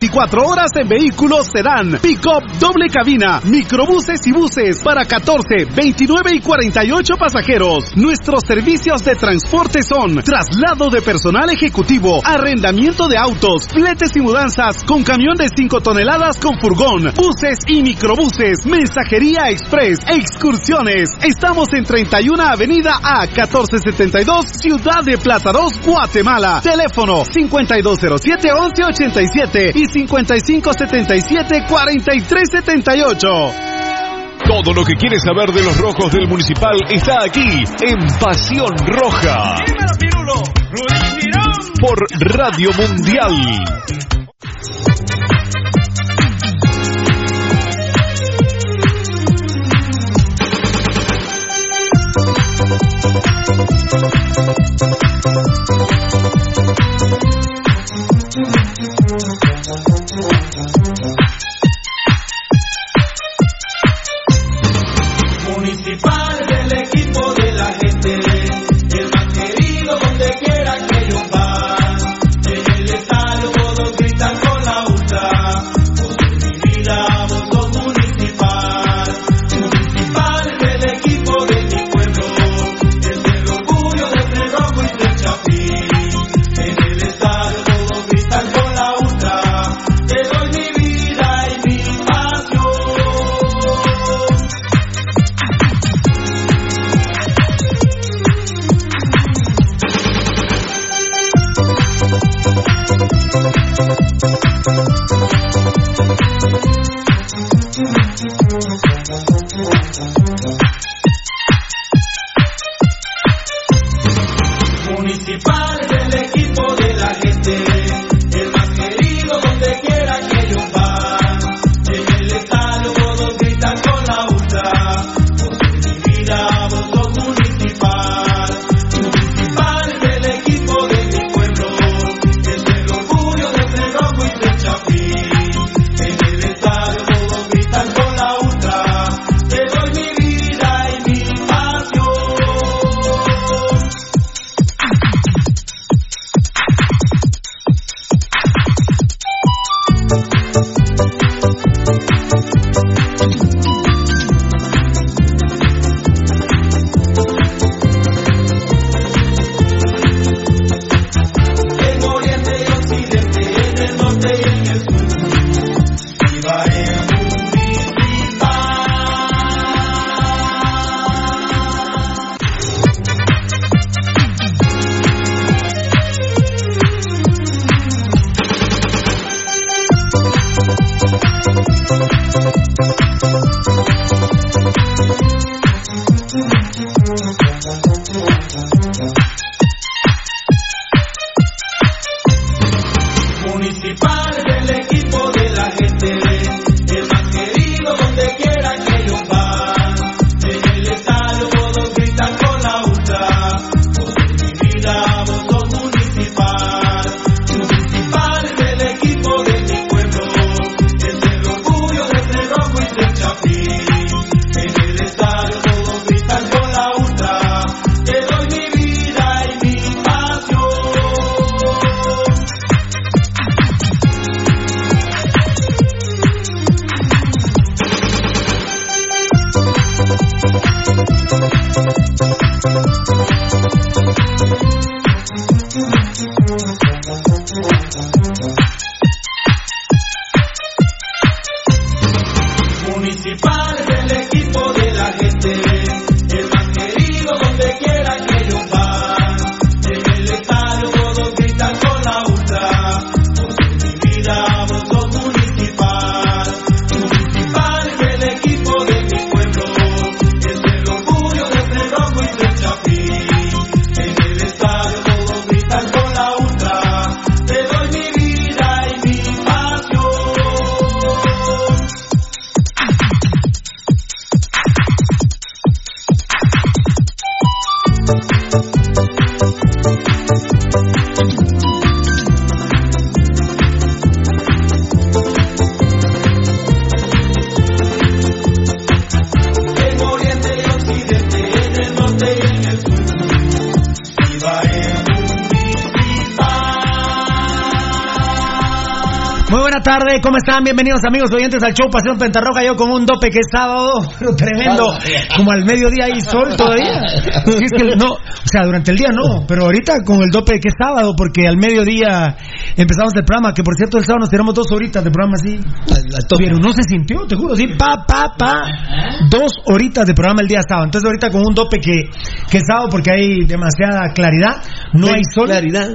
24 horas en vehículos sedán, pick-up doble cabina, microbuses y buses para 14, 29 y 48 pasajeros. Nuestros servicios de transporte son traslado de personal ejecutivo, arrendamiento de autos, fletes y mudanzas con camión de 5 toneladas con furgón, buses y microbuses, mensajería express, excursiones. Estamos en 31 Avenida A 1472, Ciudad de Plaza 2, Guatemala. Teléfono 5207 1187 y 655 77 43 78. Todo lo que quieres saber de los rojos del municipal está aquí en Pasión Roja. Por Radio Mundial. Están? Bienvenidos amigos oyentes al show Pasión Pentarroja. Yo con un dope que es sábado, pero tremendo, como al mediodía hay sol todavía. es que no, o sea, durante el día no, pero ahorita con el dope que es sábado, porque al mediodía empezamos el programa, que por cierto el sábado nos tiramos dos horitas de programa así. Pero no se sintió, te juro, sí, pa, pa, pa. Dos horitas de programa el día sábado. Entonces ahorita con un dope que, que es sábado porque hay demasiada claridad, no hay sol. Claridad.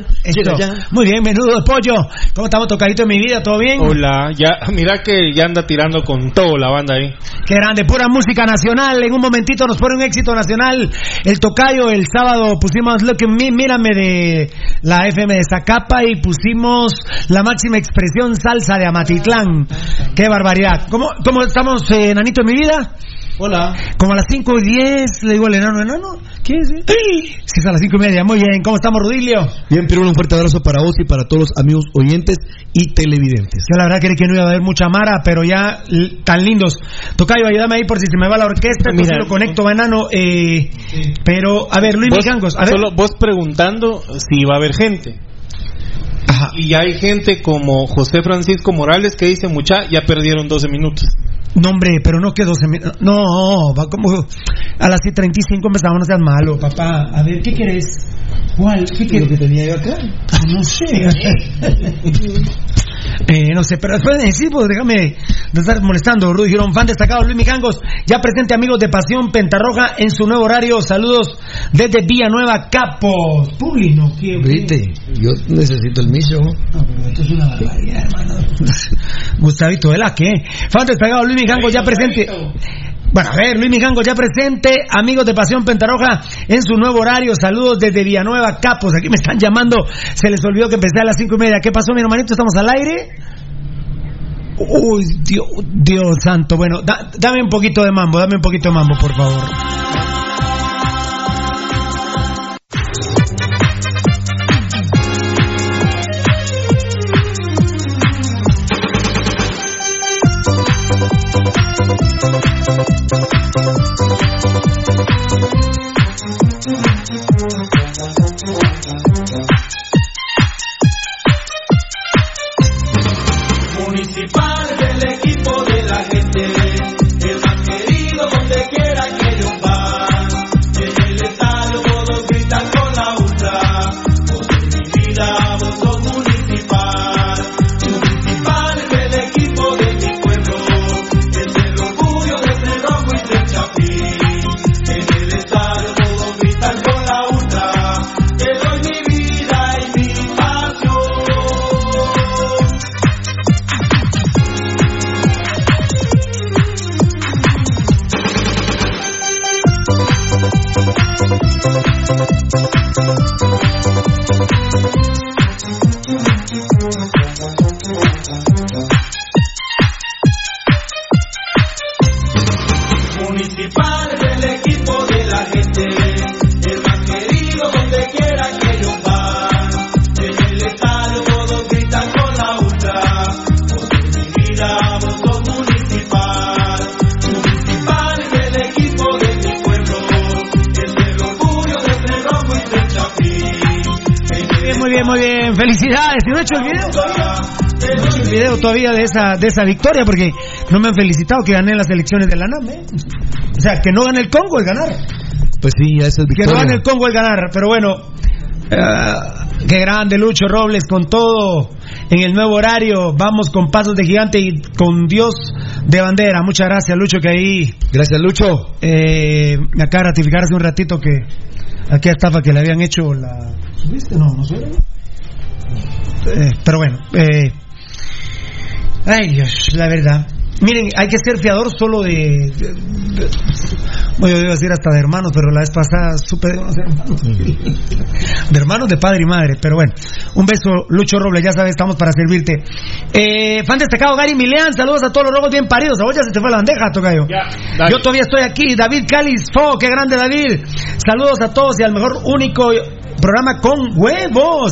Muy bien, menudo pollo. ¿Cómo estamos tocadito en mi vida? ¿Todo bien? Hola, ya, mira que ya anda tirando con todo la banda ahí. Qué grande, pura música nacional. En un momentito nos pone un éxito nacional. El tocayo, el sábado pusimos Look at Me, mírame de la FM de Zacapa y pusimos la máxima expresión salsa de Amatitlán. Qué barbaridad. ¿Cómo, cómo estamos, eh, Nanito, en mi vida? Hola. Como a las 5 y 10, le digo al enano, enano, ¿qué es? Sí, es a las 5 y media. Muy bien, ¿cómo estamos, Rudilio? Bien, pero un fuerte abrazo para vos y para todos los amigos oyentes y televidentes. Yo la verdad creí que no iba a haber mucha mara, pero ya tan lindos. Tocayo, ayúdame ahí por si se me va la orquesta, Mira, lo conecto, enano. Eh, pero, a ver, Luis Mijangos, a ver. Solo vos preguntando si va a haber gente. Ajá. Y hay gente como José Francisco Morales que dice, mucha, ya perdieron 12 minutos. No, hombre, pero no que 12 minutos. No, va como a las 35 empezamos, no seas malo, papá. A ver, ¿qué querés? ¿Cuál? ¿Qué querés? Lo que tenía yo acá. No sé. Eh, no sé, pero después de decir, pues déjame de estar molestando. Rudy Girón, fan destacado, Luis Mijangos, ya presente amigos de Pasión Pentarroja en su nuevo horario. Saludos desde Villanueva, Capos. Publi, no Viste, yo necesito el miso. No, pero esto es una barbaridad, hermano. Gustavito, ¿verdad qué? Fan destacado, Luis Mijangos, ya presente. Bueno, a ver, Luis Mijangos ya presente, amigos de Pasión Pentarroja en su nuevo horario. Saludos desde Villanueva, Capos. Aquí me están llamando. Se les olvidó que empecé a las cinco y media. ¿Qué pasó, mi hermanito? ¿Estamos al aire? Uy, Dios, Dios santo. Bueno, dame un poquito de mambo, dame un poquito de mambo, por favor. Todavía de esa, de esa victoria porque no me han felicitado que gané las elecciones de la NAM. ¿eh? O sea, que no gane el Congo el ganar. Pues sí, esa es victoria. Que no gane el Congo el ganar, pero bueno. Uh, qué grande Lucho Robles con todo en el nuevo horario. Vamos con pasos de gigante y con Dios de bandera. Muchas gracias, Lucho, que ahí. Gracias, Lucho. Eh, me acaba de ratificar hace un ratito que aquí estaba que le habían hecho la. ¿Subiste? No, no sé. Eh, pero bueno, eh, Ay, Dios, la verdad. Miren, hay que ser fiador solo de, bueno, yo iba a decir hasta de hermanos, pero la vez pasada supe de hermanos. De hermanos de padre y madre, pero bueno. Un beso, Lucho Robles, ya sabes, estamos para servirte. Eh, fan destacado Gary Milean, saludos a todos los rojos bien paridos. A vos ya se te fue la bandeja, Tocayo. yo todavía estoy aquí. David Cáliz, Fo, qué grande David. Saludos a todos y al mejor único programa con huevos.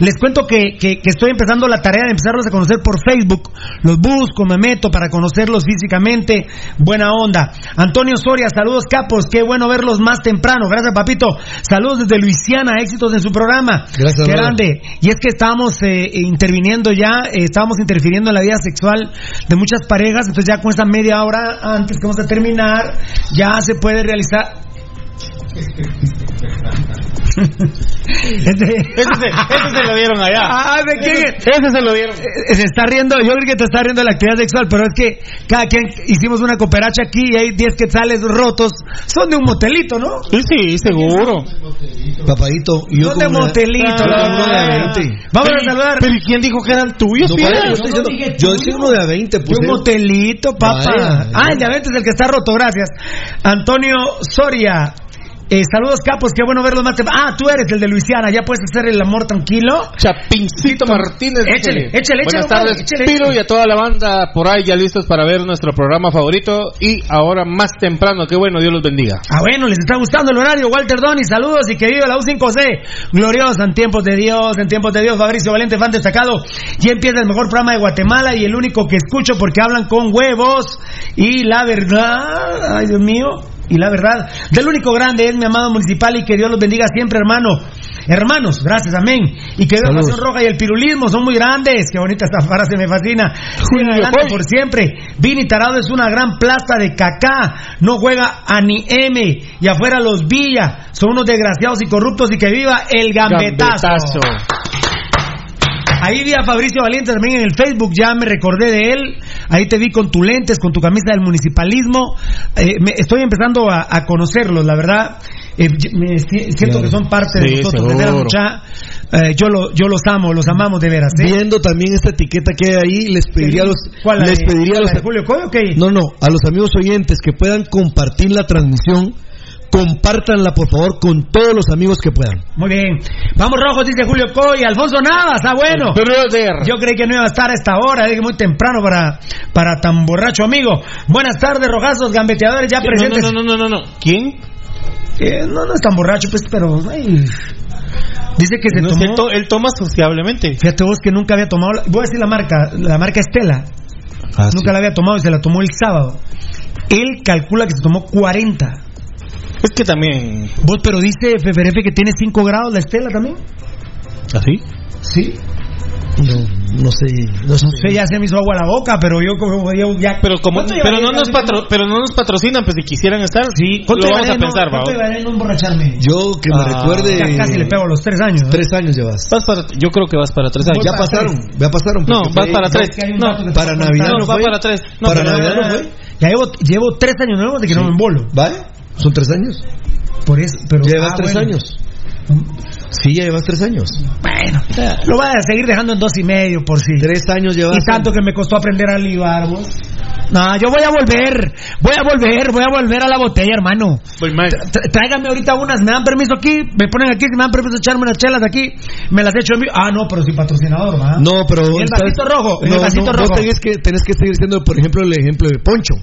Les cuento que, que, que estoy empezando la tarea de empezarlos a conocer por Facebook. Los busco, me meto para conocerlos físicamente. Buena onda. Antonio Soria, saludos capos. Qué bueno verlos más temprano. Gracias, papito. Saludos desde Luisiana. Éxitos en su programa. Gracias, Qué grande. Y es que estábamos eh, interviniendo ya, eh, estábamos interfiriendo en la vida sexual de muchas parejas. Entonces ya con esa media hora antes que vamos a terminar, ya se puede realizar. Este- Ese se, ese se lo dieron allá. Ah, ¿de quién es? Ese se lo dieron. Eh, Se está riendo, yo creo que te está riendo de la actividad sexual, pero es que cada quien hicimos una cooperacha aquí y hay 10 quetzales rotos. Son de un motelito, ¿no? Sí, sí, seguro. Papadito, y yo Son de motelito. 20. Vamos Pero- a saludar. Pero ¿y quién dijo que eran tuyos? No, vaya, yo diciendo, yo decía uno de a 20, De pues. un motelito, papá. Vaya. ah, el de Aventes es el que está roto, gracias. Antonio Soria. Eh, saludos capos, qué bueno verlos más. Ah, tú eres el de Luisiana, ya puedes hacer el amor tranquilo. Chapincito Martínez. Échale, dice, échale, Buenas échale, tardes, échale, Piro, échale. y a toda la banda por ahí ya listos para ver nuestro programa favorito. Y ahora más temprano, qué bueno, Dios los bendiga. Ah, bueno, les está gustando el horario. Walter Doni, saludos y que viva la U5C. Gloriosa en tiempos de Dios, en tiempos de Dios. Fabricio Valente, fan destacado. Y empieza el mejor programa de Guatemala y el único que escucho porque hablan con huevos. Y la verdad, ay Dios mío, y la verdad, del único grande es mi amado municipal y que Dios los bendiga siempre, hermano. Hermanos, gracias, amén. Y que Saludos. Pasión Roja y el pirulismo son muy grandes. Qué bonita esta frase, me fascina. Adelante por siempre. Vini Tarado es una gran plasta de cacá. No juega a ni M. Y afuera los Villa. Son unos desgraciados y corruptos. Y que viva el gambetazo. Gambetazo. Ahí vi a Fabricio Valiente también en el Facebook. Ya me recordé de él. Ahí te vi con tu lentes, con tu camisa del municipalismo. Eh, me- estoy empezando a, a conocerlos, la verdad. Eh, me si- siento Claro. que son parte de Sí, nosotros. De veras, mucha, eh, yo, lo, yo los amo, los amamos de veras. ¿eh? Viendo también esta etiqueta que hay ahí, les pediría a los, ¿Cuál, les de- pediría a los, de Julio Coyo? Ok. no, no, a los amigos oyentes que puedan compartir la transmisión, compártanla por favor con todos los amigos que puedan. Muy bien. Vamos rojos, dice Julio Coy. Alfonso Navas, ah, bueno. Brother. Yo creí que no iba a estar a esta hora, dije muy temprano para, para tan borracho amigo. Buenas tardes, rojazos, gambeteadores ya No, presentes. no, no, no, no, no. ¿Quién? Eh, no, no es tan borracho, pues, pero. ay. Dice que se No, él, tomó. to- él toma sociablemente. Fíjate vos que nunca había tomado. la- Voy a decir la marca, la marca Estela. nunca la había tomado y se la tomó el sábado. Él calcula que se tomó 40. Es que también. Vos, pero dice FFRF que tiene 5 grados la Estela también. ¿Así? Sí. No, no sé, no sé. No ya se me hizo agua la boca, pero yo como yo ya. Pero como, ¿Cuánto pero no nos patro, pero no nos patrocinan, pues si quisieran estar, Sí, lo ¿cuánto vamos a no- pensar, ¿Cuánto no emborracharme? Yo que me Ah, recuerde. Ya casi le pego a los 3 años. ¿eh? Tres años llevas. Vas para, yo creo que vas para tres años. Ya para pasaron, tres. ya pasaron. No, vas para tres. Es que hay un No, para Navidad no, no va para tres. No, Para Navidad no fue. Ya llevo, llevo 3 años nuevos de que no me embolo. ¿Vale? Son tres años. Por eso, pero. Ya llevas ah, tres bueno. años. Sí, ya llevas tres años. Bueno, lo voy a seguir dejando en dos y medio por si. Tres años llevas. Y tanto que me costó aprender a libar, vos. No, yo voy a volver, voy a volver, voy a volver a la botella, hermano. Voy mal. Tra- Tráigame ahorita unas, me dan permiso aquí, me ponen aquí, me dan permiso de echarme unas chelas aquí, me las echo en mi... Ah, no, pero sin patrocinador, ¿va? No, pero. ¿Y el vasito rojo? ¿Y el No, vasito no, rojo? Vos tenés que, tenés que seguir siendo, por ejemplo, el ejemplo de Poncho.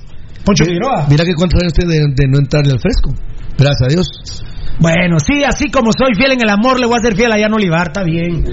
Poncho Figueroa. Mira que cuántos años tiene de, de no entrarle al fresco. Gracias a Dios. Bueno, sí, así como soy fiel en el amor, le voy a ser fiel allá en Olivar, está bien.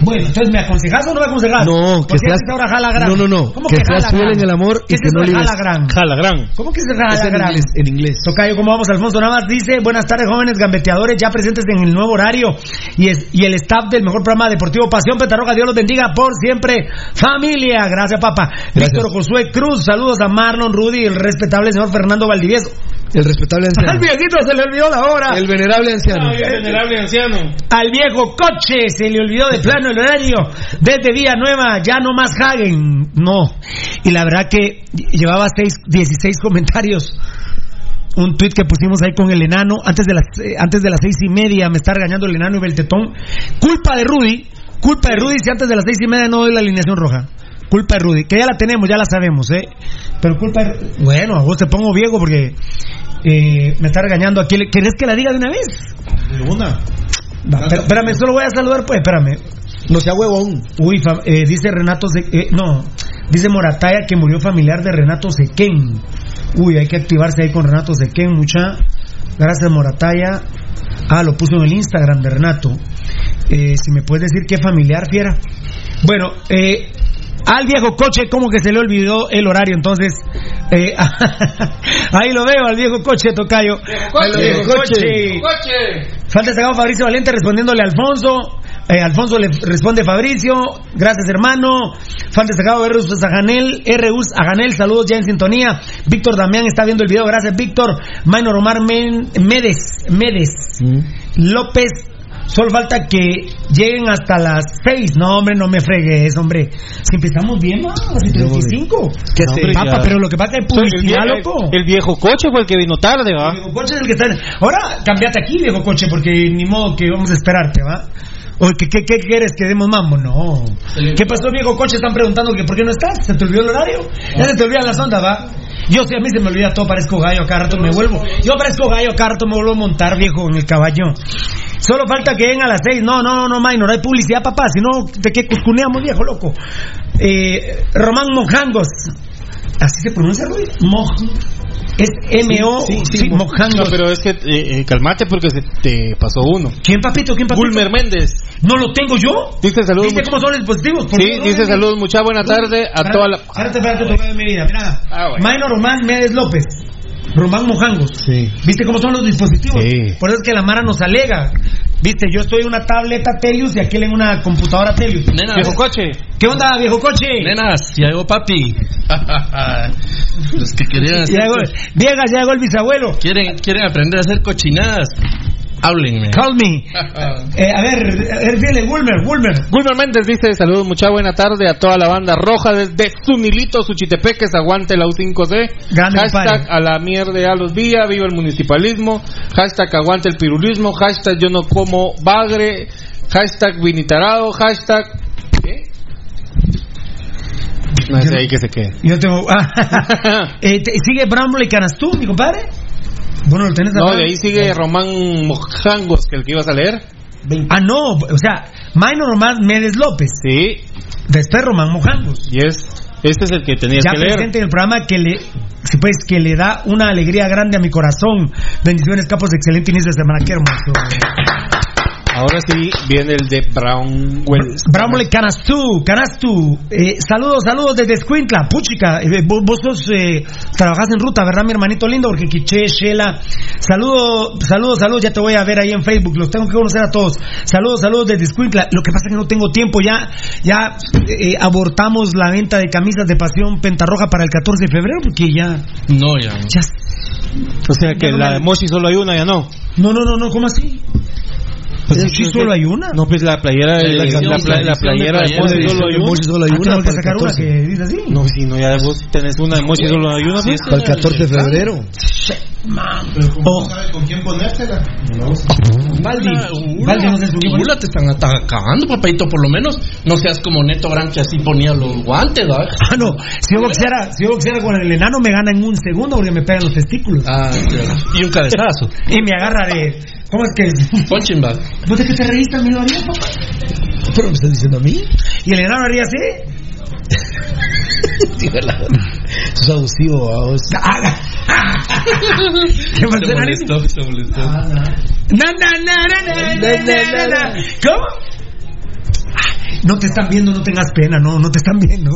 Bueno, entonces, ¿me aconsejas o no me aconsejas? No, que Porque seas- ahora jala gran. no, no, no, ¿Cómo que que, seas jala fiel gran? en el amor ¿Qué y es que no libres- jala gran? Jala gran. ¿Cómo que se Es jala en gran? inglés, en inglés. Tocayo, ¿cómo vamos? Alfonso nada más dice, buenas tardes jóvenes gambeteadores ya presentes en el nuevo horario y, es- y el staff del mejor programa deportivo Pasión Petarroja, Dios los bendiga por siempre, familia, gracias papá. Víctor Josué Cruz, saludos a Marlon, Rudy y el respetable señor Fernando Valdivieso. El respetable Al anciano. viejito se le olvidó la hora. El venerable anciano. Ay, venerable anciano. Al viejo coche se le olvidó de plano el horario. Desde Villanueva, ya no más Hagen. No. Y la verdad que llevaba seis, 16 comentarios. Un tweet que pusimos ahí con el enano. Antes de las, eh, antes de las seis y media me está regañando el enano y Beltetón. Culpa de Rudy. Culpa de Rudy si antes de las seis y media no doy la alineación roja. Culpa de Rudy. Que ya la tenemos, ya la sabemos, ¿eh? Pero culpa de... Bueno, a vos te pongo viejo porque eh, me está regañando aquí. ¿Querés que la diga de una vez? Una. Va, pero- espérame, solo voy a saludar, pues, espérame. No sea huevón. Uy, eh, dice Renato, Se- eh, no, dice Morataya que murió familiar de Renato Sequén. Uy, hay que activarse ahí con Renato Sequén, mucha. Gracias, Morataya. Ah, lo puso en el Instagram de Renato. Eh, si me puedes decir qué familiar, fiera. Bueno, eh, al viejo coche, como que se le olvidó el horario, entonces. Eh, ahí lo veo, al viejo coche, Tocayo. Al viejo coche. Falta sacado Fabricio Valiente respondiéndole a Alfonso. Eh, Alfonso le responde Fabricio. Gracias, hermano. Falta sacado Rus Aganel. Rus Aganel, saludos ya en sintonía. Víctor Damián está viendo el video. Gracias, Víctor. Maynor Omar Men- Medes. Medes. López. Solo falta que lleguen hasta las 6. No, hombre, no me fregues, hombre. Si empezamos bien, ¿no? A las 35. ¿Qué No, hombre, pero lo que pasa es que hay El publicidad, vie- loco. el viejo coche fue el que vino tarde, ¿va? Viejo coche es el que está. Ahora, cambiate aquí, viejo coche, porque ni modo que vamos a esperarte, ¿va? O ¿qué, qué, qué quieres que demos mambo? No. ¿Qué pasó, viejo coche? Están preguntando que por qué no estás. ¿Se te olvidó el horario? Ya se te olvidan las ondas, ¿va? Yo sí, a mí se me olvida todo, parezco gallo, cada rato me vuelvo. Yo parezco gallo, cada rato me vuelvo a montar, viejo, en el caballo. Solo falta que lleguen a las seis. No, no, no, no, Minor, hay publicidad, papá. Si no, ¿de qué cuscuneamos, viejo, loco? Eh, Román Mojangos. ¿Así se pronuncia, Ruiz? Moj. Es M-O. Sí, sí, sí, Mo- Mojangos. No, pero es que eh, eh, calmate porque se te pasó uno. ¿Quién, papito? ¿Quién, papito? Gulmer Méndez. ¿No lo tengo yo? Dice saludos. ¿Viste mucha- cómo son los dispositivos? ¿Por Sí, qué no dice saludos, mucha buena tarde a Espérate, toda la. Espérate, espérate, de mi vida. Mira. Ah, bueno. Maino Román Méndez López. Román Mojangos. Sí. ¿Viste cómo son los dispositivos? Sí. Por eso es que la Mara nos alega. Viste, yo estoy en una tableta Telius y aquel en una computadora Telius. Nenas, Viejo coche. ¿Qué onda, viejo coche? nenas, ya llegó papi. Los que querían hacer Ya llegó, viejas, ya llegó el bisabuelo. quieren, quieren aprender a hacer cochinadas. Háblenme. Call me. Eh, a ver, a ver, dile, Wilmer, Wilmer. Gulmer Méndez dice saludos, mucha buena tarde a toda la banda roja desde Zunilito, Suchitepeques, aguante la U5C. Grande, hashtag a la mierda a los días, viva el municipalismo. Hashtag aguante el pirulismo. Hashtag yo no como bagre. Hashtag vinitarado. Hashtag... ¿Qué? No sé ahí que se quede. Yo tengo. ah, eh, ¿Sigue Bramble y Canastú, mi compadre? Bueno, lo tenés No, de ahí sigue Román Mojangos, que el que ibas a leer. Ah, no, o sea, Minor Román Méndez López. Sí, Después Román Mojangos. y es... Este es el que tenías Ya que leer. presente en el programa que le pues que le da una alegría grande a mi corazón. Bendiciones, capos, excelente inicio de semana. Qué hermoso. Ahora sí viene el de Brown Wells. Bramble Canastú, Canastú. Eh, saludos, saludos desde Escuintla, Puchica. Eh, vos, vos sos, eh, trabajás en ruta, ¿verdad, mi hermanito lindo? Porque Quiché, Shela. Saludos, saludos, saludos. Ya te voy a ver ahí en Facebook. Los tengo que conocer a todos. Saludos, saludos desde Escuintla. Lo que pasa es que no tengo tiempo. Ya, ya eh, abortamos la venta de camisas de pasión pentarroja para el 14 de febrero porque ya, No, ya. ya. O sea que no la me- de Mochi solo hay una, ya no. No, no, no, no. ¿Cómo así? Pues sí, solo hay una. No, pues la playera de La la, la la la playera de Mochi de solo hay una. Solo hay Ah, una que sacar una 14. que dice así. No, si no, ya vos tenés una de Mochi solo hay una. pues. Para el 14 de febrero. Oh. ¿Con quién ponérsela? Baldi. Baldi no se subió. Te están atacando, papadito. Por lo menos no seas como Neto Gran que así ponía los guantes, ¿verdad? Ah, no. Si yo boxeara, si yo boxeara con el enano, me gana en un segundo porque me pegan los testículos. Ah, y un cabezazo. Y me agarra de. ¿Cómo es que? Punching ¿Vos de qué te reís también lo haría, papá? ¿Pero me estás diciendo a mí? ¿Y el enano haría así? Tío, la... Abusivo, a ah, ah, ah. ¿Qué pasó, Se molestó, se molestó. Na, na, na, na, na, na, ¿Cómo? No te están viendo, no tengas pena, no, no te están viendo.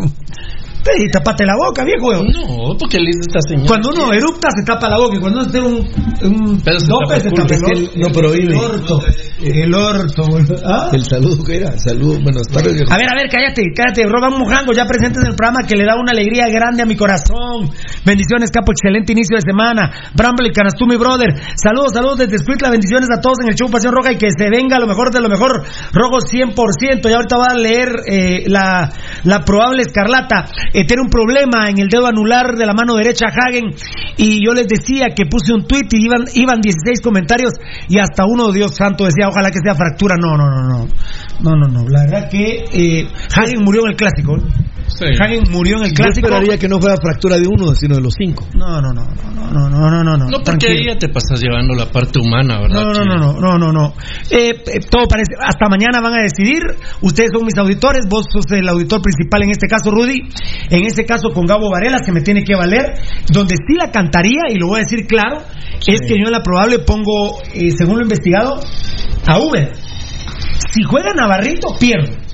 Ey, tapate la boca, viejo. No, porque le esta señora. Cuando uno erupta se tapa la boca y cuando uno tiene un, un Pero se dope se tapa el, no, pero el orto. El orto. ¿Ah? El saludo que era. Saludo, buenas tardes. viejo. A ver, a ver, cállate, cállate. Roban Mojango, ya presentes en el programa que le da una alegría grande a mi corazón. Bendiciones, capo, excelente inicio de semana. Bramble y Canastú, mi brother. Saludos, saludos desde Escuintla, bendiciones a todos en el show Pasión Roja y que se venga lo mejor de lo mejor. Rojo 100%. Y ahorita voy a leer eh, la, la probable escarlata. Eh, tiene un problema en el dedo anular de la mano derecha Hagen. Y yo les decía que puse un tweet y iban, iban 16 comentarios y hasta uno, Dios santo, decía, ojalá que sea fractura. No, no, no, no. No, no, no. La verdad que eh, Hagen murió en el clásico. Sí. Hagen murió en el clásico. Yo esperaría que no fuera fractura de uno, sino de los cinco. No, no, no, no, no, no, no, no. No, no porque ahí ya te pasas llevando la parte humana, ¿verdad? No, no, no, no, no, no. no. Eh, eh, todo parece. Hasta mañana van a decidir. Ustedes son mis auditores. Vos sos el auditor principal en este caso, Rudy. En este caso con Gabo Varela, que me tiene que valer. Donde sí la cantaría, y lo voy a decir claro, sí. es que yo en la probable pongo, eh, según lo investigado, a Uber. Si juega Navarrito, pierde.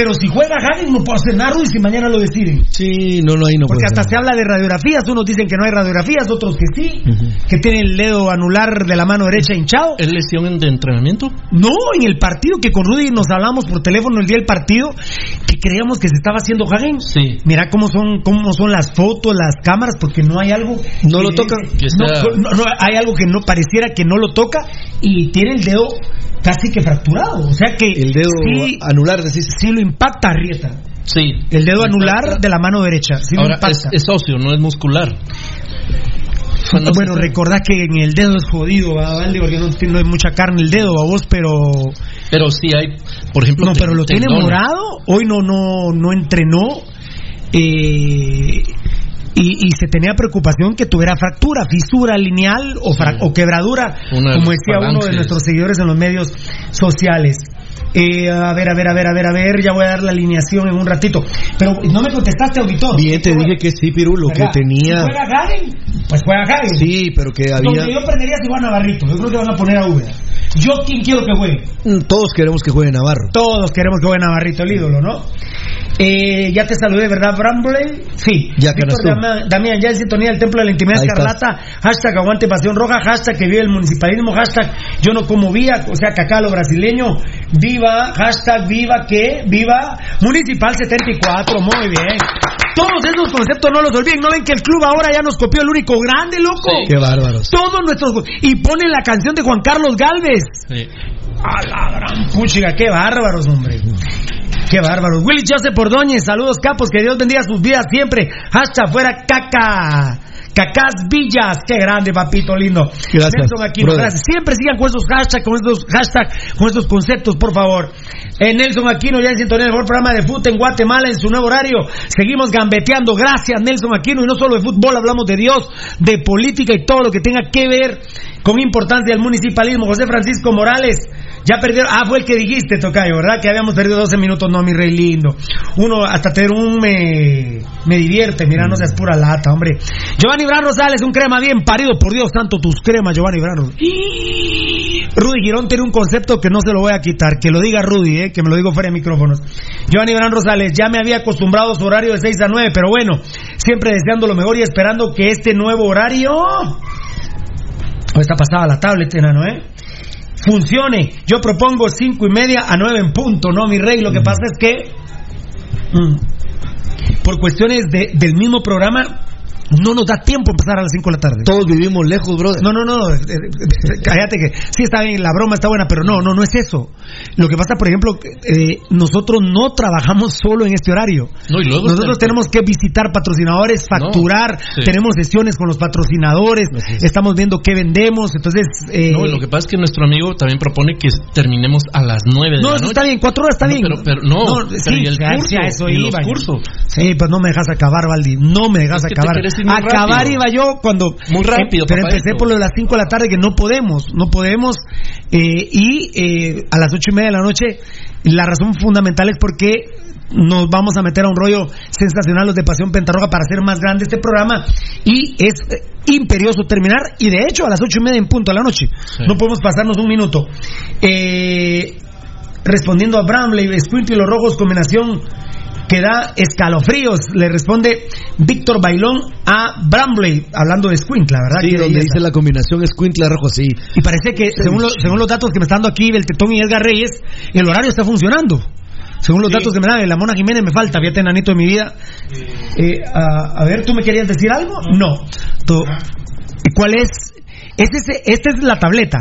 Pero si juega Hagen, no puedo hacer nada, Rudy, si mañana lo deciden. Sí, no, no, ahí no Porque hasta se habla de radiografías, unos dicen que no hay radiografías, otros que sí, que tienen el dedo anular de la mano derecha hinchado. ¿Es lesión de entrenamiento? No, en el partido que con Rudy nos hablamos por teléfono el día del partido, que creíamos que se estaba haciendo Hagen. Sí. Mira cómo son, cómo son las fotos, las cámaras, porque no hay algo. No que- lo toca. Que No, está- no, no, hay algo que no pareciera que no lo toca y tiene el dedo casi que fracturado. O sea que El dedo sí, anular, decís. sí lo impacta Arrieta. Sí. El dedo anular de la mano derecha. Sí Ahora, es, es óseo, no es muscular. Bueno, se- que en el dedo es jodido, ¿va, Valdi? Porque no, tiene- no hay mucha carne el dedo, a vos, pero. Pero sí hay, por ejemplo... No, pero lo tiene morado. Hoy no, no, no entrenó. eh, y, y se tenía preocupación que tuviera fractura, fisura lineal o, fra- o quebradura, como decía uno de nuestros seguidores en los medios sociales. Eh, a ver, a ver, a ver, a ver, a ver, ya voy a dar la alineación en un ratito. Pero no me contestaste, auditor. Bien, te dije que sí, Pirulo, que ¿Verdad? tenía. Si juega Hagen, pues juega Hagen. Sí, pero que había. Donde yo perdería si va Navarrito. Yo creo que van a poner a Uber. Yo, ¿quién quiero que juegue? Mm, Todos queremos que juegue Navarro. Todos queremos que juegue Navarrito, el ídolo, ¿no? Eh, ya te saludé, ¿verdad, Bramble? Sí. Ya, Víctor Canastú. Damián, Damián, ya en sintonía del Templo de la Intimidad. Escarlata. Hashtag aguante pasión roja. Hashtag que vive el municipalismo. Hashtag yo no como vía. O sea, cacá lo brasileño. Viva. Hashtag viva que. Viva. Municipal 74. Muy bien. Todos esos conceptos no los olviden. ¿No ven que el club ahora ya nos copió el único grande, loco? Sí. Qué bárbaros. Todos nuestros. Y ponen la canción de Juan Carlos Galvez. Sí. A la gran puchiga, qué bárbaros, hombre. Qué bárbaros. Willy Joseph Ordóñez, saludos capos, que Dios bendiga sus vidas siempre. Hasta fuera caca. Cacás Villas, qué grande, papito lindo. Gracias, Nelson Aquino, gracias. Siempre sigan con esos hashtags, con estos hashtags, con estos conceptos, por favor. Eh, Nelson Aquino ya en sintonía del mejor programa de fútbol en Guatemala en su nuevo horario. Seguimos gambeteando. Gracias, Nelson Aquino. Y no solo de fútbol, hablamos de Dios, de política y todo lo que tenga que ver con importancia del municipalismo. José Francisco Morales, ya perdió. Ah, fue el que dijiste, Tocayo, ¿verdad? Que habíamos perdido 12 minutos. No, mi rey lindo. Uno, hasta tener un me, me divierte. Mira, no seas pura lata, hombre. Giovanni Bran Rosales, un crema bien parido. Por Dios santo, tus cremas, Giovanni Bran Rosales. Rudy Girón tiene un concepto que no se lo voy a quitar. Que lo diga Rudy, eh, que me lo digo fuera de micrófonos. Giovanni Bran Rosales, ya me había acostumbrado a su horario de 6 a 9, pero bueno, siempre deseando lo mejor y esperando que este nuevo horario. Oh, está pasada la tablet, enano, ¿eh? Funcione. Yo propongo cinco y media a 9 en punto, ¿no, mi rey? Lo que pasa es que. mm, por cuestiones de- del mismo programa, no nos da tiempo empezar a las 5 de la tarde. Todos vivimos lejos, brother. No, no, no, eh, eh, cállate que sí está bien, la broma está buena, pero no, no, no es eso. Lo que pasa, por ejemplo, eh, nosotros no trabajamos solo en este horario. No, y luego nosotros está- tenemos que visitar patrocinadores, facturar, sí. tenemos sesiones con los patrocinadores, estamos viendo qué vendemos, entonces... eh, No, lo que pasa es que nuestro amigo también propone que terminemos a las 9 de no, la eso noche. está bien, cuatro horas está No, bien. pero- pero no, pero sí, ¿y el curso? eso ¿Y los iba cursos? Sí, pues no me dejas acabar, Valdi, no me dejas Es que te acabar. Muy Acabar rápido. iba yo cuando... Muy rápido, eh, pero empecé esto. por lo de las 5 de la tarde que no podemos, no podemos. eh, y eh, a las ocho y media de la noche, la razón fundamental es porque nos vamos a meter a un rollo sensacional los de Pasión Pentarroja para hacer más grande este programa y es eh, imperioso terminar y de hecho a las ocho y media en punto de la noche Sí. no podemos pasarnos un minuto Eh, respondiendo a Bramley Squint y los rojos combinación que da escalofríos le responde Víctor Bailón a Bramley hablando de Squint la verdad Sí, donde dice la combinación Escuintla Rojo, sí. y parece que según, lo- según los datos que me está dando aquí del Tetón y Edgar Reyes el horario está funcionando según los datos que me da de la Mona Jiménez me falta, fíjate enanito de mi vida. Eh, a, a ver, ¿tú me querías decir algo? No. Tú- ¿Y cuál es? Este es, esta es la tableta.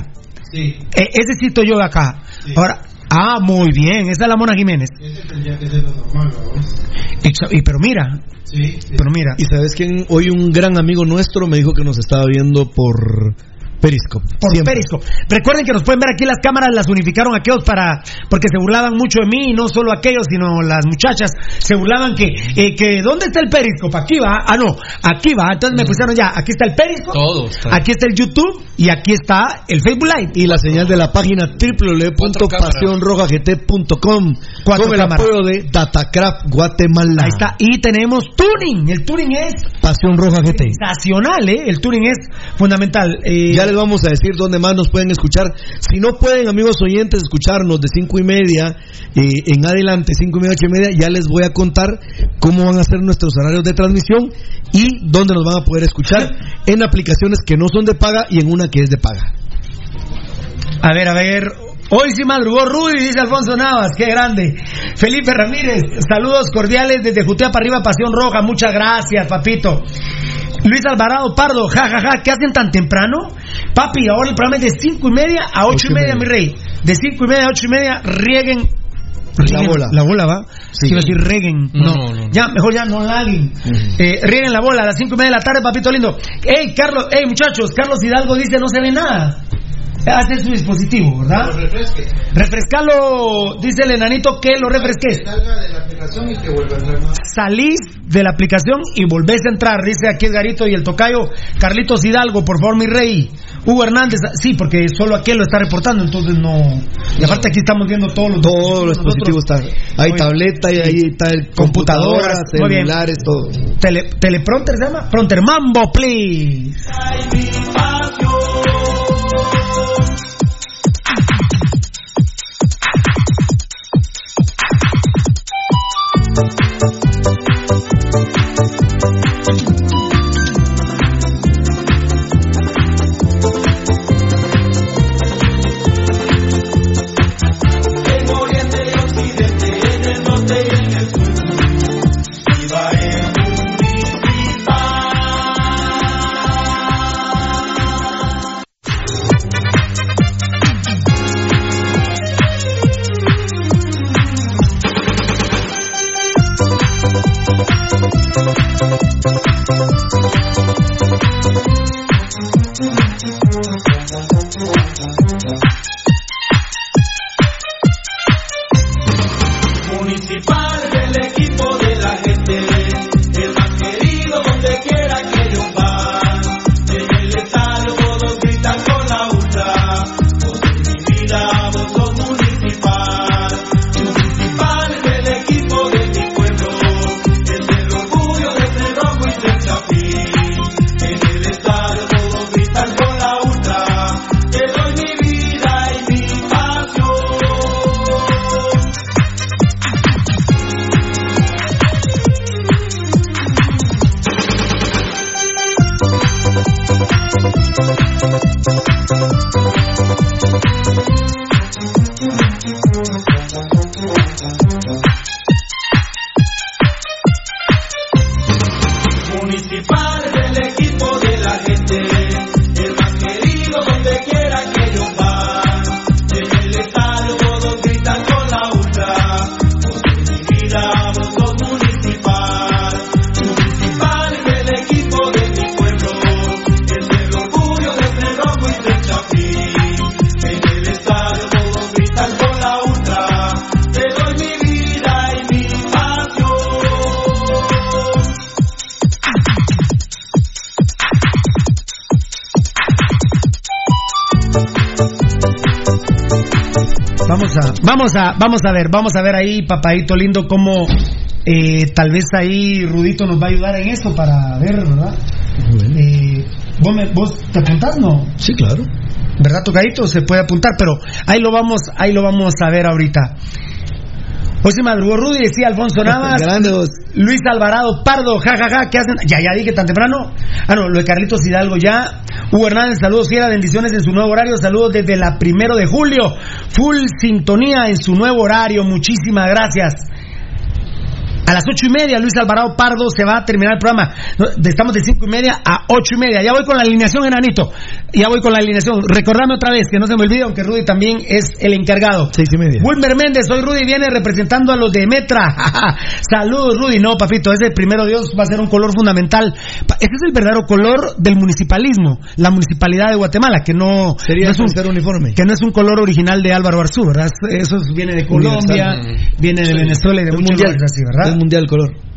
Sí, Eh, ese cito yo de acá. Sí. Ahora, ah, muy bien, esa es la Mona Jiménez. ese tendría que ser lo normal, vamos. Exa- Y, pero mira, Sí, sí. pero mira. Y sabes que hoy un gran amigo nuestro me dijo que nos estaba viendo por Periscope. por Siempre. Periscope. Recuerden que nos pueden ver aquí las cámaras, las unificaron aquellos para porque se burlaban mucho de mí, y no solo aquellos, sino las muchachas se burlaban que eh, que ¿dónde está el Periscope? Aquí va. Ah, no, aquí va. Entonces me pusieron ya, aquí está el Periscope, Todo está. aquí está el YouTube y aquí está el Facebook Live. Y la señal de la página www.pasionrojagt.com con el apoyo de Datacraft Guatemala. Ahí está. Y tenemos tuning. El tuning es Pasión Roja GT. sensacional, ¿eh? El tuning es fundamental. Eh, Ya les vamos a decir dónde más nos pueden escuchar. Si no pueden, amigos oyentes, escucharnos de cinco y media eh, en adelante, cinco y media, ocho y media, ya les voy a contar cómo van a ser nuestros horarios de transmisión y dónde nos van a poder escuchar en aplicaciones que no son de paga y en una que es de paga. A ver, a ver. Hoy sí madrugó Rudy, dice Alfonso Navas, qué grande. Felipe Ramírez, saludos cordiales desde Jutea para arriba, Pasión Roja, muchas gracias, papito. Luis Alvarado Pardo, jajaja, ¿qué hacen tan temprano? Papi, ahora el programa es de cinco y media a ocho y media, mi rey. De cinco y media a ocho y media, rieguen. La bola. La bola, ¿va? Sí. A decir reguen. No, No, no, no. Ya, mejor ya no laguen. Eh, rieguen la bola a las cinco y media de la tarde, papito lindo. Ey, Carlos, ey, muchachos, Carlos Hidalgo dice no se ve nada. Hace su dispositivo, ¿verdad? Refrescalo, dice el enanito que lo refresques. Salga de la aplicación y que vuelva a entrar más. Salís de la aplicación y volvés a entrar, dice aquí Edgarito y el tocayo Carlitos Hidalgo, por favor, mi rey. Hugo Hernández, sí, porque solo aquel lo está reportando, entonces no. Y aparte aquí estamos viendo todos los Todos los dispositivos están. Hay tableta y ahí está el Computadoras, computadora, celulares, todo. Tele, teleprompter se llama Pronter Mambo, please. Vamos a, vamos a, ver, vamos a ver ahí, papadito lindo, cómo eh, tal vez ahí Rudito nos va a ayudar en eso para ver, ¿verdad? Eh, ¿vos, me- ¿Vos te apuntás, no? Sí, claro. ¿Verdad, tocadito? Se puede apuntar, pero ahí lo vamos, ahí lo vamos a ver ahorita. Hoy se madrugó Rudy, decía Alfonso Navas. Luis Alvarado Pardo, jajaja, ¿qué hacen? Ya, ya dije tan temprano. Ah, no, lo de Carlitos Hidalgo ya. Hugo Hernández, saludos, fiera, bendiciones en su nuevo horario. Saludos desde la primero de julio. Full sintonía en su nuevo horario. Muchísimas gracias. A las ocho y media, Luis Alvarado Pardo se va a terminar el programa. Estamos de cinco y media a ocho y media. Ya voy con la alineación, enanito. Ya voy con la alineación. Recordame otra vez, que no se me olvide, aunque Rudy también es el encargado. Seis y media. Wilmer Méndez, soy Rudy, viene representando a los de Metra. Saludos, Rudy. No, papito, ese primero Dios va a ser un color fundamental. Ese es el verdadero color del municipalismo, la municipalidad de Guatemala, que no, Sería no es un, tercer uniforme. que no es un color original de Álvaro Arzú, ¿verdad? Eso es- viene de Colombia, viene de Venezuela y de muchos lugares así, ¿verdad? Mundial color.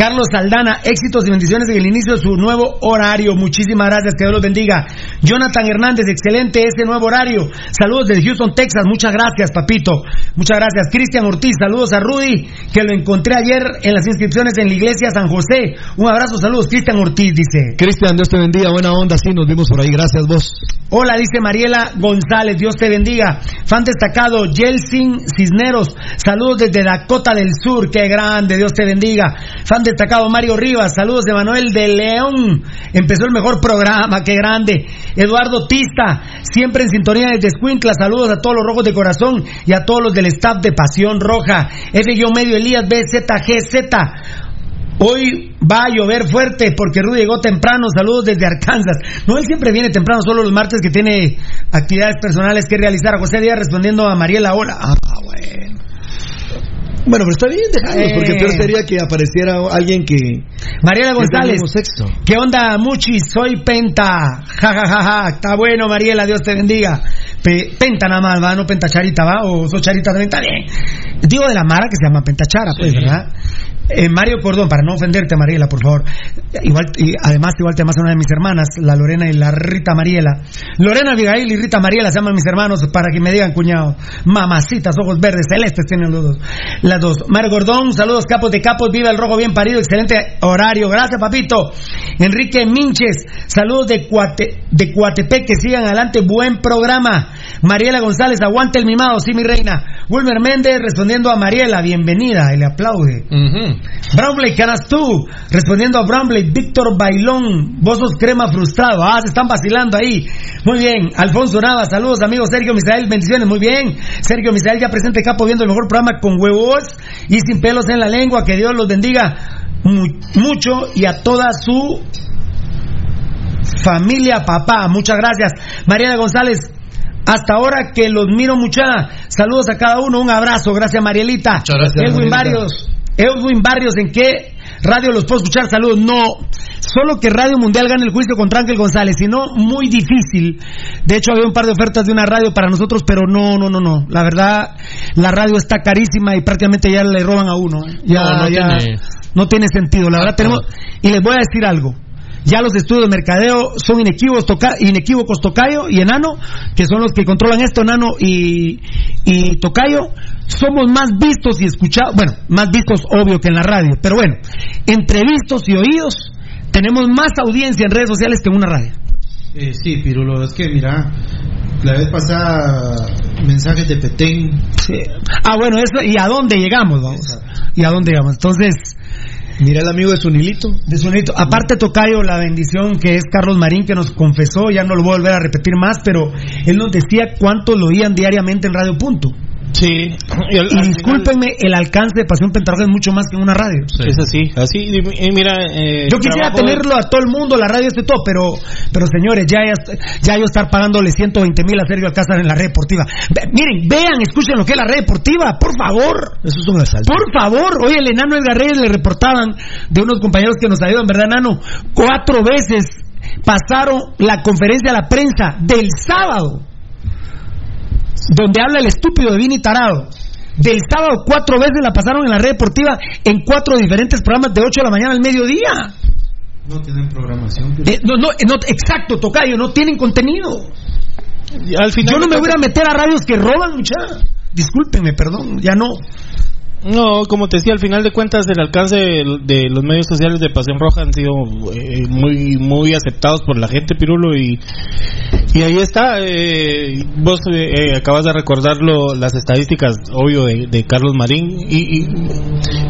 Carlos Saldana, éxitos y bendiciones en el inicio de su nuevo horario. Muchísimas gracias, que Dios los bendiga. Jonathan Hernández, excelente ese nuevo horario. Saludos desde Houston, Texas. Muchas gracias, papito. Muchas gracias. Cristian Ortiz, saludos a Rudy, que lo encontré ayer en las inscripciones en la iglesia San José. Un abrazo, saludos. Cristian Ortiz dice. Cristian, Dios te bendiga. Buena onda, sí, nos vimos por ahí. Gracias, vos. Hola, dice Mariela González, Dios te bendiga. Fan destacado, Yelsin Cisneros, saludos desde Dakota del Sur, qué grande, Dios te bendiga. Fan destacado, Mario Rivas, saludos de Manuel de León, empezó el mejor programa, qué grande. Eduardo Tista, siempre en sintonía desde Escuintla, saludos a todos los rojos de corazón y a todos los del staff de Pasión Roja. F-medio Elías BZGZ. Hoy va a llover fuerte porque Rudy llegó temprano. Saludos desde Arkansas. No, él siempre viene temprano, solo los martes que tiene actividades personales que realizar. José Díaz respondiendo a Mariela, hola. Ah, bueno. Bueno, pero está bien, dejarlos, Eh. porque peor sería que apareciera alguien que. Mariela González. sexo. ¿Qué onda, Muchi? Soy Penta. Ja, ja, ja, ja. Está bueno, Mariela, Dios te bendiga. Pe- penta nada más, ¿va? No Pentacharita, ¿va? O sos Charita también, está bien. Digo de la Mara que se llama Pentachara, pues, ¿verdad? Eh, Mario Cordón, para no ofenderte, Mariela, por favor. Igual, y además, igual te amas una de mis hermanas, la Lorena y la Rita Mariela. Lorena Abigail y Rita Mariela se llaman mis hermanos para que me digan, cuñado. Mamacitas, ojos verdes, celestes tienen los dos. Las dos. Mario Gordón, saludos capos de capos, viva el rojo bien parido, excelente horario. Gracias, papito. Enrique Minches, saludos de, Cuate, de que sigan adelante, buen programa. Mariela González, aguante el mimado, sí, mi reina. Wilmer Méndez respondiendo a Mariela, bienvenida, y le aplaude. Brownblade, canas tú. Respondiendo a Brownblade, Víctor Bailón, vos sos crema frustrado. Ah, se están vacilando ahí. Muy bien. Alfonso Nava, saludos amigos. Sergio Misael, bendiciones. Muy bien. Sergio Misael ya presente capo viendo el mejor programa con huevos y sin pelos en la lengua. Que Dios los bendiga mu- mucho y a toda su familia, papá. Muchas gracias. Mariana González. Hasta ahora que los miro mucha. Saludos a cada uno. Un abrazo. Gracias, Marielita. Muchas gracias, Marielita. Barrios. Edwin Barrios, ¿en qué radio los puedo escuchar? Saludos. No, solo que Radio Mundial gane el juicio contra Ángel González, si no, muy difícil. De hecho, había un par de ofertas de una radio para nosotros, pero no, no, no, no. La verdad, la radio está carísima y prácticamente ya le roban a uno. ¿eh? Ya, No, no ya, tiene- no tiene sentido. La verdad, tenemos. Y les voy a decir algo. Ya los estudios de mercadeo son inequívocos, toca, inequívocos Tocayo y Enano, que son los que controlan esto, Enano y, y Tocayo. Somos más vistos y escuchados, bueno, más vistos obvio que en la radio, pero bueno, entre vistos y oídos tenemos más audiencia en redes sociales que en una radio. Eh, sí, Pirulo, es que mira, la vez pasada mensajes de Petén. Ah, bueno, eso, ¿y a dónde llegamos? Vamos? ¿Y a dónde llegamos? Entonces, Mira el amigo de Sunilito. De sonito. Aparte, Tocayo, la bendición que es Carlos Marín, que nos confesó, ya no lo voy a volver a repetir más, pero él nos decía cuánto lo oían diariamente en Radio Punto. Sí. Y, al- Y al discúlpenme, el alcance de Pasión Pentarroja es mucho más que en una radio. final Es así, así. Y, y mira, eh, Yo quisiera trabajo- tenerlo a todo el mundo, la radio, esto y todo, pero, pero señores, ya, ya, ya yo estar pagándole 120 mil a Sergio Alcázar en la red deportiva. Ve- miren, vean, escuchen lo que es la red deportiva, por favor. Eso es un asalto. Por favor, oye, el enano Edgar Reyes le reportaban de unos compañeros que nos ayudan, ¿verdad, enano? Cuatro veces pasaron la conferencia a la prensa del sábado, donde habla el estúpido de Vini Tarado. Del sábado cuatro veces la pasaron en la red deportiva en cuatro diferentes programas de 8 de la mañana al mediodía. No tienen programación. Eh, no, no, no, exacto, Tocayo, no tienen contenido. Al final Yo no me voy a meter a radios que roban, muchacha. Discúlpenme, perdón, ya no. No, como te decía, al final de cuentas el alcance de, de los medios sociales de Pasión Roja han sido eh, muy muy aceptados por la gente, Pirulo, y, y ahí está. eh, vos eh, eh, acabas de recordarlo, las estadísticas, obvio, de, de Carlos Marín, y, y,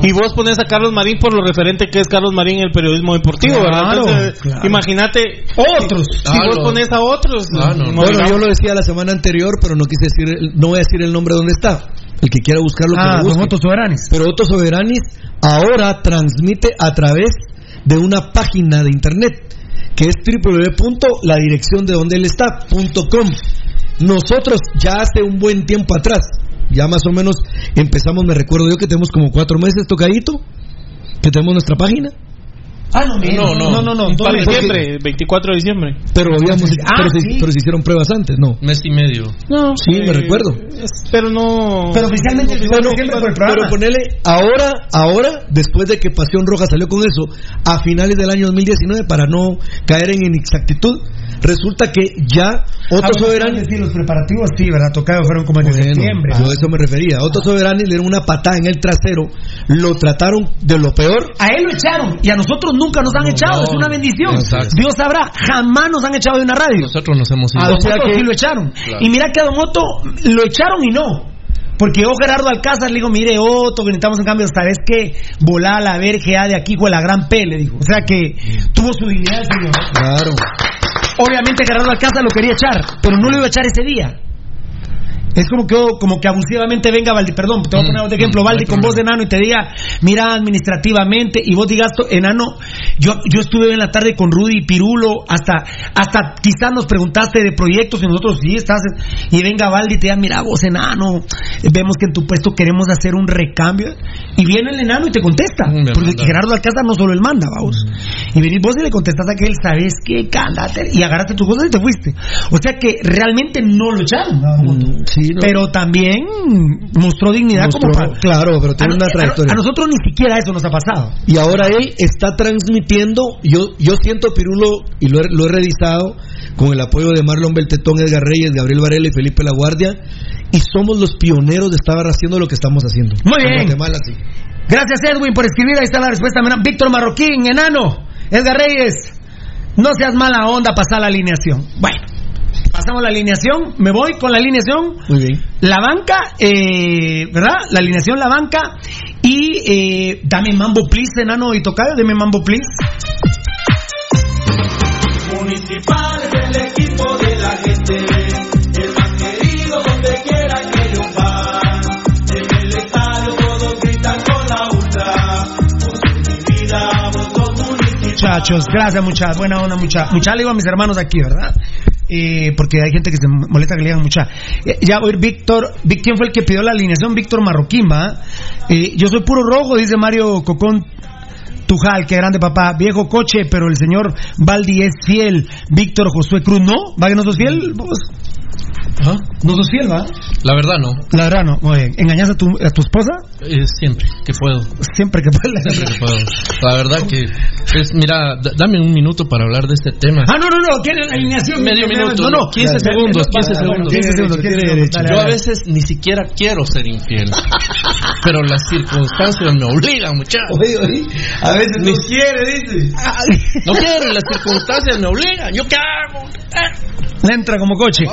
y vos pones a Carlos Marín por lo referente que es Carlos Marín en el periodismo deportivo, ¿verdad? Claro, imagínate, Otros. si Ah, vos pones a otros, Ah, no. no Bueno, yo lo decía la semana anterior, pero no quise decir, el- no voy a decir el nombre donde está. El que quiera buscarlo, que Ah, lo con busque. Pero Otto Soberanis ahora transmite a través de una página de internet que es la dirección de donde él está punto com. Nosotros ya hace un buen tiempo atrás, ya más o menos empezamos, me recuerdo yo que tenemos como cuatro meses tocadito, que tenemos nuestra página, Ah, no, No, no. no, no, no. Para ¿dónde? diciembre, 24 de diciembre. pero habíamos, Ah, pero, se, sí. pero se hicieron pruebas antes, ¿no? Mes y medio. No, Sí, me recuerdo. Pero no. Pero oficialmente el pero ponele, ahora, ahora, después de que Pasión Roja salió con eso, a finales del año 2019, para no caer en inexactitud, resulta que ya Otto Ah, bueno, Soberani... Sí, los preparativos, sí, ¿verdad? Tocados fueron como en Bueno, septiembre. yo a eso me refería. Otto Soberani le dieron una patada en el trasero, lo trataron de lo peor. A él lo echaron y a nosotros nunca nos han echado, es una bendición. exacto. Dios sabrá, jamás nos han echado de una radio. Nosotros nos hemos ido. A sea Otto que- sí lo echaron. Y mira que a Don Otto lo echaron y no. Porque yo, Gerardo Alcázar, le digo, mire, Otto, que necesitamos un cambio, ¿sabes qué? Volá a la vergea de aquí con la gran P, le dijo. O sea que tuvo su dignidad señor. Claro. Obviamente Gerardo Alcázar lo quería echar, pero no lo iba a echar ese día. Es como que, como que abusivamente venga Valdi, perdón, te voy a poner otro ejemplo, mm, Valdi con voz de enano y te diga, mira administrativamente, y vos digas, enano, yo, yo estuve en la tarde con Rudy y Pirulo, hasta, hasta quizás nos preguntaste de proyectos y nosotros sí estás, y venga Valdi y te diga, mira vos enano, vemos que en tu puesto queremos hacer un recambio, y viene el enano y te contesta, Mm, me porque manda. Gerardo Alcázar no solo él manda, vamos, y venís vos y le contestás a aquel, sabes qué, cándate, y agarraste tus cosas y te fuiste, o sea que realmente no lo echaron, ¿no? Mm, sí, no. pero también mostró dignidad Mostró- como claro, pero tiene a, una trayectoria. a nosotros ni siquiera eso nos ha pasado. Y ahora él está transmitiendo, yo, yo siento Pirulo, y lo he, lo he revisado, con el apoyo de Marlon Beltetón, Edgar Reyes, Gabriel Varela y Felipe La Guardia, y somos los pioneros de estar haciendo lo que estamos haciendo. Muy En bien. Guatemala, sí. Gracias Edwin por escribir, ahí está la respuesta. Víctor Marroquín, enano, Edgar Reyes, no seas mala onda, pasa la alineación. Bueno, pasamos la alineación, me voy con la alineación. Muy bien. La banca, eh, ¿verdad? La alineación, la banca. Y eh, dame mambo, please, enano y tocayo, dame mambo, please. Municipal es el equipo de la gente, el más querido donde quiera que ellos van. En el estadio todos gritan con la ultra, vos sos mi vida, vos sos municipal. Muchachos, gracias, muchachos. Buena onda, mucha. Mucha le digo a mis hermanos aquí, ¿verdad? Eh, porque hay gente que se molesta que le digan mucha. Eh, ya, oír, Víctor, ¿quién fue el que pidió la alineación? Víctor Marroquín, ¿va? Eh, yo soy puro rojo, dice Mario Cocón. Tujal, qué grande papá, viejo coche, pero el señor Baldi es fiel. Víctor Josué Cruz, ¿no? ¿Va que no sos fiel? ¿Vos? ¿No sos fiel, va? La verdad no. La verdad, no. Muy bien. ¿Engañas a tu, a tu esposa? Eh, siempre que puedo. Siempre que puedes. Siempre que puedo. La verdad que es, mira, dame un minuto para hablar de este tema. Ah, no, no, no, ¿quiere la alineación? Medio minuto, No, no, 15 segundos, 15 Vale, bueno, segundos. 15 segundos, 15 Tiene segundos. derecho. Dale, Yo a veces ni siquiera quiero ser infiel, pero las circunstancias me obligan, muchachos. A veces no quiere, dice. No quiero, las circunstancias me obligan. ¿Yo qué hago? Le entra como coche.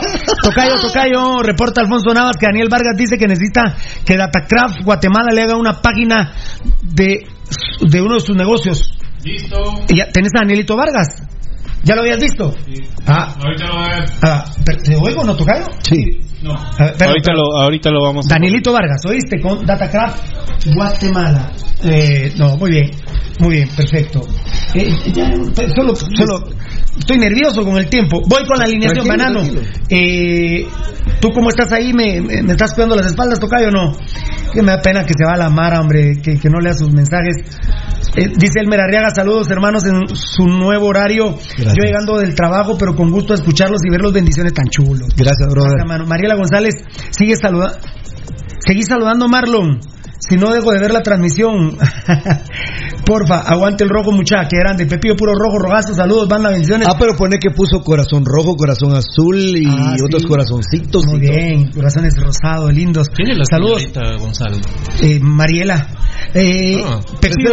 Tocayo, Tocayo, reporta Alfonso Navas que Daniel Vargas dice que necesita que Datacraft Guatemala le haga una página de, de uno de sus negocios. Listo. Y ya, ¿Tenés a Danielito Vargas? ¿Ya lo habías visto? Ah, Ahorita lo va a ver. ah, ¿te, oigo no, Tocayo? Sí. No. A ver, ahorita, lo, ahorita lo vamos a... Danielito Vargas, ¿oíste? Con Datacraft Guatemala. Eh, no, muy bien, muy bien, perfecto. Eh, ya, solo, solo, estoy nervioso con el tiempo. Voy con la alineación, banano. Eh, ¿Tú cómo estás ahí? ¿Me, me, estás cuidando las espaldas, Tocayo o no? Que me da pena que se va la Mara, hombre, que, que no lea sus mensajes. Eh, dice Elmer Arriaga, saludos hermanos en su nuevo horario. Gracias. Yo llegando del trabajo, pero con gusto escucharlos y verlos. Bendiciones tan chulos. Gracias, brother. Gracias. Mariela González, sigue saludando. Seguí saludando, Marlon. Si no dejo de ver la transmisión. Porfa, aguante el rojo, muchacha, que grande. Pepillo puro rojo, rogazo, saludos, banda, bendiciones. Ah, pero pone que puso corazón rojo, corazón azul y Ah, otros sí. corazoncitos. Muy todo. bien, corazones rosados, lindos. ¿Quién es la Saludos, señorita Gonzalo? eh, Mariela. Eh, Ah, Pepillo.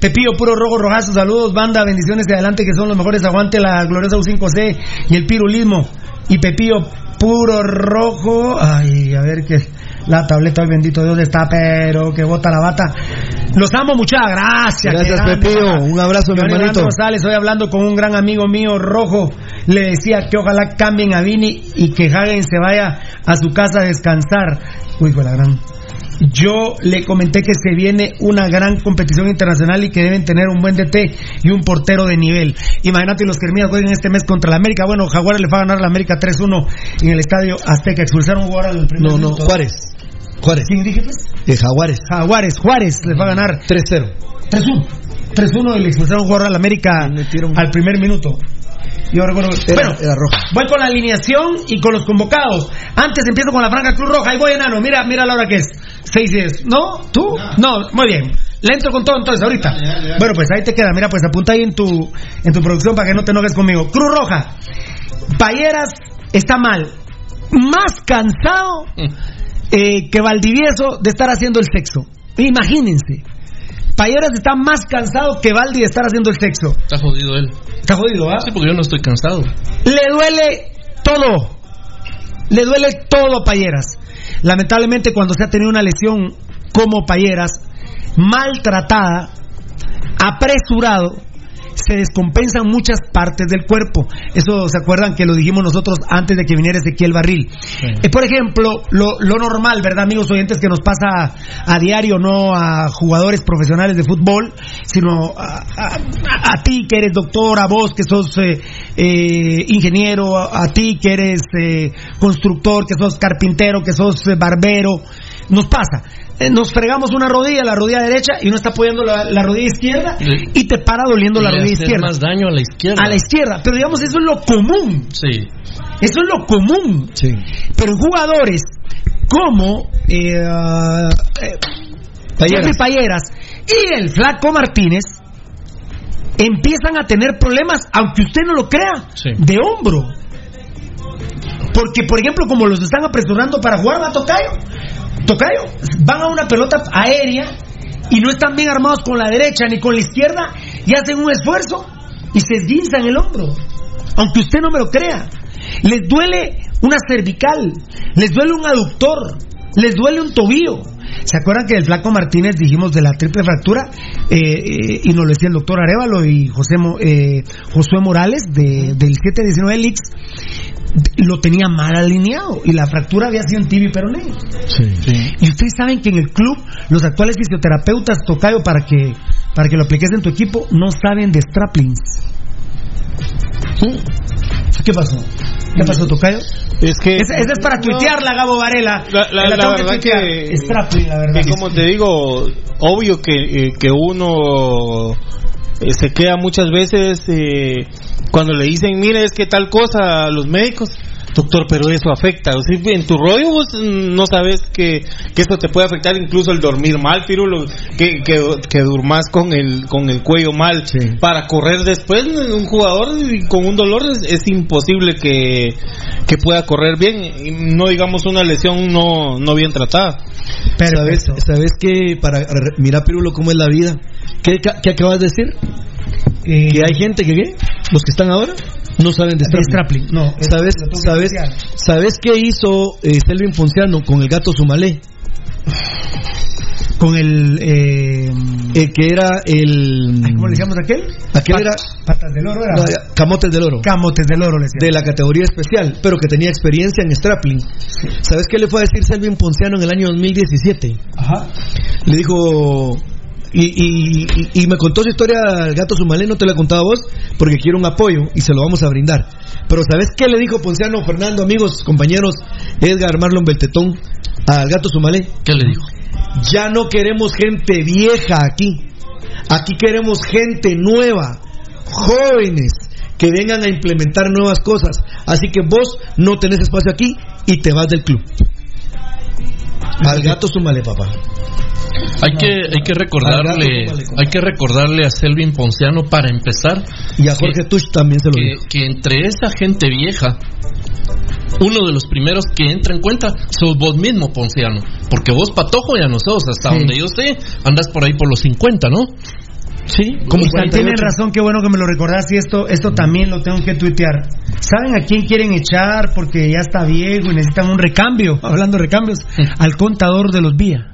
Pepillo Puro Rojo Rojazo, saludos, banda, bendiciones y adelante que son los mejores. Aguante la gloriosa U5C y el pirulismo. Y Pepillo Puro Rojo, ay, a ver qué. La tableta, hoy bendito Dios está, pero que bota la bata. Los amo, muchas gracias. Gracias, Pepillo. Un abrazo, mi hermanito. Rosales, hoy hablando con un gran amigo mío, Rojo. Le decía que ojalá cambien a Vini y que Hagen se vaya a su casa a descansar. Uy, fue la gran. Yo le comenté que se viene una gran competición internacional y que deben tener un buen DT y un portero de nivel. Imagínate los que jueguen este mes contra la América. Bueno, Jaguares le va a ganar la América 3-1 en el estadio Azteca. Expulsaron a un jugador al primer No, no, minuto. Juárez. Juárez. ¿Quién dije pues? De Jaguares. Jaguares, Juárez les va a ganar 3-0. 3-1. 3-1 y le expulsaron a un jugador a la América metieron- al primer minuto. Yo recuerdo. Era, bueno, era roja. Voy con la alineación y con los convocados. Antes empiezo con la Franca Cruz Roja. Ahí voy, enano. Mira, mira la hora que es. 6 10. ¿No? ¿Tú? No, muy bien. Le entro con todo entonces ahorita. Dale, dale, dale. Bueno, pues ahí te queda. Mira, pues apunta ahí en tu, en tu producción para que no te enojes conmigo. Cruz Roja. Payeras está mal. Más cansado eh, que Valdivieso de estar haciendo el sexo. Imagínense. Payeras está más cansado que Valdi de estar haciendo el sexo. Está jodido él. Está jodido, ¿ah? Sí, porque yo no estoy cansado. Le duele todo. Le duele todo a Payeras. Lamentablemente cuando se ha tenido una lesión como Payeras, maltratada, apresurado, se descompensan muchas partes del cuerpo. Eso se acuerdan que lo dijimos nosotros antes de que viniera Ezequiel Barril. Eh, por ejemplo, lo, lo normal, ¿verdad, amigos oyentes, que nos pasa a diario, no a jugadores profesionales de fútbol, sino a, a- a ti que eres doctor, a vos que sos eh, eh, ingeniero, a, ti que eres constructor, que sos carpintero, que sos barbero, nos pasa. Eh, Nos fregamos una rodilla, la rodilla derecha, y uno está apoyando la, la rodilla izquierda y te para doliendo la rodilla hacer izquierda. más daño a la izquierda. A la izquierda, pero digamos, eso es lo común. Sí. Eso es lo común. Sí. Pero jugadores como eh, eh, Payeras. Jeffrey Payeras y el Flaco Martínez empiezan a tener problemas, aunque usted no lo crea, Sí. de hombro. Porque, por ejemplo, como los están apresurando para jugar, va Tocayo. Tocayo, van a una pelota aérea y no están bien armados con la derecha ni con la izquierda y hacen un esfuerzo y se esguinzan el hombro. Aunque usted no me lo crea. Les duele una cervical, les duele un aductor, les duele un tobillo. ¿Se acuerdan que del Flaco Martínez dijimos de la triple fractura? Eh, eh, y nos lo decía el doctor Arevalo y José, Mo- eh, Josué Morales de- del 719 Lix. Lo tenía mal alineado y la fractura había sido en tibio y peroné. Y ustedes saben que en el club los actuales fisioterapeutas tocayo para que para que lo apliques en tu equipo no saben de straplings. ¿Qué pasó? ¿Qué pasó, Tocayo? Es que. Esa, esa es para No. tuitearla, Gabo Varela. La, la- la que verdad que, Strapling, la verdad. que como te digo, obvio que, eh, que uno eh, se queda muchas veces eh, cuando le dicen, mire, es que tal cosa a los médicos. Doctor, pero eso afecta. O sea, en tu rollo vos no sabes que, que eso te puede afectar incluso el dormir mal, Pirulo, que, que, con el, con el cuello mal. Para correr después, un jugador con un dolor es, es imposible que, que pueda correr bien. y No digamos una lesión no, no bien tratada. ¿Sabes, ¿Sabes que para mira Pirulo cómo es la vida? ¿Qué, qué acabas de decir? Eh, que hay gente que ¿qué? los que están ahora no saben de Strapling. No, es- ¿Sabes, sabes. ¿Sabes qué hizo eh, Selvin Ponciano con el gato Sumalé? Con el. Eh, El que era el. ¿Cómo le decíamos aquel? Aquel Pat- era. Patas del oro, era. no, Camotes del Oro. Camotes del oro, le decíamos. de la categoría especial, pero que tenía experiencia en Strapling. ¿Sabes qué le fue a decir Selvin Ponciano en el año 2017? Ajá. Le dijo. Y, y- y- y me contó su historia al gato Sumalé, no te la he contado a vos, porque quiero un apoyo y se lo vamos a brindar. Pero ¿sabes qué le dijo Ponciano, Fernando, amigos, compañeros, Edgar, Marlon Beltetón, al gato Sumalé? ¿Qué le dijo? Ya no queremos gente vieja aquí. Aquí queremos gente nueva, jóvenes, que vengan a implementar nuevas cosas. Así que vos no tenés espacio aquí y te vas del club. Al gato súmale, papá. Hay que, hay que recordarle, hay que recordarle a Selvin Ponciano para empezar Y a Jorge Tuch también se lo que, dijo. que entre esa gente vieja, uno de los primeros que entra en cuenta sos vos mismo, Ponciano. Porque vos, patojo, ya no sos. Hasta Sí. donde yo sé, andas por ahí por los 50, ¿no? Sí, Como como tienen 48. razón, qué bueno que me lo recordás y esto, esto también lo tengo que tuitear. ¿Saben a quién quieren echar porque ya está viejo y necesitan un recambio? Hablando de recambios, al contador de los vía.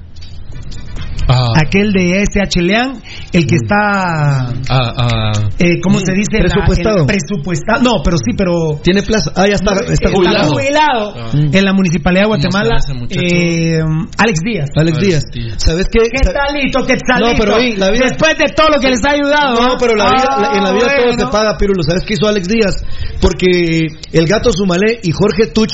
Ah, Aquel de SH Leán, el que está, ah, ah. eh, ¿cómo se dice? La- Presupuestado. el presupuestado. No, pero sí, pero Tiene plaza. Ah, ya está, está jubilado. jubilado en la Municipalidad de ¿Cómo se Guatemala. eh, Alex Díaz. Alex Alex Díaz. Díaz. ¿Sabes qué? ¿Qué talito, qué talito? No, pero oí, la vida- Después de todo lo que les ha ayudado. No, pero la vida, Ah, la- en la vida todo se paga, Pirulo. ¿Sabes qué hizo Alex Díaz? Porque el gato Sumalé y Jorge Tuch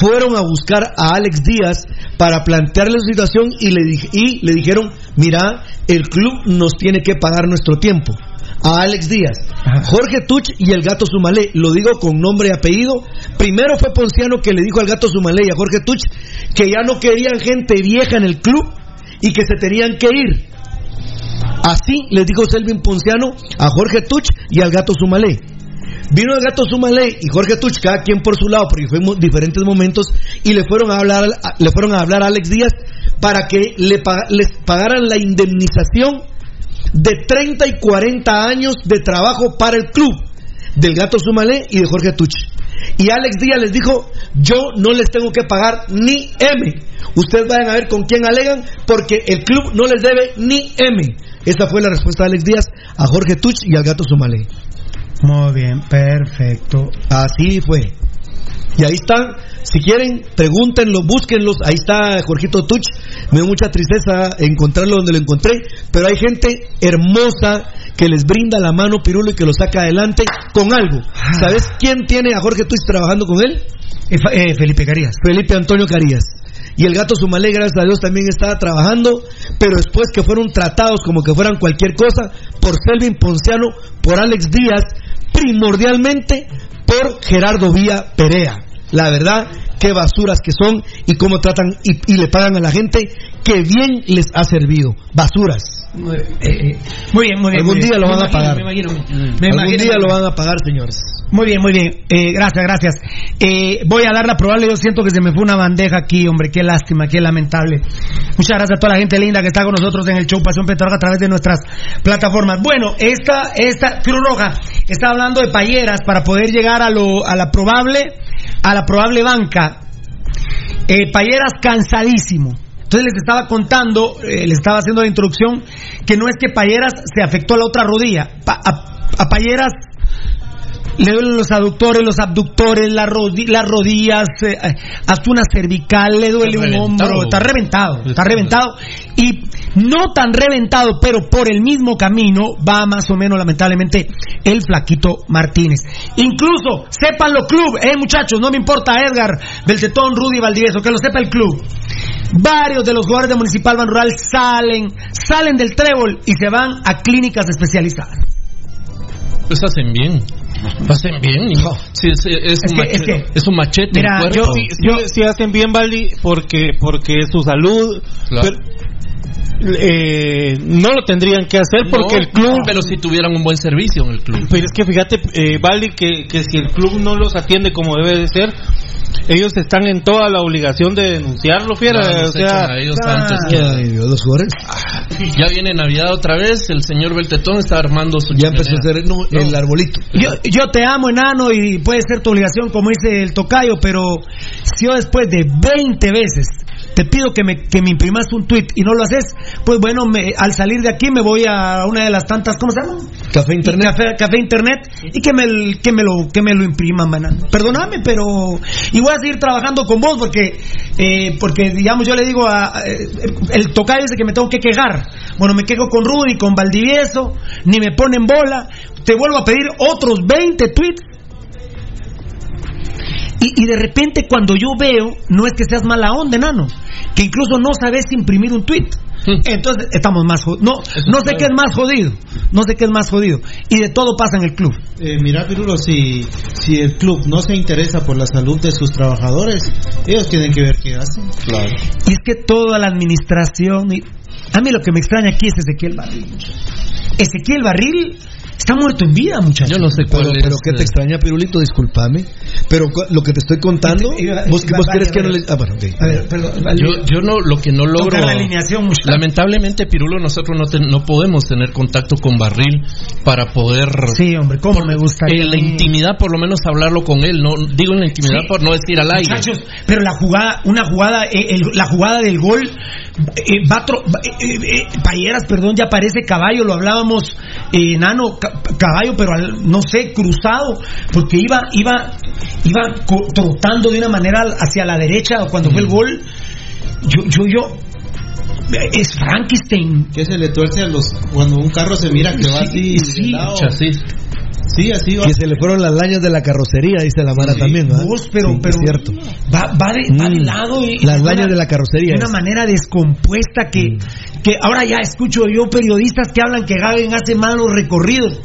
fueron a buscar a Alex Díaz para plantearle su situación y le, dij- y le dijeron, mira, el club nos tiene que pagar nuestro tiempo. A Alex Díaz, Jorge Tuch y el gato Sumalé, lo digo con nombre y apellido. Primero fue Ponciano que le dijo al gato Sumalé y a Jorge Tuch que ya no querían gente vieja en el club y que se tenían que ir. Así les dijo Selvin Ponciano a Jorge Tuch y al gato Sumalé. Vino el gato Sumalé y Jorge Tuch, cada quien por su lado, porque fuimos diferentes momentos, y le fueron a hablar, le fueron a hablar a Alex Díaz para que le les pagaran la indemnización de 30 y 40 años de trabajo para el club del gato Sumalé y de Jorge Tuch. Y Alex Díaz les dijo, yo no les tengo que pagar ni M. Ustedes vayan a ver con quién alegan, porque el club no les debe ni M. Esa fue la respuesta de Alex Díaz a Jorge Tuch y al gato Sumalé. Muy bien, perfecto. Así fue. Y ahí están. Si quieren, pregúntenlo, búsquenlos. Ahí está Jorgito Tuch. Me dio mucha tristeza encontrarlo donde lo encontré. Pero hay gente hermosa que les brinda la mano Pirulo y que lo saca adelante con algo. ¿Sabes quién tiene a Jorge Tuch trabajando con él? Eh, eh, Felipe Carías. Felipe Antonio Carías. Y el gato Sumalé, gracias a Dios, también estaba trabajando, pero después que fueron tratados como que fueran cualquier cosa por Selvin Ponciano, por Alex Díaz, primordialmente por Gerardo Vía Perea. La verdad, qué basuras que son y cómo tratan y, y le pagan a la gente que bien les ha servido. Basuras. Muy, eh, eh, muy bien, muy bien. Algún bien. día lo van a pagar. Me imagino, me Algún día lo van a pagar, señores. Muy bien, muy bien. Eh, gracias, gracias. Eh, voy a dar la probable. Yo siento que se me fue una bandeja aquí, hombre. Qué lástima, qué lamentable. Muchas gracias a toda la gente linda que está con nosotros en el show Pasión Petrolera a través de nuestras plataformas. Bueno, esta, esta Cruz Roja está hablando de payeras para poder llegar a lo, a la probable, a la probable banca. Eh, payeras cansadísimo. Entonces les estaba contando, eh, les estaba haciendo la introducción, que no es que Payeras se afectó a la otra rodilla. Pa- a Payeras le duelen los aductores, los abductores, la rodi- las rodillas, eh, eh, hasta una cervical, le duele Está un reventado. hombro, está reventado, está reventado. Y no tan reventado, pero por el mismo camino va más o menos lamentablemente el flaquito Martínez. Incluso, sépanlo club, eh muchachos, no me importa Edgar, Beltetón, Rudy Valdivieso, que lo sepa el club. Varios de los jugadores de Municipal Ban Rural salen, salen del trébol y se van a clínicas especializadas. Pues hacen bien. Hacen bien. y- Sí, es, es Es un que- es machete, que- es un machete Mira, yo- sí, sí hacen bien, Valdi, porque, porque su salud. Claro. pero, eh, no lo tendrían que hacer porque No, el club. Pero si tuvieran un buen servicio en el club. Pero es que fíjate, eh, Valdi, que, que si el club no los atiende como debe de ser, ellos están en toda la obligación de denunciarlo, fiera. Ya o sea, a ellos ah, antes que- Ay, Dios, los jugadores. Ya viene Navidad otra vez, el señor Beltetón está armando su Ya empezó a hacer no, el arbolito. Yo, yo te amo, enano, y puede ser tu obligación, como dice el tocayo, pero si yo después de 20 veces te pido que me, que me imprimas un tweet y no lo haces, pues bueno, me- al salir de aquí me voy a una de las tantas, ¿cómo se llama? Café Internet. Café, café Internet y que me, que me lo que me lo impriman, man. Perdóname, pero y voy a seguir trabajando con vos porque eh, porque digamos yo le digo a, a- el tocayo dice que me tengo que quejar. Bueno, me quejo con Rudy, con Valdivieso, ni me ponen bola. Te vuelvo a pedir otros 20 tweets. Y, y de repente cuando yo veo, no es que seas mala onda, enano, que incluso no sabes imprimir un tweet. Entonces estamos más jodidos. No, no sé qué es más jodido. No sé qué es más jodido. Y de todo pasa en el club. Eh, mira, Pirulo, si, si el club no se interesa por la salud de sus trabajadores, ellos tienen que ver qué hacen. Y es que toda la administración. y- A mí lo que me extraña aquí es Ezequiel Barril. Ezequiel Barril está muerto en vida, muchachos. Yo no sé cuál Pero, es. pero ¿qué te extraña, Pirulito? Discúlpame. Pero cu- lo que te estoy contando, Iba- vos, vos crees que no le... Ah, bueno, ok. A ver, perdón. Yo, yo no, lo que no logro. La alineación. Lamentablemente, Pirulo, nosotros no, te- no podemos tener contacto con Barril para poder. Sí, hombre, cómo me gustaría. En la intimidad, por lo menos hablarlo con él. No digo en la intimidad Sí. por no decir al aire. Muchachos, pero la jugada, una jugada, eh, el- la jugada del gol, eh, va tro- va- eh, eh, eh, Payeras, perdón, ya parece caballo, lo hablábamos, eh, enano, ca- caballo, pero al- no sé, cruzado, porque iba, iba, iba trotando de una manera hacia la derecha cuando fue el gol. Yo, yo, yo, es Frankenstein. Que se le tuerce a los. Cuando un carro se mira que va así. sí. Chasis. Sí, así va. Que se le fueron las lañas de la carrocería, dice la Mara también, ¿verdad? Vos, pero, Sí, pero es cierto. Va, va, de, va de Mm. lado y, Las lañas de la carrocería. de una es. manera descompuesta que, que ahora ya escucho yo periodistas que hablan que Gaben hace malos recorridos.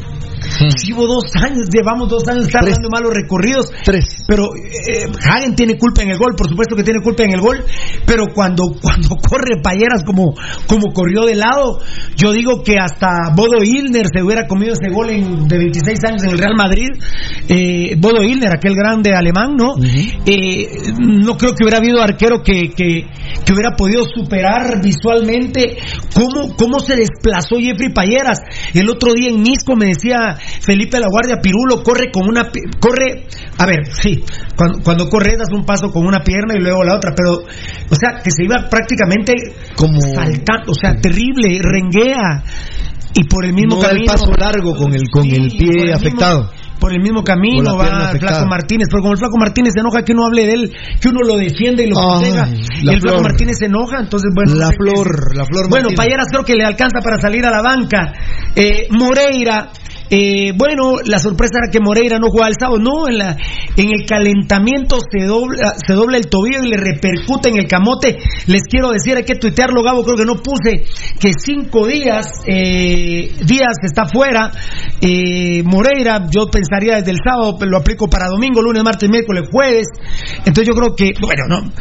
Llevo dos años, llevamos dos años estar de malos recorridos. Tres. Pero eh, Hagen tiene culpa en el gol, por supuesto que tiene culpa en el gol, pero cuando, cuando corre Payeras como, como corrió de lado, yo digo que hasta Bodo Ilner se hubiera comido ese gol en- de 26 años en el Real Madrid. Eh, Bodo Ilner, aquel grande alemán, ¿no? Eh, no creo que hubiera habido arquero que, que, que hubiera podido superar visualmente cómo, cómo se desplazó Jeffrey Payeras. El otro día en Misco me decía Felipe La Guardia Pirulo, corre con una corre, a ver, sí, cuando, cuando corres das un paso con una pierna y luego la otra, pero, o sea, que se iba prácticamente Como- saltando, o sea, terrible, renguea. Y por el mismo No da el camino. paso largo con el- con el pie por mismo- afectado. por el mismo camino va. Flaco Martínez, pero como el Flaco Martínez se enoja que uno hable de él, que uno lo defiende y lo la y el Flaco. Martínez se enoja, entonces bueno. La flor, la flor Bueno, Martínez. Payeras creo que le alcanza para salir a la banca. Eh, Moreira, eh, bueno, la sorpresa era que Moreira no jugaba el sábado, no, en, la, en el calentamiento se dobla, se dobla el tobillo y le repercute en el camote. Les quiero decir, hay que tuitearlo, Gabo, creo que no puse, que cinco días, eh, días está fuera. Eh, Moreira, yo pensaría desde el sábado, lo aplico para domingo, lunes, martes, miércoles, jueves. Entonces yo creo que, bueno, no,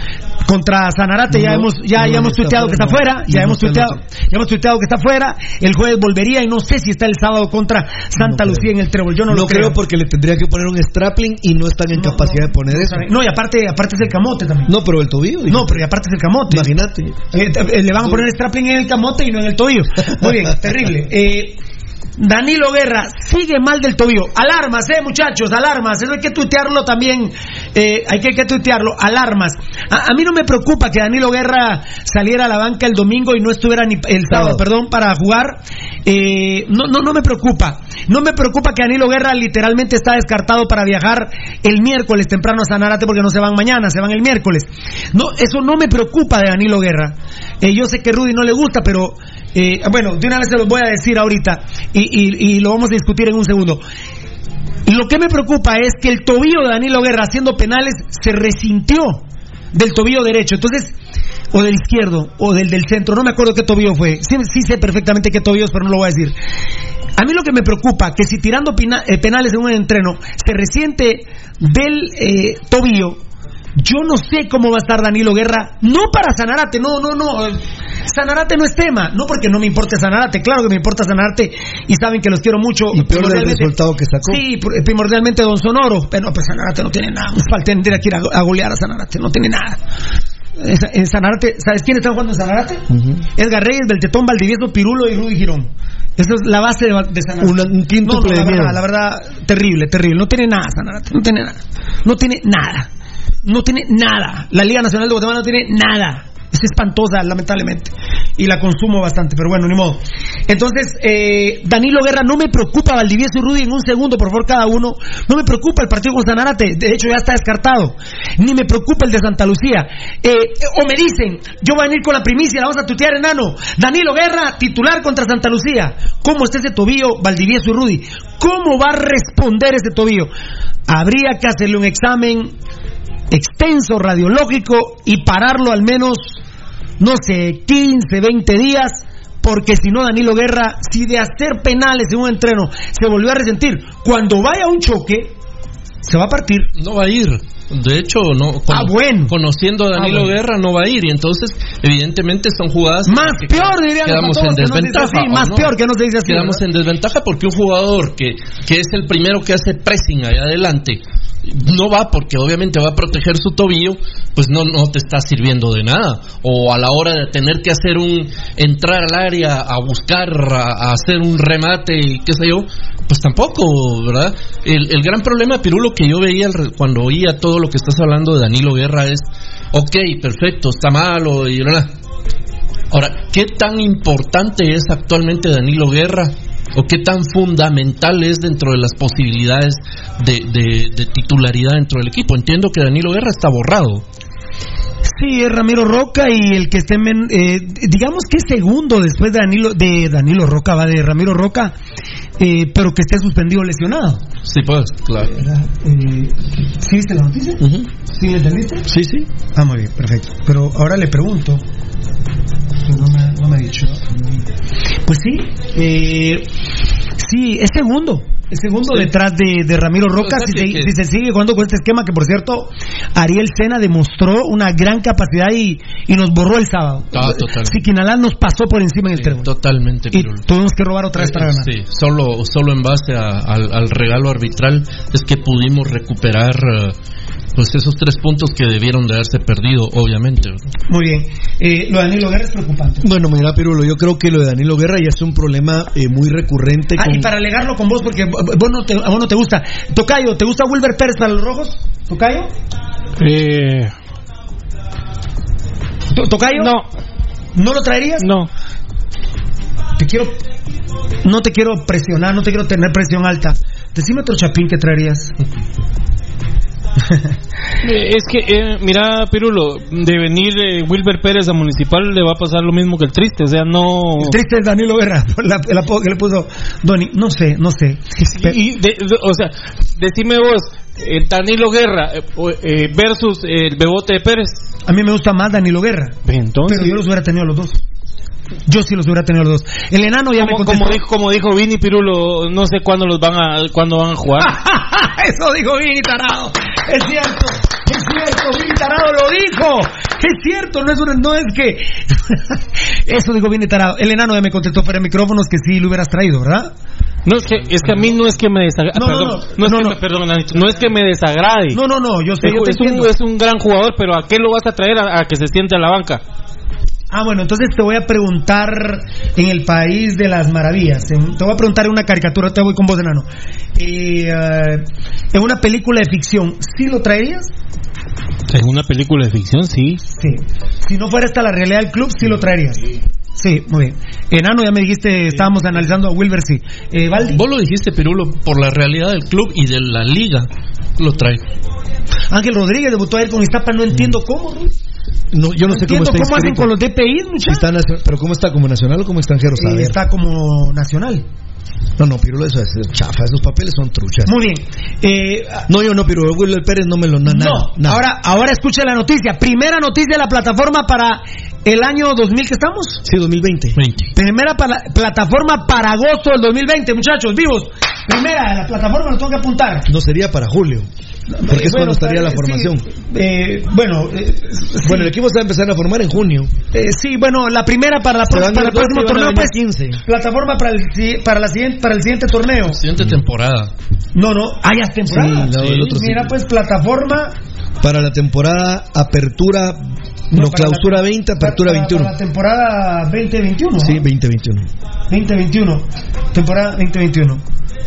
contra Sanarate ya hemos, ya, no, ya hemos tuiteado que está fuera, ya hemos tuiteado, ya hemos tuiteado que está fuera, el jueves volvería y no sé si está el sábado contra Santa No Lucía creo. en el Trébol, yo no, No, lo creo. creo. porque le tendría que poner un strapling y no están en No, capacidad de poner eso. No, y aparte, aparte es el camote también. No, pero el tobillo. No, pero y aparte es el camote. Imagínate. Eh, eh, le van a poner strapling en el camote y no en el tobillo. Muy bien, terrible. Eh, Danilo Guerra sigue mal del tobillo. Alarmas, eh, muchachos, alarmas. Eso hay que tuitearlo también. Eh, hay que, hay que tuitearlo. Alarmas. A, a mí no me preocupa que Danilo Guerra saliera a la banca el domingo y no estuviera ni el sábado, Sábado. perdón, para jugar. Eh, no, no, no me preocupa. No me preocupa que Danilo Guerra literalmente está descartado para viajar el miércoles temprano a Sanarate porque no se van mañana, se van el miércoles. No, eso no me preocupa de Danilo Guerra. Eh, yo sé que Rudy no le gusta, pero eh, bueno, de una vez se los voy a decir ahorita y, lo vamos a discutir en un segundo. Lo que me preocupa es que el tobillo de Danilo Guerra haciendo penales se resintió del tobillo derecho. Entonces, o del izquierdo, o del del centro, no me acuerdo qué tobillo fue. Sí, sé perfectamente qué tobillo es, pero no lo voy a decir. A mí lo que me preocupa, que si tirando eh, penales en un entreno se resiente del eh, tobillo, yo no sé cómo va a estar Danilo Guerra, no para Sanarate, no, no, no. Eh, Sanarate no es tema, no porque no me importe Sanarate, claro que me importa Sanarate y saben que los quiero mucho. Y Primordialmente- resultado que sacó. Sí, pr- primordialmente Don Sonoro, pero no, pues Sanarate no tiene nada, falta tendría que ir a, a golear a Sanarate, no tiene nada. En- En Sanarate, ¿sabes quiénes están jugando en Sanarate? Edgar Reyes, Beltetón, Valdivieso, Pirulo y Rudy Girón. Esa es la base de, de Sanarate. Una- un quíntuple No, no, la verdad, la verdad, terrible, terrible. No tiene nada Sanarate, no tiene nada. No tiene nada. No tiene nada. La Liga Nacional de Guatemala no tiene nada. Es espantosa, lamentablemente. Y la consumo bastante, pero bueno, ni modo. Entonces, eh, Danilo Guerra, no me preocupa Valdivieso y Rudy en un segundo, por favor, cada uno. No me preocupa el partido con Sanarate. De hecho, ya está descartado. Ni me preocupa el de Santa Lucía. Eh, o me dicen, yo voy a venir con la primicia, la vamos a tutear, enano. Danilo Guerra, titular contra Santa Lucía. ¿Cómo está ese tobillo, Valdivieso y Rudy? ¿Cómo va a responder ese tobillo? Habría que hacerle un examen extenso radiológico y pararlo al menos, no sé, 15, 20 días, porque si no, Danilo Guerra, si de hacer penales en un entreno se volvió a resentir, cuando vaya a un choque, Se va a partir. No va a ir. De hecho, no. Ah, bueno. Conociendo a Danilo Ah, bueno. Guerra, no va a ir. Y entonces, evidentemente, son jugadas. Más que peor, dirían los Quedamos en no desventaja. así, ¿o más no? peor que no se dice así, Quedamos ¿verdad? en desventaja porque un jugador que, que es el primero que hace pressing allá adelante no va porque obviamente va a proteger su tobillo, pues no, no te está sirviendo de nada. O a la hora de tener que hacer un. entrar al área a buscar, a, hacer un remate y qué sé yo, pues tampoco, ¿verdad? El, el gran problema, Pirulo, que yo veía cuando oía todo lo que estás hablando de Danilo Guerra es: ok, perfecto, está malo y bla. Ahora, ¿qué tan importante es actualmente Danilo Guerra? ¿O qué tan fundamental es dentro de las posibilidades de, de- de titularidad dentro del equipo? Entiendo que Danilo Guerra está borrado. Sí, es Ramiro Roca y el que esté, eh, digamos que es segundo después de Danilo, de Danilo Roca, va de Ramiro Roca, eh, pero que esté suspendido lesionado. Sí, pues, claro. Eh, ¿Sí viste la noticia? ¿Sí le entendiste? Sí, sí. Ah, muy bien, perfecto. Pero ahora le pregunto. que No me, no me ha dicho. Pues sí, eh, sí, es segundo. Es segundo Sí. detrás de, de Ramiro Roca. Si, se, que- si se sigue jugando con este esquema, que por cierto, Ariel Sena demostró una gran capacidad y, y nos borró el sábado. Ah. Siquinalá nos pasó por encima en el Sí, totalmente, Y Pirulo. tuvimos que robar otra vez para ganar. Sí, solo, solo en base a- al, al regalo arbitral es que pudimos recuperar eh, pues esos tres puntos que debieron de haberse perdido, obviamente. ¿verdad? Muy bien. Eh, lo de Danilo Guerra es preocupante. Bueno, mira, Pirulo, yo creo que lo de Danilo Guerra ya es un problema eh, muy recurrente. Ah, con- y para alegarlo con vos, porque vos no te, a vos no te gusta. Tocayo, ¿te gusta Wilber Pérez para los rojos? ¿Tocayo? Eh, To- ¿Tocayo? no, ¿No lo traerías? no. Te quiero. No te quiero presionar, no te quiero tener presión alta. Decime otro chapín que traerías. Es que, eh, mira, Pirulo, de venir eh, Wilber Pérez a Municipal le va a pasar lo mismo que el triste. O sea, no. El triste es Danilo Guerra, por la- el apodo que le puso Doni. No sé, no sé. Y, de- de- o sea, decime vos, eh, Danilo Guerra eh, eh, versus el Bebote de Pérez. A mí me gusta más Danilo Guerra. Entonces, Pero yo los hubiera tenido a los dos. Yo sí los hubiera tenido los dos. El enano ya me contestó. como dijo, como dijo Vini Pirulo, no sé cuándo los van a, cuándo van a jugar. Eso dijo Vini Tarado. Es cierto, es cierto, Vini Tarado lo dijo. Es cierto, no es, una- no es que. Eso dijo Vini Tarado. El enano ya me contestó de micrófonos que sí lo hubieras traído, ¿verdad? No es que, es que a mí no es que me desagrade. No, no, no, no, es que me, perdón, no es que me desagrade. No, no, no, yo sé, yo te es, un, es un gran jugador, pero ¿a qué lo vas a traer a, a que se siente a la banca? Ah, bueno, entonces te voy a preguntar en el país de las maravillas. En- te voy a preguntar en una caricatura, te voy con voz de enano. Eh, en una película de ficción, ¿sí lo traerías? En una película de ficción, sí. Sí. Si no fuera esta la realidad del club, sí lo traerías. Sí, muy bien. Enano, ya me dijiste, estábamos analizando a Wilber, sí. Eh, Valdi, Vos lo dijiste, Pirulo, por la realidad del club y de la liga, lo trae. Ángel Rodríguez debutó ayer con Iztapa, no entiendo cómo. ¿no? No, yo no sé cómo entiendo está cómo hacen con los DPI, muchachos. pero cómo está como nacional o como extranjero, Eh, saber. está como nacional. No, no, Pirulo, eso es chafa, esos papeles son truchas. Muy bien. Eh, No, yo no, Pirulo, Wilber Pérez no me lo na- no, nada, nada. ahora, ahora escucha la noticia. Primera noticia de la plataforma para el año 2000 que estamos. Sí, 2020. 20. Primera plataforma para agosto del 2020, muchachos, vivos. Primera, la plataforma lo tengo que apuntar. No sería para julio. Porque es cuando Bueno, estaría la sí, formación. eh, bueno, eh, sí, Bueno, el equipo se va a empezar a formar en junio. eh, sí, bueno, la primera para, la para el próximo torneo, pues. 15. Plataforma para el, si- para, la siguiente, para el siguiente torneo. Siguiente temporada. No, no, ya es temporada. Sí, no, el otro sí. Mira, pues, plataforma. Para la temporada apertura, no, clausura la- 20, apertura para- 21. Para la temporada 2021. Sí, ¿no? 2021. 2021. Temporada 2021.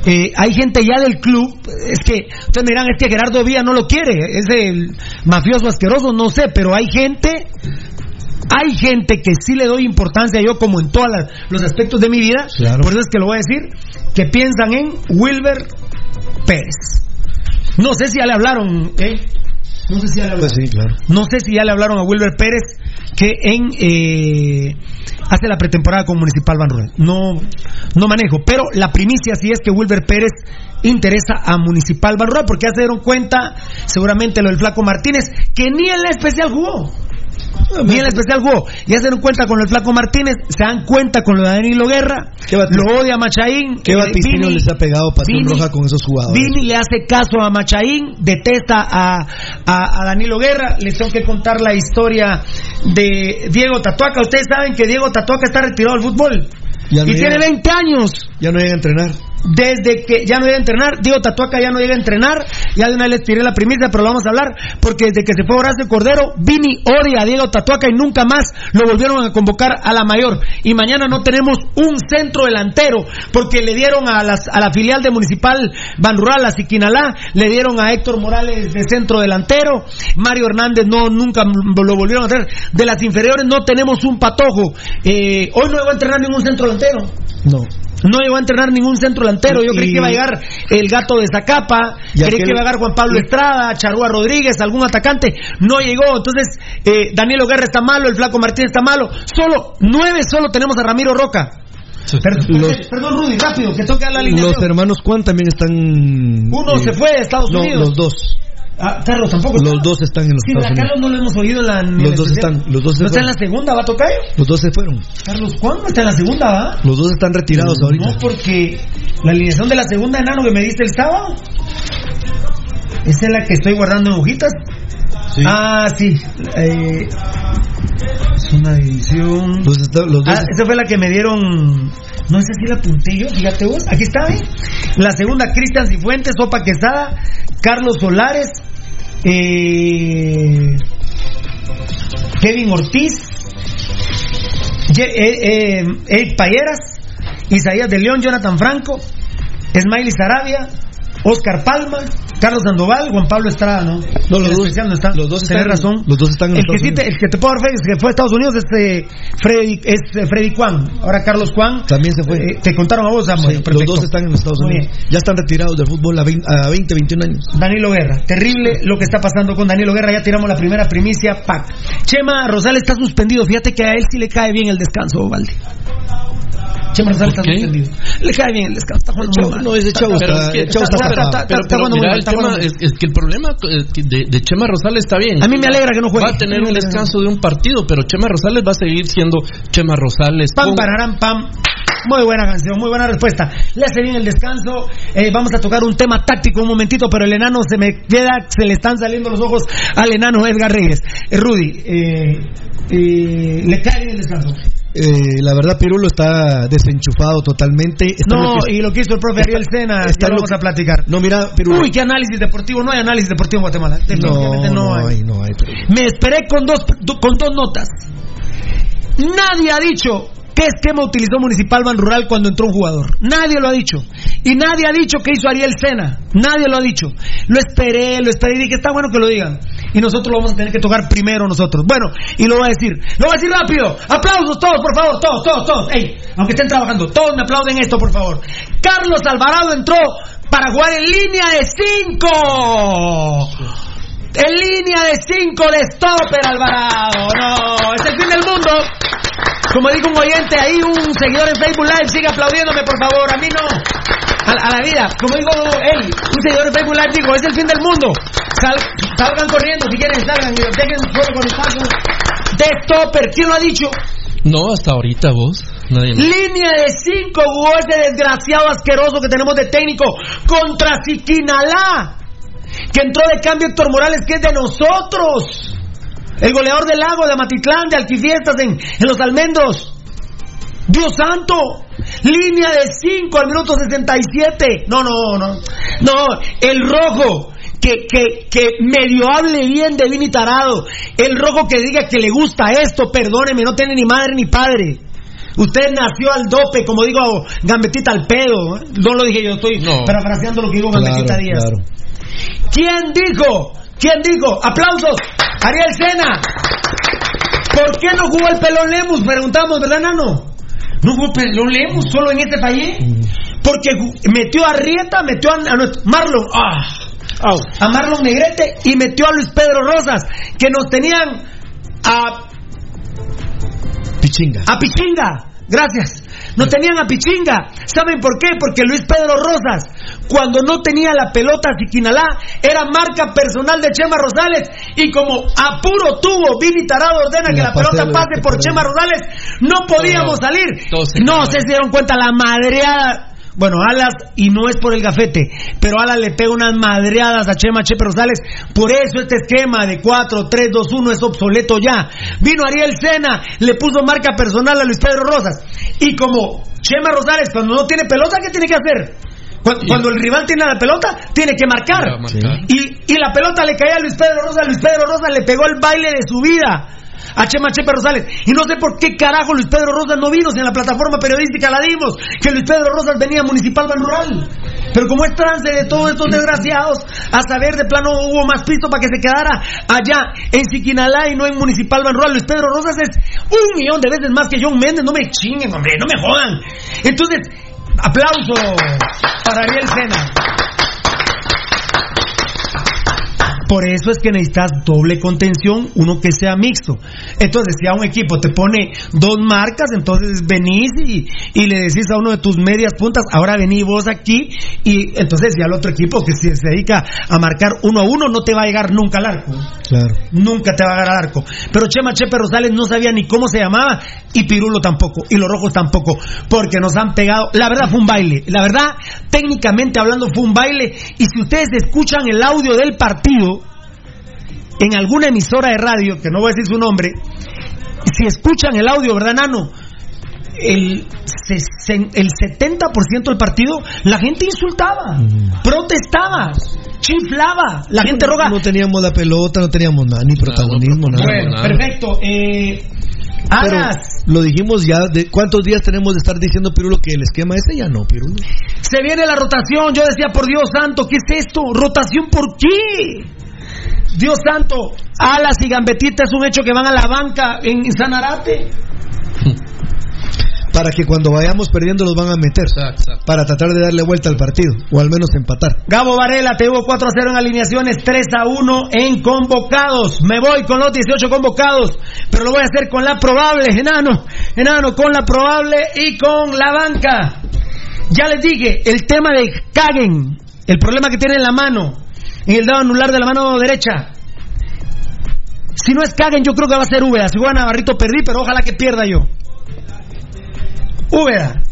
Eh, hay gente ya del club, es que ustedes me dirán, es que Gerardo Villa no lo quiere, es el mafioso asqueroso, no sé, pero hay gente, hay gente que sí le doy importancia yo como en todos los aspectos de mi vida, Claro. por eso es que lo voy a decir, que piensan en Wilber Pérez. No sé si ya le hablaron, ¿eh? No sé si ya le hablaron. Pues sí, claro. No sé si ya le hablaron a Wilber Pérez que en eh, hace la pretemporada con Municipal Van. No, no manejo, pero la primicia sí es que Wilber Pérez interesa a Municipal Van porque ya se dieron cuenta, seguramente lo del Flaco Martínez, que ni en la especial jugó. Ni el especial jugó. Ya se dan cuenta con el Flaco Martínez, se dan cuenta con lo de Danilo Guerra, lo odia Machaín. ¿Qué eh, vaticinio les ha pegado Vini- Roja con esos jugadores? Vini le hace caso a Machaín, detesta a, a- a Danilo Guerra. Les tengo que contar la historia de Diego Tatuaca. Ustedes saben que Diego Tatuaca está retirado del fútbol. No y tiene llega. 20 años. Ya no llega a entrenar. Desde que ya no llega a entrenar, Diego Tatuaca ya no llega a entrenar, ya de una vez les tiré la primicia, pero lo vamos a hablar, porque desde que se fue Horacio Cordero, Vini odia a Diego Tatuaca y nunca más lo volvieron a convocar a la mayor. Y mañana no tenemos un centro delantero, porque le dieron a, las, a la filial de Municipal Banrural, a Siquinalá, le dieron a Héctor Morales de centro delantero, Mario Hernández no, nunca lo volvieron a hacer. De las inferiores no tenemos un patojo. Eh, hoy no llegó a entrenar ningún centro delantero. No. No llegó a entrenar ningún centro delantero. Yo Y- creí que iba a llegar el gato de Zacapa, creí aquel- que iba a llegar Juan Pablo Estrada, Charúa Rodríguez, algún atacante. No llegó. Entonces, eh, Daniel Guerra está malo, el Flaco Martínez está malo. Solo, nueve solo tenemos a Ramiro Roca. Perdón, Los- perdón, Rudy, rápido, que toca la alineación. Los hermanos Juan también están. Uno eh, se fue a Estados no, Unidos. los dos. Ah, Carlos tampoco. Los dos están en los Sí, Estados a Carlos Unidos. no lo hemos oído la. ni Los dos especial. están- los dos se ¿No está en la segunda, va a tocar? Los dos se fueron. Carlos, ¿cuándo está en la segunda, va? Los dos están retirados ahorita. No, porque la alineación de la segunda enano que me diste el sábado. Esa es la que estoy guardando en hojitas. Ah, sí. Eh, es una división. Los, está- los. Ah, esa fue la que me dieron. No sé si la apunté yo, fíjate vos. Aquí está, ¿eh? La segunda, Cristian Cifuentes, Sopa Quesada, Carlos Solares, eh, Kevin Ortiz, eh, eh, Eric Payeras, Isaías de León, Jonathan Franco, Smiley Sarabia, Oscar Palma, Carlos Sandoval, Juan Pablo Estrada, ¿no? No, los El dos- no está. los dos están- razón. los dos están en el que, sí te, Unidos. el que te puedo dar fe es que fue a Estados Unidos es eh, Freddy, es eh, Freddy Juan. Ahora Carlos Juan. También se fue. Eh, te contaron a vos, Sí, Samuel. los dos están en Estados Unidos. Ya están retirados del fútbol a 20, a 20, 21 años. Danilo Guerra, terrible lo que está pasando con Danilo Guerra, ya tiramos la primera primicia, pack. Chema Rosales está suspendido, fíjate que a él sí le cae bien el descanso, Valde. Chema Rosales está suspendido. Le cae bien el descanso, está jugando mal. No, ese chavo Pero está, es que, el chavo está- está pero- pero- está pero jugando muy mal, está tema es, es que el problema eh, que de, de Chema Rosales está bien. A mí me alegra que no juegue. Va a tener un descanso de un partido, pero Chema Rosales va a seguir siendo Chema Rosales. Pam, pararán, pam. Muy buena canción, muy buena respuesta. Le hace bien el descanso. Eh, vamos a tocar un tema táctico un momentito, pero el enano se me queda, se le están saliendo los ojos al enano Edgar Reyes. Eh, Rudy, eh, le cae bien el descanso. Eh, la verdad, Pirulo está desenchufado totalmente. Está No, y lo que hizo el profe Ariel Sena, está lo vamos a platicar. No, mira, Pirulo. Uy, qué análisis deportivo. No hay análisis deportivo en Guatemala. No, no hay. hay, no hay. Me esperé con dos, con dos notas. Nadie ha dicho qué esquema utilizó Municipal Ban Rural cuando entró un jugador. Nadie lo ha dicho. Y nadie ha dicho qué hizo Ariel Sena. Nadie lo ha dicho. Lo esperé, lo esperé y dije, está bueno que lo digan. Y nosotros lo vamos a tener que tocar primero nosotros. Bueno, y lo voy a decir. Lo voy a decir rápido. Aplausos todos, por favor. Todos, todos, todos. Ey, aunque estén trabajando, todos me aplauden esto, por favor. Carlos Alvarado entró para jugar en línea de cinco. En línea de 5 de stopper, Alvarado. No, es el fin del mundo. Como dijo un oyente ahí, un seguidor en Facebook Live, sigue aplaudiéndome, por favor. A mí no. A, a la vida. Como dijo él, un seguidor Live dijo, es el fin del mundo. Sal- salgan corriendo, si quieren, salgan. y Dejen fuego con el paso. De stopper, ¿quién lo ha dicho? No, hasta ahorita vos. Nadie más. Línea de 5 jugó ese desgraciado asqueroso que tenemos de técnico contra Siquinalá. Que entró de cambio Héctor Morales, que es de nosotros. El goleador del lago, de Amatitlán, de Alquifiestas, en, en los almendros. Dios santo. Línea de 5 al minuto 67. No, no, no. No, el rojo. Que, que, que medio hable bien de Vini Tarado. El rojo que diga que le gusta esto, perdóneme, no tiene ni madre ni padre. Usted nació al dope, como digo Gambetita al pedo. No lo dije yo, estoy No. parafraseando lo que digo Claro, Gambetita Díaz. claro. ¿Quién dijo? ¿Quién dijo? ¡Aplausos! Ariel Sena. ¿Por qué no jugó el pelón Lemus? Preguntamos, ¿verdad, Nano? No jugó pelón Lemus solo en este país. Porque ju- metió a Rieta, metió a, Marlon. ¡Ah! A Marlon Negrete y metió a Luis Pedro Rosas, que nos tenían a Pichinga. a Pichinga. Gracias. no tenían a Pichinga. ¿Saben por qué? Porque Luis Pedro Rosas, cuando no tenía la pelota Siquinalá, era marca personal de Chema Rosales. Y como a puro tubo, Vini Tarado ordena que La pelota pase por. Chema Rosales, no podíamos salir. se No si dieron cuenta la madreada. Bueno, Alas, y no es por el gafete, pero Alas le pega unas madreadas a Chema Chepe Rosales. Por eso este esquema de 4, 3, 2, 1 es obsoleto ya. Vino Ariel Sena, le puso marca personal a Luis Pedro Rosas. Y como Chema Rosales, cuando no tiene pelota, ¿qué tiene que hacer? Cuando, cuando el rival tiene la pelota, tiene que marcar. Y, y la pelota le caía a Luis Pedro Rosas. Luis Pedro Rosas le pegó el baile de su vida a Chema Chepe Rosales. Y no sé por qué carajo Luis Pedro Rosas no vino si en la plataforma periodística la dimos. Que Luis Pedro Rosas venía a Municipal Ban Rural. Pero como es trance de todos estos desgraciados, a saber de plano hubo más pisto para que se quedara allá en Siquinalá y no en Municipal Ban Rural. Luis Pedro Rosas es un millón de veces más que John Méndez. No me chinguen, hombre, no me jodan. Entonces, aplauso para Ariel Sena. Por eso es que necesitas doble contención, uno que sea mixto. Entonces, si a un equipo te pone dos marcas, entonces venís y, y le decís a uno de tus medias puntas, ahora vení vos aquí, y entonces ya el otro equipo que se, se dedica a marcar uno a uno no te va a llegar nunca al arco. Claro. Nunca te va a llegar al arco. Pero Chema Chepe Rosales no sabía ni cómo se llamaba y Pirulo tampoco. Y los rojos tampoco. Porque nos han pegado. La verdad fue un baile. La verdad, técnicamente hablando, fue un baile. Y si ustedes escuchan el audio del partido en alguna emisora de radio, que no voy a decir su nombre, si escuchan el audio, ¿verdad, Nano? El, sesen- el 70% del partido la gente insultaba, protestaba, chiflaba, la gente roga. No teníamos la pelota, no teníamos nada, ni protagonismo, no, nada. Bueno, nada. perfecto. Eh, Pero lo dijimos ya, de ¿cuántos días tenemos de estar diciendo Pirulo que el esquema ese ya no, Pirulo? se viene la rotación. Yo decía, por Dios santo, ¿qué es esto? ¿Rotación por qué? Dios santo, Alas y Gambetita es un hecho que van a la banca en Sanarate. Para que cuando vayamos perdiendo los van a meter. Exacto, exacto. Para tratar de darle vuelta al partido, o al menos empatar. Gabo Varela, te hubo 4 a 0 en alineaciones, 3 a 1 en convocados. Me voy con los 18 convocados, pero lo voy a hacer con la probable, enano, enano, con la probable y con la banca. Ya les dije, el tema de Kagen, el problema que tiene en la mano, en el dado anular de la mano derecha. Si no es Kagen, yo creo que va a ser Úbeda. Si juega Navarrito, perdí, pero ojalá que pierda yo. Úbeda.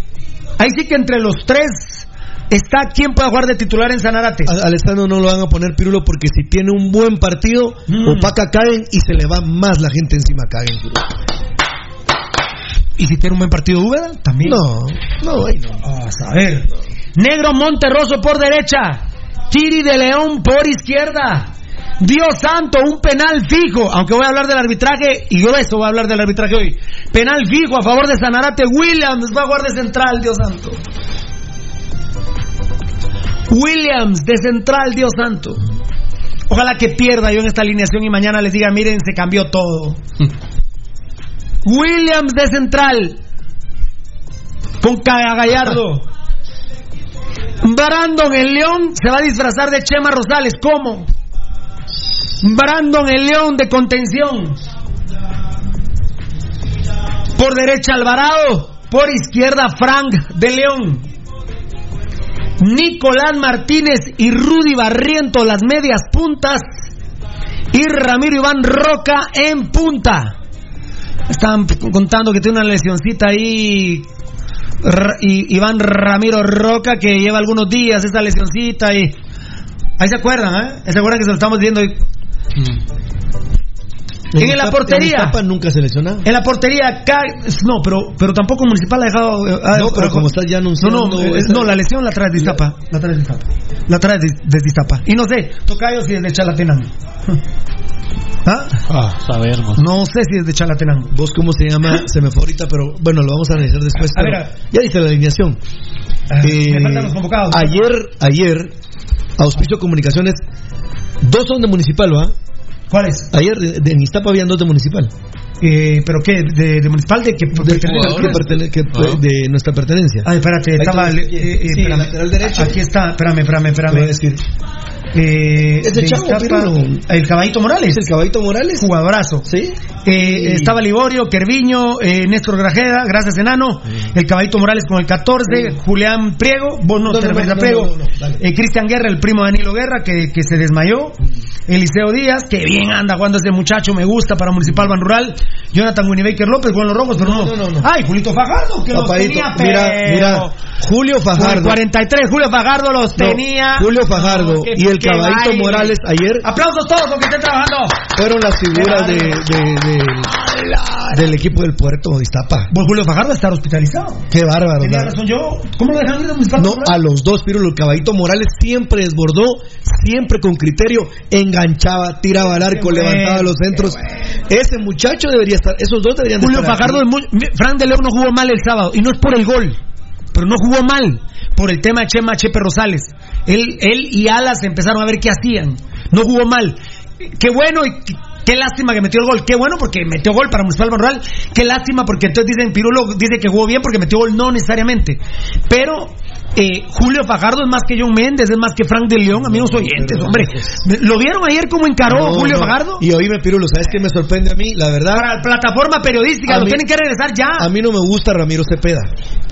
Ahí sí que entre los tres está quien pueda jugar de titular en Sanarate. Alessandro no lo van a poner Pirulo porque si tiene un buen partido, Mm. opaca caen y se le va más la gente encima a Caen. Y si tiene un buen partido Úbeda, también. No, no, ahí no. Vamos a ver. Negro Monterroso por derecha. Kiri de León por izquierda. Dios santo, un penal fijo. Aunque voy a hablar del arbitraje, y yo eso voy a hablar del arbitraje hoy. Penal fijo a favor de Sanarate. Williams va a jugar de central, Dios santo. Williams de central, Dios santo. Ojalá que pierda yo en esta alineación y mañana les diga, miren, se cambió todo. Williams de central. Con Caga Gallardo. Brandon el León se va a disfrazar de Chema Rosales. ¿Cómo? Brandon el León de contención. Por derecha Alvarado. Por izquierda Frank de León. Nicolás Martínez y Rudy Barriento las medias puntas. Y Ramiro Iván Roca en punta. Están contando que tiene una lesioncita ahí. Y Iván Ramiro Roca que lleva algunos días esta lesioncita y ahí se acuerdan, ¿eh? ¿Se acuerdan que se lo estamos diciendo? hoy? En la portería. En nunca se lesionaba. En la portería no, pero pero tampoco Municipal ha dejado eh, ha- No, pero ha- como estás ya no, anunciando. no, eh, esa- no, la lesión la trae de Iztapa. La trae de Iztapa. La trae de- Iztapa. Y no sé, Tocayo si es de Chalatenango. ¿Ah? Ah, sabemos. No sé si es de Chalatenango. ¿Vos cómo se llama? Se me fue ahorita, pero bueno, lo vamos a analizar después. A ver, a- ya dice la alineación. Ah, Eh, me faltan los convocados. Ayer, ayer, Auspicio Comunicaciones, dos son de Municipal, ¿va? ¿Cuál es? Ayer de, de en Iztapa habían dos de Municipal. Eh, ¿Pero qué? ¿De, de Municipal? ¿De que pertene- que- Ah. de nuestra pertenencia. Ay, espérate, Ahí estaba. eh, eh, sí, espérame. lateral derecho. Aquí está, espérame, espérame, espérame. Eh, Ese de chavo, Iztapa, el caballito Morales. ¿Es el caballito Morales? Jugadorazo. Sí. Eh, Estaba Liborio, Kerviño, eh, Néstor Grajeda, gracias Enano, el Caballito Morales con el 14, Julián Priego, vos no, No, Priego, eh, Cristian Guerra, el primo de Danilo Guerra, que, que se desmayó, Eliseo Díaz, que bien anda jugando ese muchacho, me gusta para Municipal Ban Rural, Jonathan Winibaker López, con los rojos, pero no, No, ay, Julito Fajardo, que los Papadito, tenía, mira, pero- mira, Julio Fajardo. 43, Julio Fajardo los tenía. Julio Fajardo y el caballito baile. Morales ayer Aplausos todos los que estén trabajando. fueron las figuras de, de- de- del equipo del puerto de Iztapa. Pues Julio Fajardo está hospitalizado. Qué bárbaro. Tenía razón yo. ¿Cómo lo dejan ir Municipal? No, a los dos, Pirulo. El caballito Morales siempre desbordó, siempre con criterio, enganchaba, tiraba al arco, Qué bueno, levantaba los centros. Ese muchacho debería estar, esos dos deberían de Julio estar Fajardo, muy- Fran de León no jugó mal el sábado. Y no es por el gol. Pero no jugó mal. Por el tema de Chema Chepe Rosales. Él, él y Alas empezaron a ver qué hacían. No jugó mal. Qué bueno y qué- lástima que metió el gol. Qué bueno porque metió gol para Municipal Banrural. Qué lástima porque entonces dicen Pirulo dice que jugó bien porque metió gol. No necesariamente. Pero eh, Julio Fajardo es más que John Méndez, es más que Frank de León, amigos oyentes, hombre. ¿Lo vieron ayer cómo encaró No, Julio no. Fajardo? Y oíme, Pirulo, ¿sabes qué me sorprende a mí? La verdad, Para la plataforma periodística, lo mí- tienen que regresar ya. a mí no me gusta Ramiro Cepeda.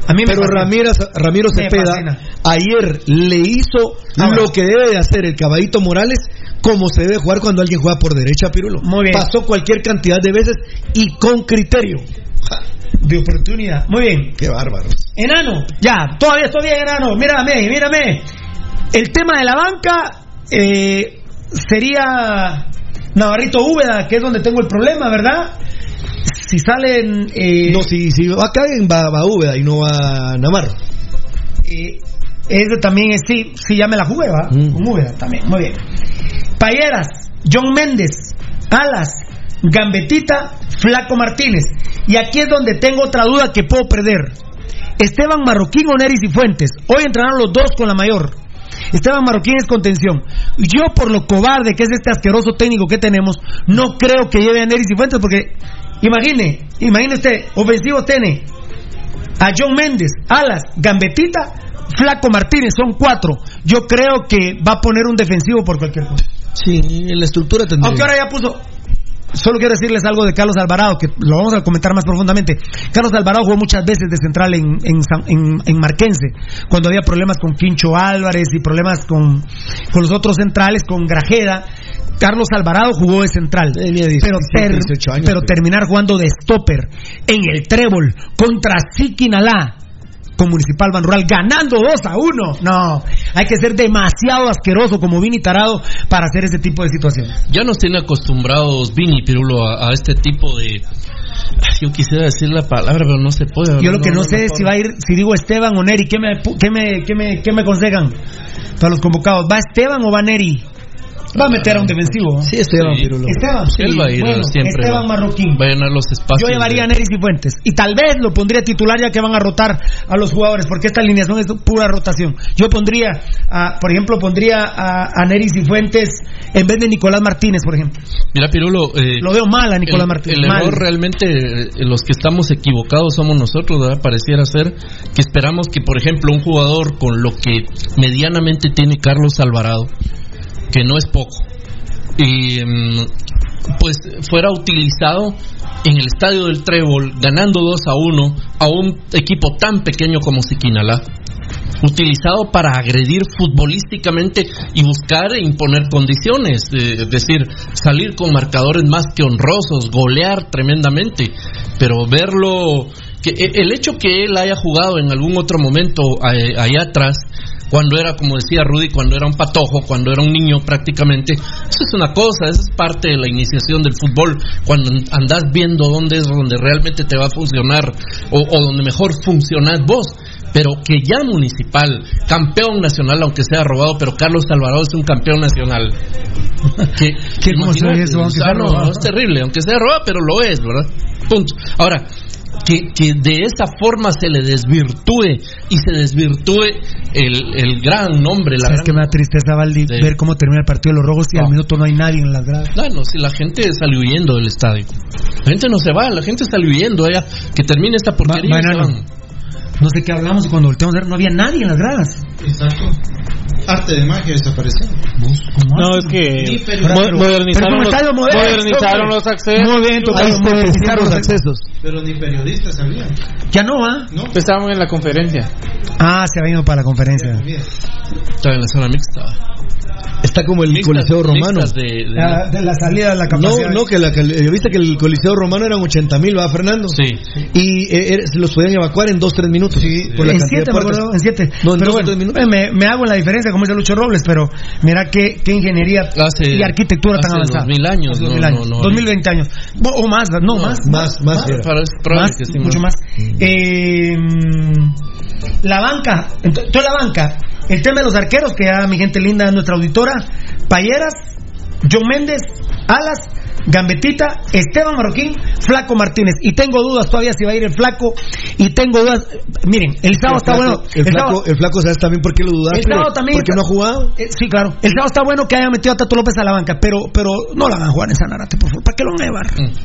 A mí me Pero. Ramiro, Ramiro Cepeda ayer le hizo Ahora. lo que debe de hacer el caballito Morales como se debe jugar cuando alguien juega por derecha, Pirulo. Muy bien. Pasó cualquier cantidad de veces y con criterio. De oportunidad. Muy bien. Qué bárbaro. Enano, ya, todavía estoy bien, enano. Mírame, mírame. El tema de la banca eh, sería Navarrito Úbeda, que es donde tengo el problema, ¿verdad? Si salen. eh, No, si, si va acá en va, va Úbeda y no va Navarro. eh, ese también es, sí, sí, ya me la jugué, ¿va? Mm. Con Úbeda también, muy bien. Payeras, John Méndez, Alas, Gambetita, Flaco Martínez. Y aquí es donde tengo otra duda que puedo perder. Esteban Marroquín o Neris y Fuentes. Hoy entrenaron los dos con la mayor. Esteban Marroquín es contención. Yo, por lo cobarde que es este asqueroso técnico que tenemos, no creo que lleve a Neris y Fuentes porque, imagine, imagine usted, ofensivo tiene a John Méndez, Alas, Gambetita, Flaco Martínez, son cuatro. Yo creo que va a poner un defensivo por cualquier cosa. Sí, en la estructura tendría. Aunque ahora ya puso. Solo quiero decirles algo de Carlos Alvarado, que lo vamos a comentar más profundamente. Carlos Alvarado jugó muchas veces de central en, en, San- en- en Marquense, cuando había problemas con Quincho Álvarez y problemas con, con los otros centrales, con Grajeda. Carlos Alvarado jugó de central. Tenía 17, pero, ter- 18 años, pero pero- terminar jugando de stopper en el trébol contra Siquinalá con Municipal Banrural ganando 2 a 1. No, hay que ser demasiado asqueroso como Vini Tarado para hacer ese tipo de situaciones. Ya nos tiene acostumbrados Vini Pirulo a, a este tipo de. Yo quisiera decir la palabra, pero no se puede. Yo lo que no, sé es si va a ir, si digo Esteban o Neri, ¿qué me, pu- qué me, qué me, qué me aconsejan para los convocados? ¿Va Esteban o va Neri? Va a meter a un defensivo. Sí, Esteban Sí. Pirulo. Esteban, sí, Él va a ir bueno, siempre. Esteban va- Marroquín. Va a llenar los espacios. Yo llevaría a Neris y Fuentes. Y tal vez lo pondría titular ya que van a rotar a los jugadores, porque esta alineación es pura rotación. Yo pondría, a, por ejemplo, pondría a, a Neris y Fuentes en vez de Nicolás Martínez, por ejemplo. Mira, Pirulo. eh, Lo veo mal a Nicolás el, Martínez. el mal. error realmente, eh, los que estamos equivocados somos nosotros, ¿verdad? Pareciera ser que esperamos que, por ejemplo, un jugador con lo que medianamente tiene Carlos Alvarado, que no es poco, y mm, pues fuera utilizado en el estadio del Trébol, ganando 2 a 1 a un equipo tan pequeño como Siquinalá. Utilizado para agredir futbolísticamente y buscar e imponer condiciones, eh, es decir, salir con marcadores más que honrosos, golear tremendamente, pero verlo, que e- el hecho que él haya jugado en algún otro momento eh, allá atrás, cuando era, como decía Rudy, cuando era un patojo, cuando era un niño prácticamente, eso es una cosa, eso es parte de la iniciación del fútbol, cuando andás viendo dónde es donde realmente te va a funcionar o, o donde mejor funcionás vos. Pero que ya municipal, campeón nacional, aunque sea robado, pero Carlos Alvarado es un campeón nacional. Que, ¿Qué cómo eso, aunque sea, no, robado? es terrible, aunque sea robado, pero lo es, ¿verdad? Punto. Ahora, que, que de esa forma se le desvirtúe y se desvirtúe el, el gran nombre, la ¿Sabes gran... me da tristeza, Valdi? Ver cómo termina el partido de los rojos y al No. minuto no hay nadie en las gradas. Claro, si la gente sale huyendo del estadio. La gente no se va, la gente sale huyendo allá. Que termine esta porquería. Y se Banano. No sé qué hablamos y cuando volteamos a ver no había nadie en las gradas. Exacto. Arte de magia desapareció. No, es que modernizaron, los, modernizaron los accesos. Muy bien, modernizaron los accesos. Pero ni periodistas sabían. Ya no, ¿ah? ¿No? Estábamos en la conferencia. Ah, se ha venido para la conferencia. Está en la zona mixta. Está como el Mixtas- Coliseo Romano. de- de- La, de la salida de la No, capacidad. no, que la, que, eh, viste que el Coliseo Romano eran 80 mil, ¿va, Fernando? Sí. Y eh, eh, se los podían evacuar en 2-3 minutos. Sí, por la en cantidad siete, de me puertas. acuerdo, en siete. No, en pero bueno, tres minutos. eh, me, me hago la diferencia, como dice Lucho Robles, pero mira qué, qué ingeniería Hace- y arquitectura tan hace avanzada. 2000 años, Hace no, 2000 años. no, no, 2020 años. O más, no, más. Más, más. probable más, que sí, mucho más. Eh, mm, la banca, ent- toda la banca, el tema de los arqueros, que ya mi gente linda, nuestra auditora, Payeras, John Méndez, Alas, Gambetita, Esteban Marroquín, Flaco Martínez. Y tengo dudas todavía si va a ir el Flaco. Y tengo dudas. Miren, el sábado El está flaco, bueno. el, flaco, sábado- el flaco, ¿sabes también por qué lo dudaste? el sábado también ¿Por no ha jugado? Eh, sí, claro. El sábado está bueno que hayan metido a Tato López a la banca, pero, pero no la hagan jugar en Sanarate, por favor. ¿Para qué lo van a llevar?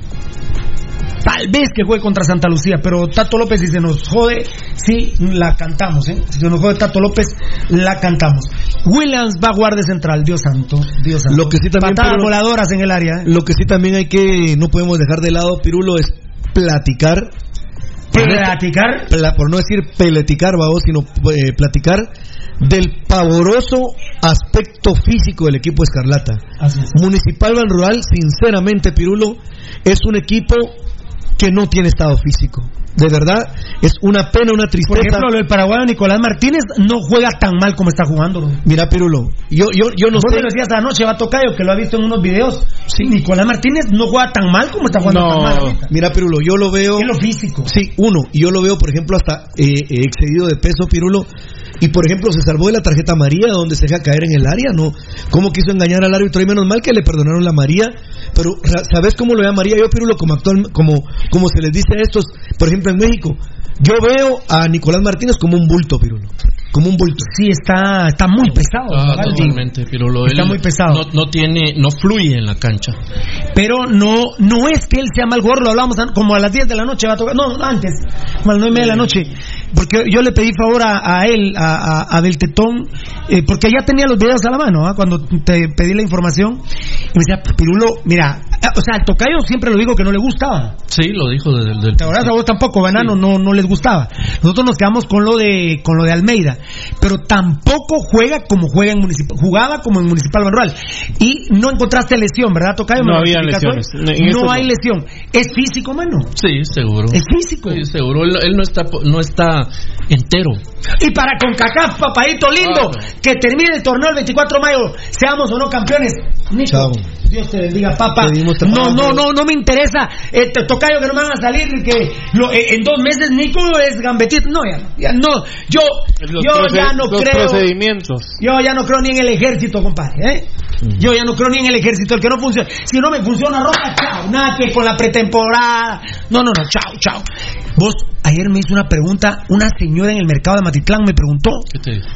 Tal vez que juegue contra Santa Lucía, pero Tato López, si se nos jode, sí la cantamos, ¿eh? Si se nos jode Tato López, la cantamos. Williams va a de central, Dios santo, Dios santo. Lo que sí también, Patadas voladoras en el área, ¿eh? Lo que sí también hay que, no podemos dejar de lado, Pirulo, es platicar. Platicar. Pla- por no decir peleticar, vamos, sino eh, platicar del pavoroso aspecto físico del equipo Escarlata. Así es. Municipal Ban Rural, sinceramente, Pirulo, es un equipo que no tiene estado físico. De verdad, es una pena, una Por tristeza. ejemplo, el paraguayo Nicolás Martínez no juega tan mal como está jugando. Mira, Pirulo, yo, yo, yo no sé. decías anoche, va Tocayo, que lo ha visto en unos videos. Sí, Nicolás Martínez no juega tan mal como está jugando No. tan mal ahorita. Mira, Pirulo, yo lo veo. Es lo físico. Sí, uno, y yo lo veo, por ejemplo, hasta eh, eh, excedido de peso, Pirulo. Y por ejemplo, se salvó de la tarjeta María, donde se deja caer en el área, ¿no? ¿Cómo quiso engañar al árbitro? Y menos mal que le perdonaron la María. Pero, ¿sabes cómo lo ve a María? Yo, Pirulo, como actual, como, como se les dice a estos, por ejemplo, en México. Yo veo a Nicolás Martínez como un bulto, Pirulo. Como un bulto. Sí, está, está muy pesado. Ah, totalmente, Está él muy pesado. No, no tiene, no fluye en la cancha. Pero no no es que él sea mal gordo, lo hablamos como a las 10 de la noche va a tocar. No, antes, a las 9 y media de la noche. Porque yo le pedí favor a, a él, a, a, a Del Tetón, eh, porque ya tenía los videos a la mano, ¿ah? cuando te pedí la información. Y me decía, Pirulo, mira, ah, o sea, al tocayo siempre lo digo que no le gustaba. Sí, lo dijo desde el del ¿Te acordás? A vos tampoco, Banano, no, no les gustaba. Nosotros nos quedamos con lo de con lo de Almeida, pero tampoco juega como juega en Municipal, jugaba como en Municipal Manual. Y no encontraste lesión, ¿verdad, Tocayo? No ¿Me había lesiones. No hay no. lesión. Es físico, mano. Sí, seguro. Es físico. Sí, seguro. Él, él no está no está entero. Y para CONCACAF, papadito lindo, Claro. que termine el torneo el 24 de mayo, seamos o no campeones. Nico, Chao. Dios te bendiga, papá. No, no, no, no me interesa. Eh, tocayo que no me van a salir, que lo- eh, en dos meses Nico es gambetito. No, ya, ya no. Yo, Los yo ya no los creo. procedimientos. Yo ya no creo ni en el ejército, compadre. ¿eh? Yo ya no creo ni en el ejército. El que no funciona. Si no me funciona ropa, chao. Nada que con la pretemporada. No, no, no. Chao, chao. Vos, ayer me hizo una pregunta. Una señora en el mercado de Matitlán me preguntó. ¿Qué te digo?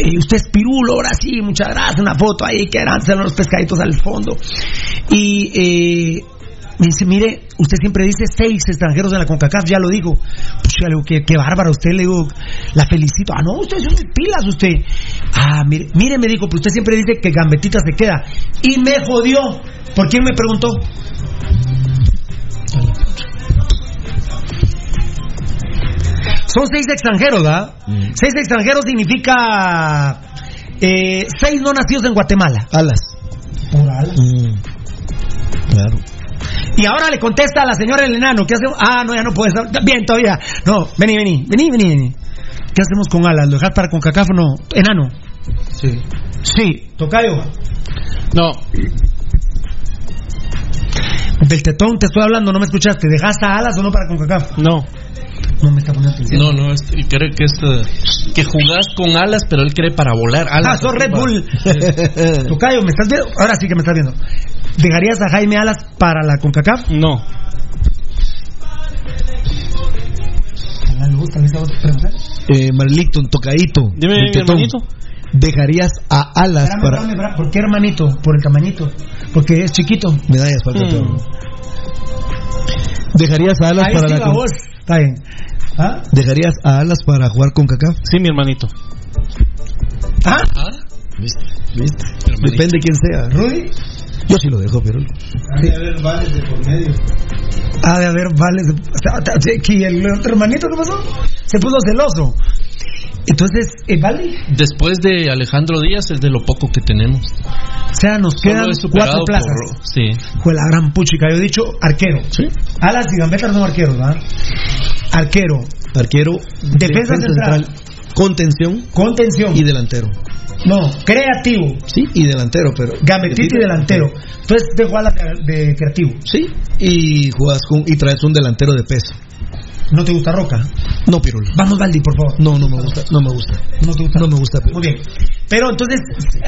eh, usted es pirulo, ahora sí, muchas gracias. Una foto ahí que eran los pescaditos al fondo. Y eh, me dice, mire, usted siempre dice seis extranjeros en la CONCACAF, ya lo digo. Pues yo le digo, qué, qué bárbaro, usted le digo, la felicito. Ah, no, usted es muy pilas, usted. Ah, mire, mire, me dijo, pero usted siempre dice que Gambetita se queda. Y me jodió. ¿Por quién me preguntó? Son seis extranjeros, ¿verdad? Seis extranjeros significa eh, seis no nacidos en Guatemala. Alas. Por alas. Mm. Claro. Y ahora le contesta a la señora el enano, ¿qué hacemos? Ah, no, ya no puedes. Bien, todavía. No, vení, vení, vení, vení, vení. ¿Qué hacemos con alas? ¿Lo dejas para con cacafo? No. Enano. Sí. Sí. Tocayo. No, Del tetón te estoy hablando, no me escuchaste. ¿Dejas a alas o no para con cacafo? no. No me está poniendo atención. No, no, este, cree que es eh, que jugás con alas, pero él cree para volar. Ah, Alas, sos Red Bull. Tocayo, ¿me estás viendo? Ahora sí que me estás viendo. ¿Dejarías a Jaime Alas para la CONCACAF? No. Ah, le gusta, le gusta preguntar. eh, Marlington, tocadito. Dime, hermanito. ¿Dejarías a Alas Espérame, para espérame, espérame. ¿Por qué hermanito? Por el tamañito. Porque es chiquito. medallas para el Mm. tetón? ¿Dejarías a Alas Ahí para la con- vos. Está bien. ¿Ah? ¿Dejarías a Alas para jugar con Kaká? Sí, mi hermanito. ¿Ah? ¿Ah? ¿Viste? ¿Viste? Depende de quién sea. Rudy, Yo sí lo dejo, pero. Hay que haber vales de por medio. ha de haber vales. de- ¿Y el otro hermanito qué pasó? Se puso celoso. Entonces, ¿eh, vale? Después de Alejandro Díaz es de lo poco que tenemos. O sea, nos quedan Solo superado cuatro plazas. por- sí. Fue la gran puchica. Yo he dicho arquero. Alas y gambetas son arqueros, ¿verdad? Arquero, Arquero, Defensa central. contención contención. y delantero. No, creativo. Sí, y delantero, pero. Gambetita y delantero. Entonces te juegas de, de creativo. Sí, y juegas con, y traes un delantero de peso. ¿No te gusta Roca? No, Pirulo. Vamos, Valdi, por favor. No, no me gusta, no me gusta. No te gusta. No me gusta, Muy bien. Pero entonces,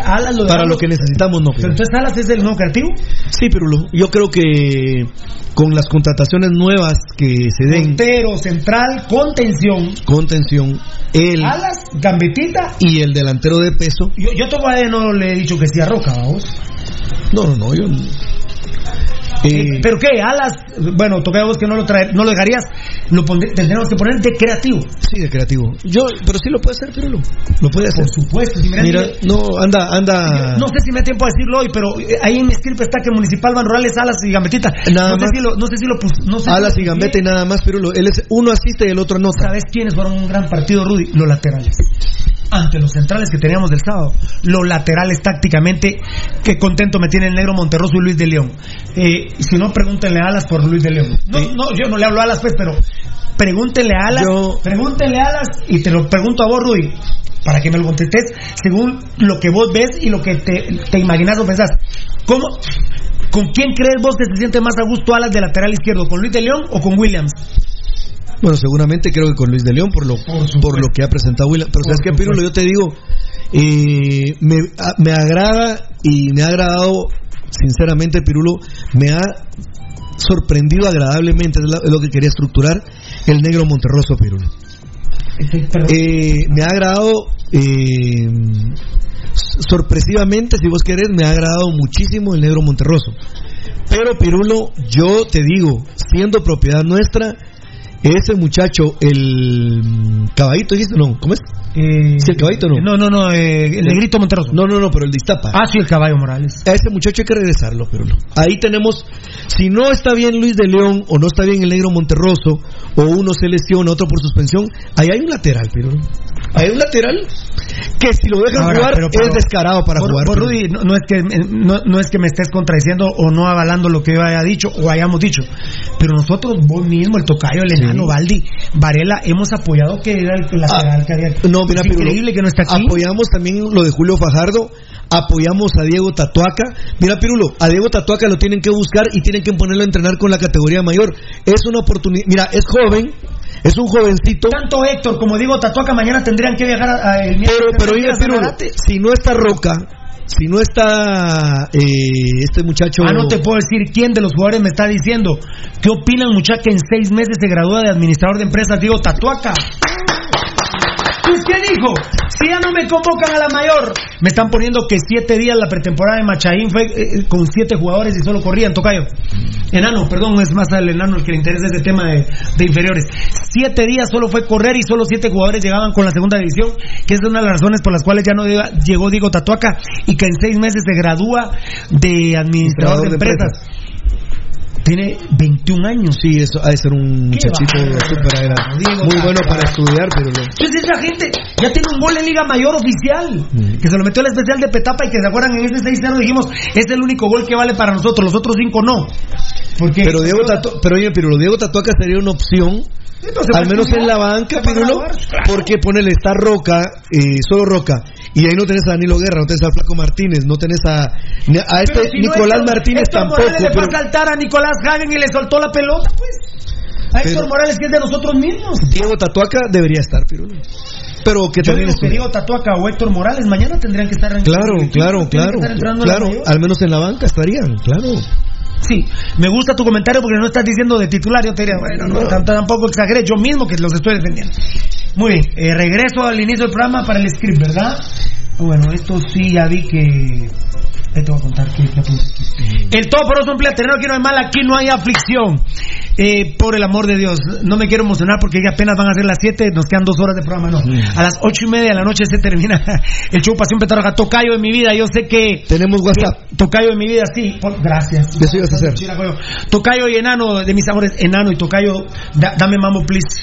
Alas lo Para lo que necesitamos, no, Pero Pirulo. entonces Alas es el nuevo creativo. Sí, Pirulo. Yo creo que con las contrataciones nuevas que se den, Portero, central, contención. contención, él Alas, gambetita. y el delantero de peso. Yo, yo todavía no le he dicho que sea Roca, vamos. No, no, no, yo. Eh, ¿Pero qué? Alas, bueno, toca vos que no lo traer, no lo dejarías, lo pondré- tendríamos que poner de creativo. sí, de creativo. Yo, pero sí lo puede hacer, Pirulo. Lo puede hacer. Por supuesto. Si mira, Mira, no, anda, anda. no sé si me da tiempo a decirlo hoy, pero eh, ahí en mi script está que Municipal Van Rurales, Alas y Gambetita. Nada no, sé más. si lo, no sé si lo pus- no sé Alas y gambeta y nada más, Pirulo. Él es, uno asiste y el otro anota. ¿Sabes quiénes fueron un gran partido, Rudy? Los laterales. Ante los centrales que teníamos del sábado. Los laterales tácticamente, qué contento me tiene el negro Monterroso y Luis de León. Eh, si no, pregúntenle a Alas por Luis de León. No, no, yo no le hablo a Alas, pues, pero pregúntenle a Alas, Yo- pregúntenle a Alas y te lo pregunto a vos, Rudy, para que me lo contestes según lo que vos ves y lo que te, te imaginas o pensás. ¿Cómo, ¿Con quién crees vos que se siente más a gusto Alas de lateral izquierdo? ¿Con Luis de León o con Williams? Bueno, seguramente creo que con Luis de León por lo, por, lo que ha presentado William. Pero sabes que Pirulo, yo te digo, eh, me, me agrada y me ha agradado, sinceramente, Pirulo, me ha sorprendido agradablemente, es, lo que quería estructurar, el negro Monterroso, Pirulo. Eh, me ha agradado eh, sorpresivamente, si vos querés, me ha agradado muchísimo el negro Monterroso. Pero Pirulo, yo te digo, siendo propiedad nuestra, ese muchacho, el mm, caballito, dijiste, no, ¿cómo es? Eh, Sí, el caballito, ¿no? No, no, no, eh, el negrito Monterroso. No, no, no, pero el de Iztapa. Ah, sí, el caballo Morales. A ese muchacho hay que regresarlo, pero no. Ahí tenemos, si no está bien Luis de León o no está bien el negro Monterroso o uno se lesiona, otro por suspensión, ahí hay un lateral, pero no. Hay un lateral que si lo dejan Ahora, jugar pero- pero- es descarado para por, jugar. por Rudy, no, no es que no, no es que me estés contradiciendo o no avalando lo que yo haya dicho o hayamos dicho, pero nosotros, vos mismo, el tocayo, el enano, Valdi, Varela, hemos apoyado que era el lateral que había. Ah, No, mira, es Pirulo, increíble que no está aquí. Apoyamos también lo de Julio Fajardo, apoyamos a Diego Tatuaca. Mira, Pirulo, a Diego Tatuaca lo tienen que buscar y tienen que ponerlo a entrenar con la categoría mayor. Es una oportunidad. Mira, es joven, es un jovencito. Tanto Héctor como digo Tatuaca mañana tendrían que viajar a, a el Pero, pero oiga, si no está Roca, si no está eh, este muchacho. Ah, no te puedo decir quién de los jugadores me está diciendo. ¿Qué opinan, muchacha, que en seis meses se gradúa de administrador de empresas? Digo, Tatuaca. Pues, ¿qué dijo? Si ya no me convocan a la mayor. Me están poniendo que siete días la pretemporada de Machaín fue eh, con siete jugadores y solo corrían, Tocayo. Enano, perdón, es más al enano el que le interesa ese tema de, de inferiores. Siete días solo fue correr y solo siete jugadores llegaban con la segunda división, que es una de las razones por las cuales ya no llega- llegó Diego Tatuaca y que en seis meses se gradúa de administrador de empresas. Tiene 21 años. Sí, eso ha de ser un muchachito súper era Diego muy bueno para estudiar, pero. Entonces esa gente ya tiene un gol en Liga Mayor oficial, Mm. que se lo metió el especial de Petapa y que se acuerdan en ese 6-0 dijimos, es el único gol que vale para nosotros, los otros cinco no. Porque Pero Diego Tatu- pero oye, pero Diego Tatuaca sería una opción al menos en la banca, Pirulo, porque ponele está Roca, eh, solo Roca, y ahí no tenés a Danilo Guerra, no tenés a Flaco Martínez, no tenés a, a este si Nicolás Martínez Héctor tampoco. Morales le pero- fue a saltar a Nicolás Hagen y le soltó la pelota, pues. A Héctor Morales que es de nosotros mismos. Diego Tatuaca debería estar, Pirulo. Pero que Yo también digo que. Diego Tatuaca o Héctor Morales mañana tendrían que estar en Claro, claro, claro, claro, al menos en la banca estarían, claro. Sí, me gusta tu comentario porque no estás diciendo de titular. Yo te diría, bueno, no, tam- tampoco exageré, yo mismo que los estoy defendiendo. Muy bien, eh, regreso al inicio del programa para el script, ¿verdad? Bueno, esto sí ya vi que te voy a contar aquí. El Todopoderoso emplea terreno, aquí no hay mal, aquí no hay aflicción. Eh, por el amor de Dios, no me quiero emocionar porque ya apenas van a ser las 7, nos quedan dos horas de programa, no. A las ocho y media de la noche se termina el show Pasión Petarroja. Tocayo de mi vida, yo sé que... Tenemos WhatsApp. Tocayo de mi vida, sí. por- gracias. Eso ibas a hacer. Tocayo y enano de mis amores, enano y tocayo, da- dame mambo, please.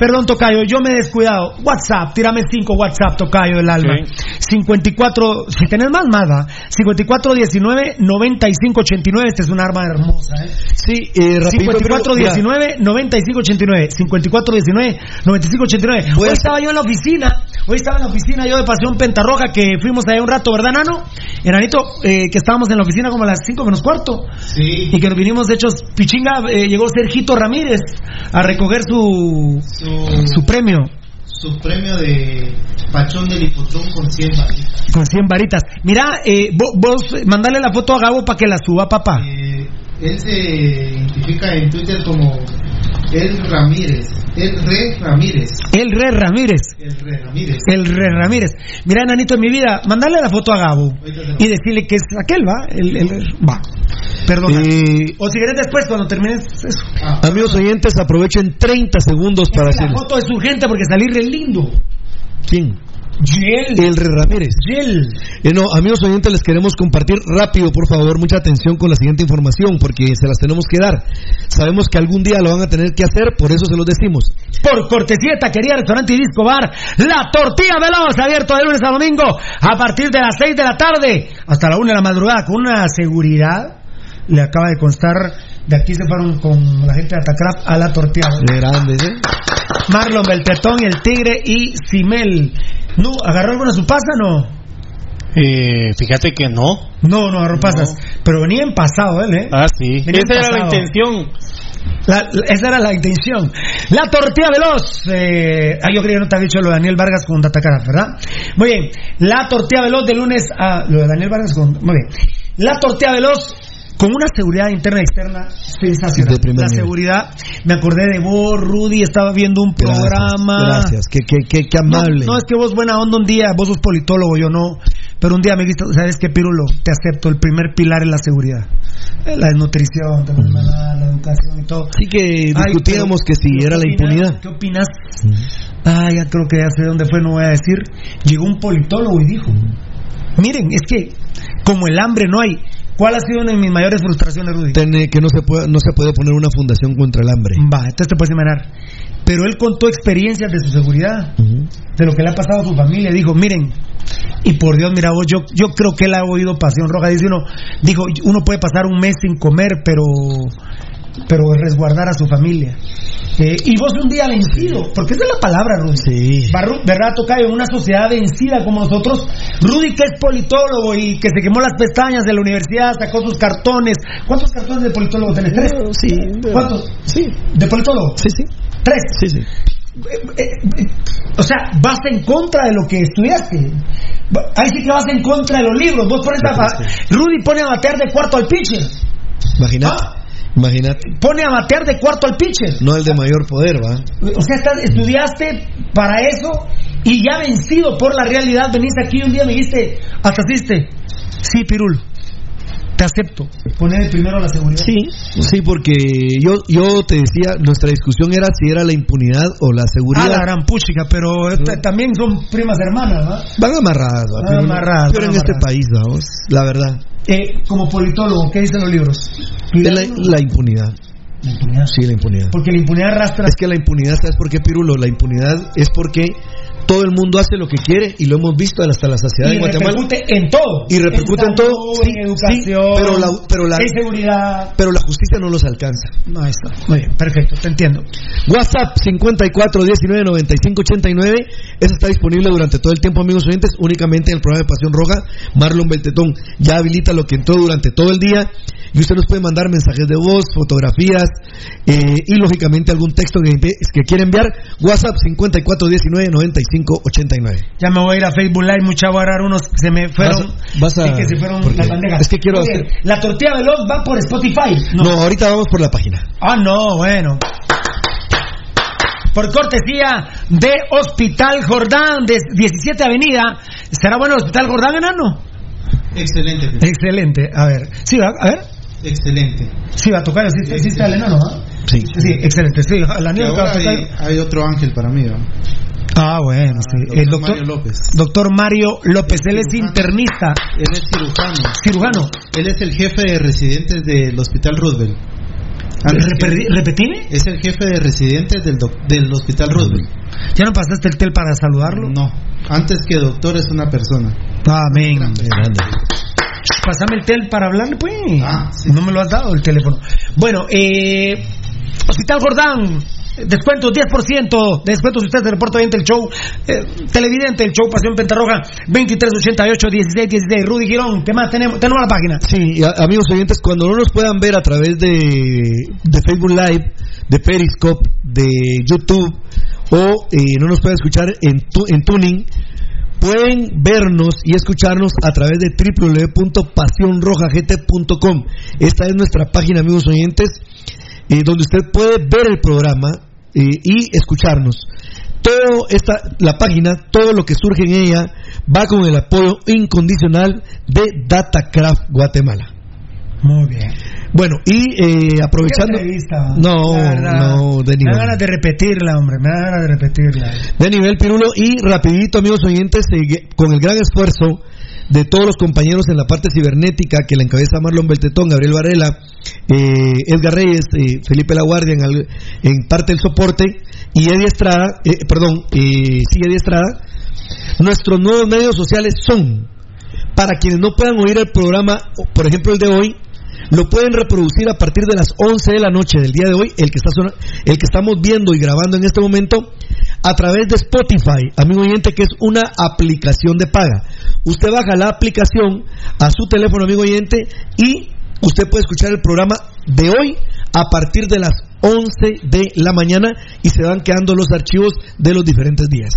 perdón, Tocayo, yo me he descuidado. WhatsApp, tírame cinco WhatsApp, Tocayo del alma. 54, si tenés más, más, va. 5419 9589, esta es un arma hermosa, ¿eh? Sí, eh, rapidito, pero, 5419 9589 5419 9589 Voy Hoy a- estaba yo en la oficina, hoy estaba en la oficina yo de Pasión Pentarroja que fuimos allá un rato, ¿verdad, Nano? Enanito, eh, que estábamos en la oficina como a las 5 menos cuarto Sí, y que nos vinimos de hechos Pichinga eh, llegó Sergito Ramírez a recoger su su, su premio su premio de Pachón del Hipotrón con 100 varitas. con 100 varitas. Mira, eh, vo- vos, mandale la foto a Gabo para que la suba, papá. Eh, él se identifica en Twitter como El Ramírez, El Re Ramírez, El Re Ramírez. El Re Ramírez. El Re Ramírez. Mira, enanito de mi vida, mandale la foto a Gabo y decirle que es aquel, ¿va? El, el- va. Perdona. Eh, o si querés después, cuando termines eso. Ah, amigos oyentes, aprovechen 30 segundos para Es hacer. la foto es urgente porque salir re lindo. ¿Quién? Yel. El Re Ramírez. Yel. Eh, no, amigos oyentes, les queremos compartir rápido, por favor, mucha atención con la siguiente información, porque se las tenemos que dar. Sabemos que algún día lo van a tener que hacer, por eso se los decimos. Por cortesía de Taquería, Restaurante y Disco Bar, La Tortilla Veloz, abierto de lunes a domingo a partir de las 6 de la tarde hasta la 1 de la madrugada, con una seguridad. Le acaba de constar, de aquí se fueron con la gente de Atacraf a La Tortilla. De grandes, ¿eh? Marlon, Beltetón, El Tigre y Simel. ¿No? ¿Agarró alguna su pasa? No. Eh, fíjate que no. No, no agarró pasas. Pero venía en pasado él, ¿eh? Ah, sí. Venía Esa era la intención. La- esa era la intención. La tortilla veloz. Eh, ah, yo creía que no te había dicho lo de Daniel Vargas con Datacarat, ¿verdad? Muy bien. La tortilla veloz de lunes a. Lo de Daniel Vargas con. Muy bien. La tortilla veloz con una seguridad interna y externa sensacional. La nivel. seguridad. Me acordé de vos, Rudy. Estaba viendo un Gracias, programa. Gracias, qué, qué, qué, amable. No, es que vos buena onda un día, vos sos politólogo, yo no. Pero un día me viste, ¿sabes qué, Pirulo? Te acepto, el primer pilar es la seguridad. Eh, La desnutrición, te vuelve mala, la educación y todo. Así que discutíamos que si ¿qué era la impunidad. ¿Qué opinas? Ah, ya creo que ya sé dónde fue, no voy a decir. Llegó un politólogo y dijo, miren, es que como el hambre no hay. ¿Cuál ha sido una de mis mayores frustraciones, Rudy? Tiene- que no se, puede, no se puede poner una fundación contra el hambre. Va, entonces te puedes imaginar. Pero él contó experiencias de su seguridad. De lo que le ha pasado a su familia. Dijo, miren, y por Dios, mira vos, yo, yo creo que él ha oído Pasión Roja. Dice uno, dijo, uno puede pasar un mes sin comer, pero pero resguardar a su familia. Eh, y vos un día vencido, porque esa es la palabra, Rudy. Sí. ¿Verdad, Tocayo? En una sociedad vencida como nosotros, Rudy, que es politólogo y que se quemó las pestañas de la universidad, sacó sus cartones. ¿Cuántos cartones de politólogo tenés? ¿Tres? Sí. ¿Cuántos? Sí. ¿De politólogo? Sí, sí. ¿Tres? Sí, sí. Eh, eh, o sea, vas en contra de lo que estudiaste. Ahí sí que vas en contra de los libros. Vos pones a, Rudy pone a batear de cuarto al pitcher. Imagínate. Ah. Imagínate. Pone a batear de cuarto al pitcher. No el de mayor poder, ¿va? O sea, estás- estudiaste para eso y ya vencido por la realidad, venís aquí y un día me dijiste, hasta asiste. Sí, Pirul, te acepto. Poner primero la seguridad. Sí, sí, porque yo, yo te decía, nuestra discusión era si era la impunidad o la Ah, seguridad. la gran puchica, pero esta- también son primas hermanas, ¿va? Van amarradas, ¿va? Van Pero, amarradas, pero van en este país, vamos, la verdad, Eh, como politólogo, ¿qué dicen los libros? la, la impunidad. La impunidad. Sí, la impunidad. Porque la impunidad arrastra. Es que la impunidad, ¿sabes por qué, Pirulo? La impunidad es porque todo el mundo hace lo que quiere y lo hemos visto hasta la saciedad Y en Guatemala. repercute en todo. Y repercute en, salud, todo. Sí, en sí, educación, pero la, pero la, en seguridad. pero la justicia no los alcanza. No, ahí está. Muy bien, perfecto, te entiendo. WhatsApp 54 19 95 89. Ese está disponible durante todo el tiempo, amigos oyentes, únicamente en el programa de Pasión Roja. Marlon Beltetón ya habilita lo que entró durante todo el día. Y usted nos puede mandar mensajes de voz, fotografías eh, y, lógicamente, algún texto que, que quiera enviar. WhatsApp 54 19 95 89. Ya me voy a ir a Facebook Live, mucha voy a agarrar unos que se me fueron. Vas a- sí, que las bandejas. Es que quiero hacer- La tortilla veloz va por Spotify. No. ahorita vamos por la página. Ah, no, bueno. Por cortesía de Hospital Jordán, de 17 Avenida. ¿Será bueno Hospital Jordán, enano? Excelente, Excelente. A ver. Sí, va, a ver. excelente. Sí, va a tocar. Sí, sí está el enano, ¿ah? Sí. Sí, excelente. Sí, la que ahora hay otro ángel para mí, ¿no? Ah, bueno, sí. doctor El doctor Mario López. Doctor Mario López, él es internista, Él es cirujano. cirujano. Él es el jefe de residentes del Hospital Roosevelt. Repe- ¿Repetime? Es el jefe de residentes del, doc- del Hospital Roosevelt. ¿Ya no pasaste el tel para saludarlo? No. Antes que doctor es una persona. Amén. Pásame el tel para hablarle, pues. Ah, sí. No me lo has dado el teléfono. Bueno, eh, Hospital Jordán. Descuento 10% de descuento si usted se reporta oyente el show eh, televidente el show Pasión Pentarroja 2388 16 16 Rudy Girón ¿qué más tenemos? tenemos la página Sí, amigos oyentes, cuando no nos puedan ver a través de, de Facebook Live, de Periscope, de YouTube, o eh, no nos pueden escuchar en, tu- en Tuning, pueden vernos y escucharnos a través de www.pasionrojagt.com. Esta es nuestra página, amigos oyentes, eh, donde usted puede ver el programa eh, y escucharnos. Todo esta, la página, todo lo que surge en ella, va con el apoyo incondicional de Datacraft Guatemala. muy bien Bueno, y eh, aprovechando. No, verdad, no, de me da nivel. ganas de repetirla hombre me da ganas de repetirla De nivel Pirulo. Y rapidito, amigos oyentes, eh, con el gran esfuerzo de todos los compañeros en la parte cibernética que la encabeza Marlon Beltetón, Gabriel Varela, eh, Edgar Reyes, eh, Felipe La Guardia en, parte del soporte y Eddie Estrada, eh, perdón, eh, sí, Eddie Estrada, nuestros nuevos medios sociales son para quienes no puedan oír el programa, por ejemplo el de hoy, lo pueden reproducir a partir de las 11 de la noche del día de hoy, el que, está el que estamos viendo y grabando en este momento, a través de Spotify, amigo oyente, que es una aplicación de paga. Usted baja la aplicación a su teléfono, amigo oyente, y usted puede escuchar el programa de hoy a partir de las 11 de la mañana y se van quedando los archivos de los diferentes días.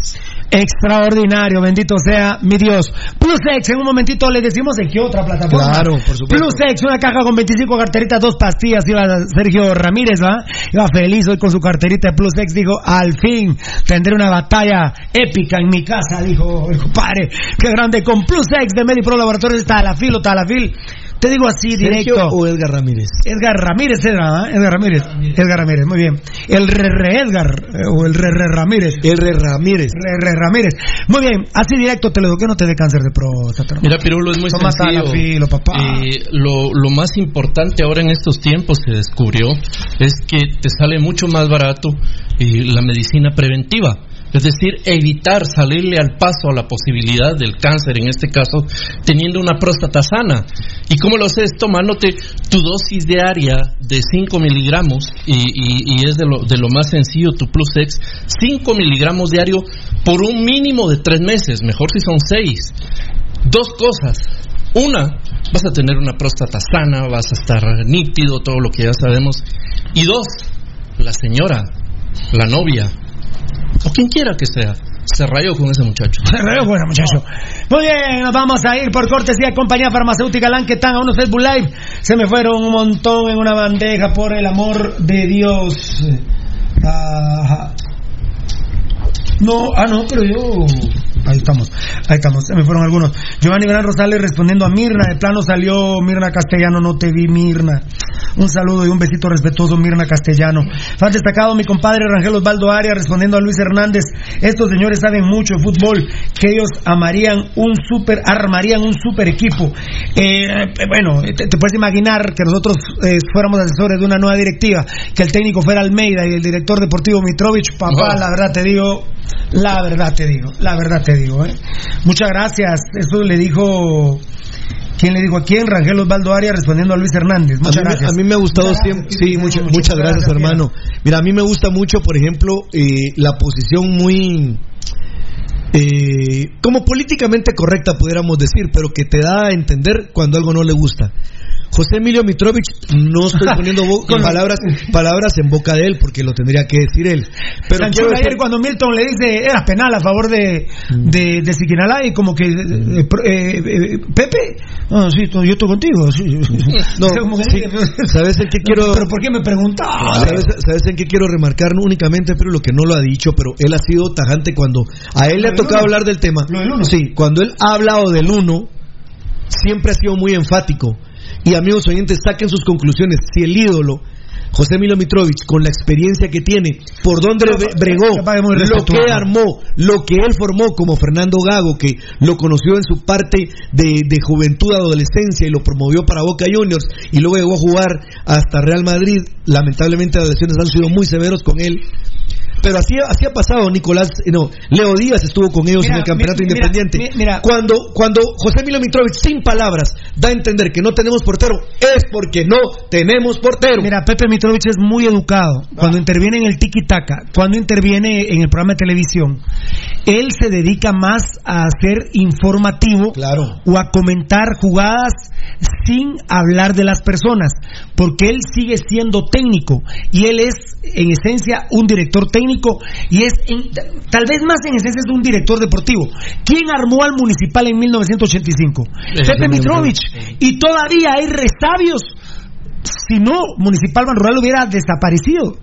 Extraordinario, bendito sea mi Dios. PlusX, en un momentito le decimos en qué otra plataforma. Claro, por supuesto. PlusX, una caja con 25 carteritas, dos pastillas. Iba Sergio Ramírez, ¿va? Iba feliz hoy con su carterita de PlusX. Dijo, al fin tendré una batalla épica en mi casa, dijo el compadre. Qué grande. Con PlusX de MediPro Laboratorios, Talafil o Talafil. Te digo así, ¿Sergio directo. o Edgar Ramírez? Edgar Ramírez era, ¿eh? Edgar Ramírez. Edgar Ramírez, muy bien. El re, re Edgar, eh, o el re, re Ramírez. El Re Ramírez. Re, re Ramírez. Muy bien, así directo te lo digo que no te dé cáncer de próstata. Mira, Pirulo, es muy Toma sencillo. Papá. Eh, lo, lo más importante ahora en estos tiempos se descubrió es que te sale mucho más barato eh, la medicina preventiva. Es decir, evitar salirle al paso a la posibilidad del cáncer, en este caso, teniendo una próstata sana. ¿Y cómo lo haces? Tomándote tu dosis diaria de 5 miligramos, y, es de lo, de lo más sencillo, tu Plus X, 5 miligramos diario por un mínimo de 3 meses, mejor si son 6. Dos cosas. Una, vas a tener una próstata sana, vas a estar nítido, todo lo que ya sabemos. Y dos, la señora, la novia, o quien quiera que sea, se rayó con ese muchacho. Re bueno, muchacho. Muy bien, nos vamos a ir por cortesía compañía farmacéutica Lanquetán a unos Facebook Live. Se me fueron un montón en una bandeja por el amor de Dios. Ajá. No, ah, no, pero yo. Ahí estamos, ahí estamos, se me fueron algunos. Giovanni Gran Rosales respondiendo a Mirna, de plano salió Mirna Castellano, no te vi Mirna. Un saludo y un besito respetuoso Mirna Castellano. Fan destacado mi compadre Rangel Osvaldo Arias respondiendo a Luis Hernández, estos señores saben mucho de fútbol, que ellos amarían un super, armarían un super equipo. Eh, eh, bueno, te, te puedes imaginar que nosotros eh, fuéramos asesores de una nueva directiva, que el técnico fuera Almeida y el director deportivo Mitrovich, papá, la verdad te digo, la verdad te digo, la verdad te digo. ¿Eh? Muchas gracias. Eso le dijo, ¿quién le dijo a quién? Rangel Osvaldo Arias respondiendo a Luis Hernández. A Muchas mí, gracias. a mí me ha gustado siempre. Sí, mucha- Muchas muchas gracias, gracias, hermano. Mira, a mí me gusta mucho, por ejemplo, eh, la posición muy. eh, como políticamente correcta, pudiéramos decir, pero que te da a entender cuando algo no le gusta. José Emilio Mitrovich, no estoy poniendo Con palabras, palabras en boca de él, porque lo tendría que decir él. Pero quiero ayer cuando Milton le dice era penal a favor de, de, de Siquinalá y como que eh, eh, eh, Pepe ah, sí, yo estoy contigo sí. No, sí, ¿sabes en qué quiero- pero ¿por qué me preguntaba? ¿Sabes, sabes en qué quiero remarcar? No únicamente, pero lo que no lo ha dicho, pero él ha sido tajante cuando a él le ha tocado hablar del tema. Lo del uno. Sí, cuando él ha hablado del uno, siempre ha sido muy enfático. Y amigos oyentes, saquen sus conclusiones. Si el ídolo, José Milo Mitrovich, con la experiencia que tiene, por bre- bregó, lo que armó, lo que él formó como Fernando Gago, que lo conoció en su parte de, de juventud, adolescencia y lo promovió para Boca Juniors y luego llegó a jugar hasta Real Madrid. Lamentablemente las lesiones han sido muy severos con él. Pero así, así ha pasado, Nicolás, eh, no, Leo Díaz estuvo con ellos Mira, en el campeonato mira, independiente. mira. cuando, cuando José Milo Mitrovich, sin palabras, da a entender que no tenemos portero, es porque no tenemos portero. Mira, Pepe Mitrovich es muy educado. Cuando interviene en el tiki-taka, cuando interviene en el programa de televisión, él se dedica más a ser informativo Claro. o a comentar jugadas sin hablar de las personas, porque él sigue siendo técnico y él es en esencia un director técnico y es en- tal vez más en esencia es un director deportivo. ¿Quién armó al municipal en 1985? Pepe Mitrovich. Y todavía hay resabios si no, Municipal Ban Rural hubiera desaparecido.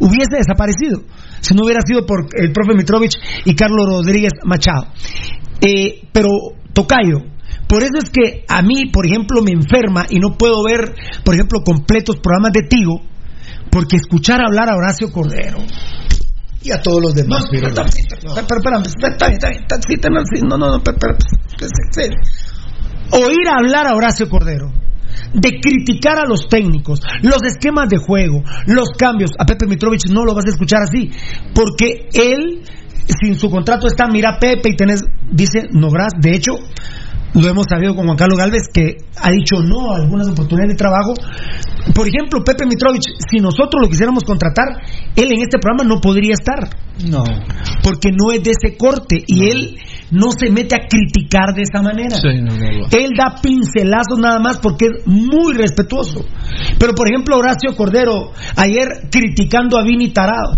Hubiese desaparecido. Si no hubiera sido por el profe Mitrovich y Carlos Rodríguez Machado. Eh, pero, Tocayo, por eso es que a mí, por ejemplo, me enferma y no puedo ver, por ejemplo, completos programas de Tigo, porque escuchar hablar a Horacio Cordero. Y a todos los demás. No, pero- pero, no, no, no, pero- pero- es en serio. Oír hablar a Horacio Cordero, de criticar a los técnicos, los esquemas de juego, los cambios, a Pepe Mitrovich no lo vas a escuchar así, porque él, sin su contrato está, mira Pepe y tenés, dice Nogras, de hecho, lo hemos sabido con Juan Carlos Galvez, que ha dicho no a algunas oportunidades de trabajo. Por ejemplo, Pepe Mitrovich, si nosotros lo quisiéramos contratar, él en este programa no podría estar No. porque no es de ese corte y él no se mete a criticar de esa manera. Sí, no, no, no. Él da pincelazos nada más porque es muy respetuoso. Pero por ejemplo Horacio Cordero ayer criticando a Vini Tarado.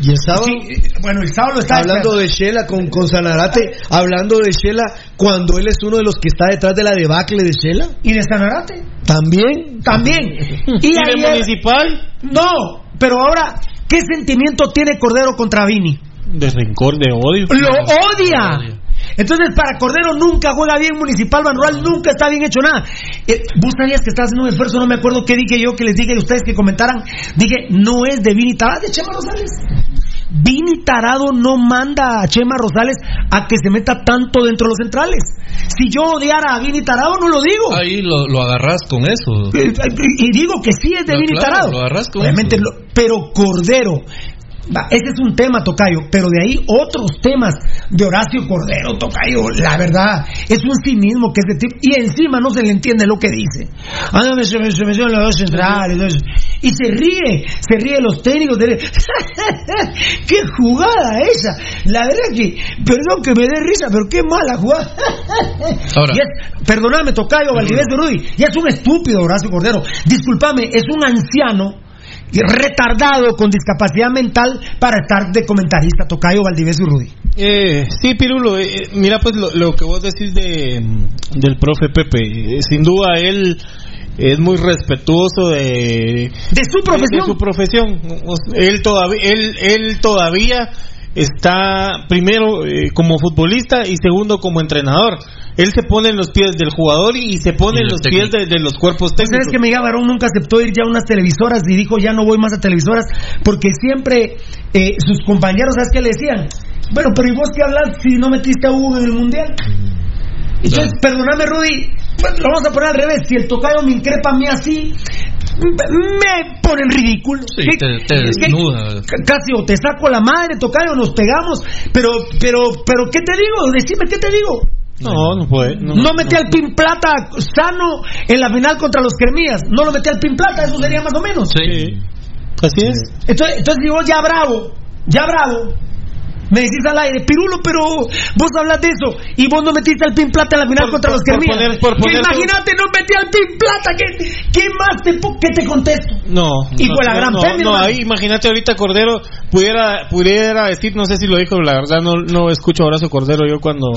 Y el sábado, Sí, bueno, el sábado está hablando de Shela con, con Sanarate, hablando de Shela cuando él es uno de los que está detrás de la debacle de Shela. y de Sanarate También. también. Y, ¿Y de municipal? no, pero ahora ¿qué sentimiento tiene Cordero contra Vini? De rencor, de odio. Lo odia. Entonces, para Cordero nunca juega bien Municipal Manual, nunca está bien hecho nada. Eh, Vos sabías que estás haciendo un esfuerzo, no me acuerdo qué dije yo, que les dije a ustedes que comentaran. Dije, no es de Vini Tarado, de Chema Rosales. Vini Tarado no manda a Chema Rosales a que se meta tanto dentro de los centrales. Si yo odiara a Vini Tarado, no lo digo. Ahí lo, lo agarras con eso. Eh, Y digo que sí es de No, Vini claro, Tarado. lo agarras con Obviamente, eso. lo- pero Cordero. Va, ese es un tema, Tocayo, pero de ahí otros temas de Horacio Cordero, Tocayo, la verdad, es un cinismo que es de tipo, y encima no se le entiende lo que dice. Ah, no, me- se me, hicieron los dos centrales, y se ríe, se ríe los técnicos, de- qué jugada esa, la verdad que, perdón que me dé risa, pero qué mala jugada. Ahora. Y es- perdóname, Tocayo, Valdivieso Rudy, y es un estúpido Horacio Cordero. Discúlpame, es un anciano retardado con discapacidad mental para estar de comentarista, Tocayo, Valdivieso y Rudy. Eh, sí, Pirulo, eh, eh, mira pues lo, lo que vos decís de, mm, del profe Pepe, eh, sin duda él es muy respetuoso de, De su profesión. de su profesión. Él todavía, él, él todavía está primero eh, como futbolista y segundo como entrenador. Él se pone en los pies del jugador y se pone Y en los pies de, de los cuerpos ¿Sabes técnicos. que Miguel Barón nunca aceptó ir ya a unas televisoras y dijo ya no voy más a televisoras? Porque siempre eh, sus compañeros, ¿sabes qué le decían? Bueno, pero ¿y vos qué hablas si no metiste a Hugo en el Mundial? Entonces, perdóname, Rudy, pues, lo vamos a poner al revés. Si el tocayo me increpa a mí así, me pone en ridículo. Sí, ¿Qué- te- desnuda. Casi o te saco la madre, tocayo, nos pegamos. Pero, pero, pero, ¿qué te digo? Decime, ¿qué te digo? No, no puede. No, No, metí al Pin Plata sano en la final contra los Cremías. No lo metí al Pin Plata, eso sería más o menos. Sí. Así es. Entonces, entonces digo, ya bravo, ya bravo. Me decís al aire, Pirulo, pero vos hablas de eso y vos no metiste al Pin Plata en la final Por- contra por- los poner- por Que poner- Imagínate, no metí al Pin Plata. ¿Qué, qué más te, qué te contesto? No. Hijo no, la gran no, no, ahí imagínate ahorita Cordero pudiera pudiera decir, no sé si lo dijo, la verdad no no escucho a Horacio Cordero yo cuando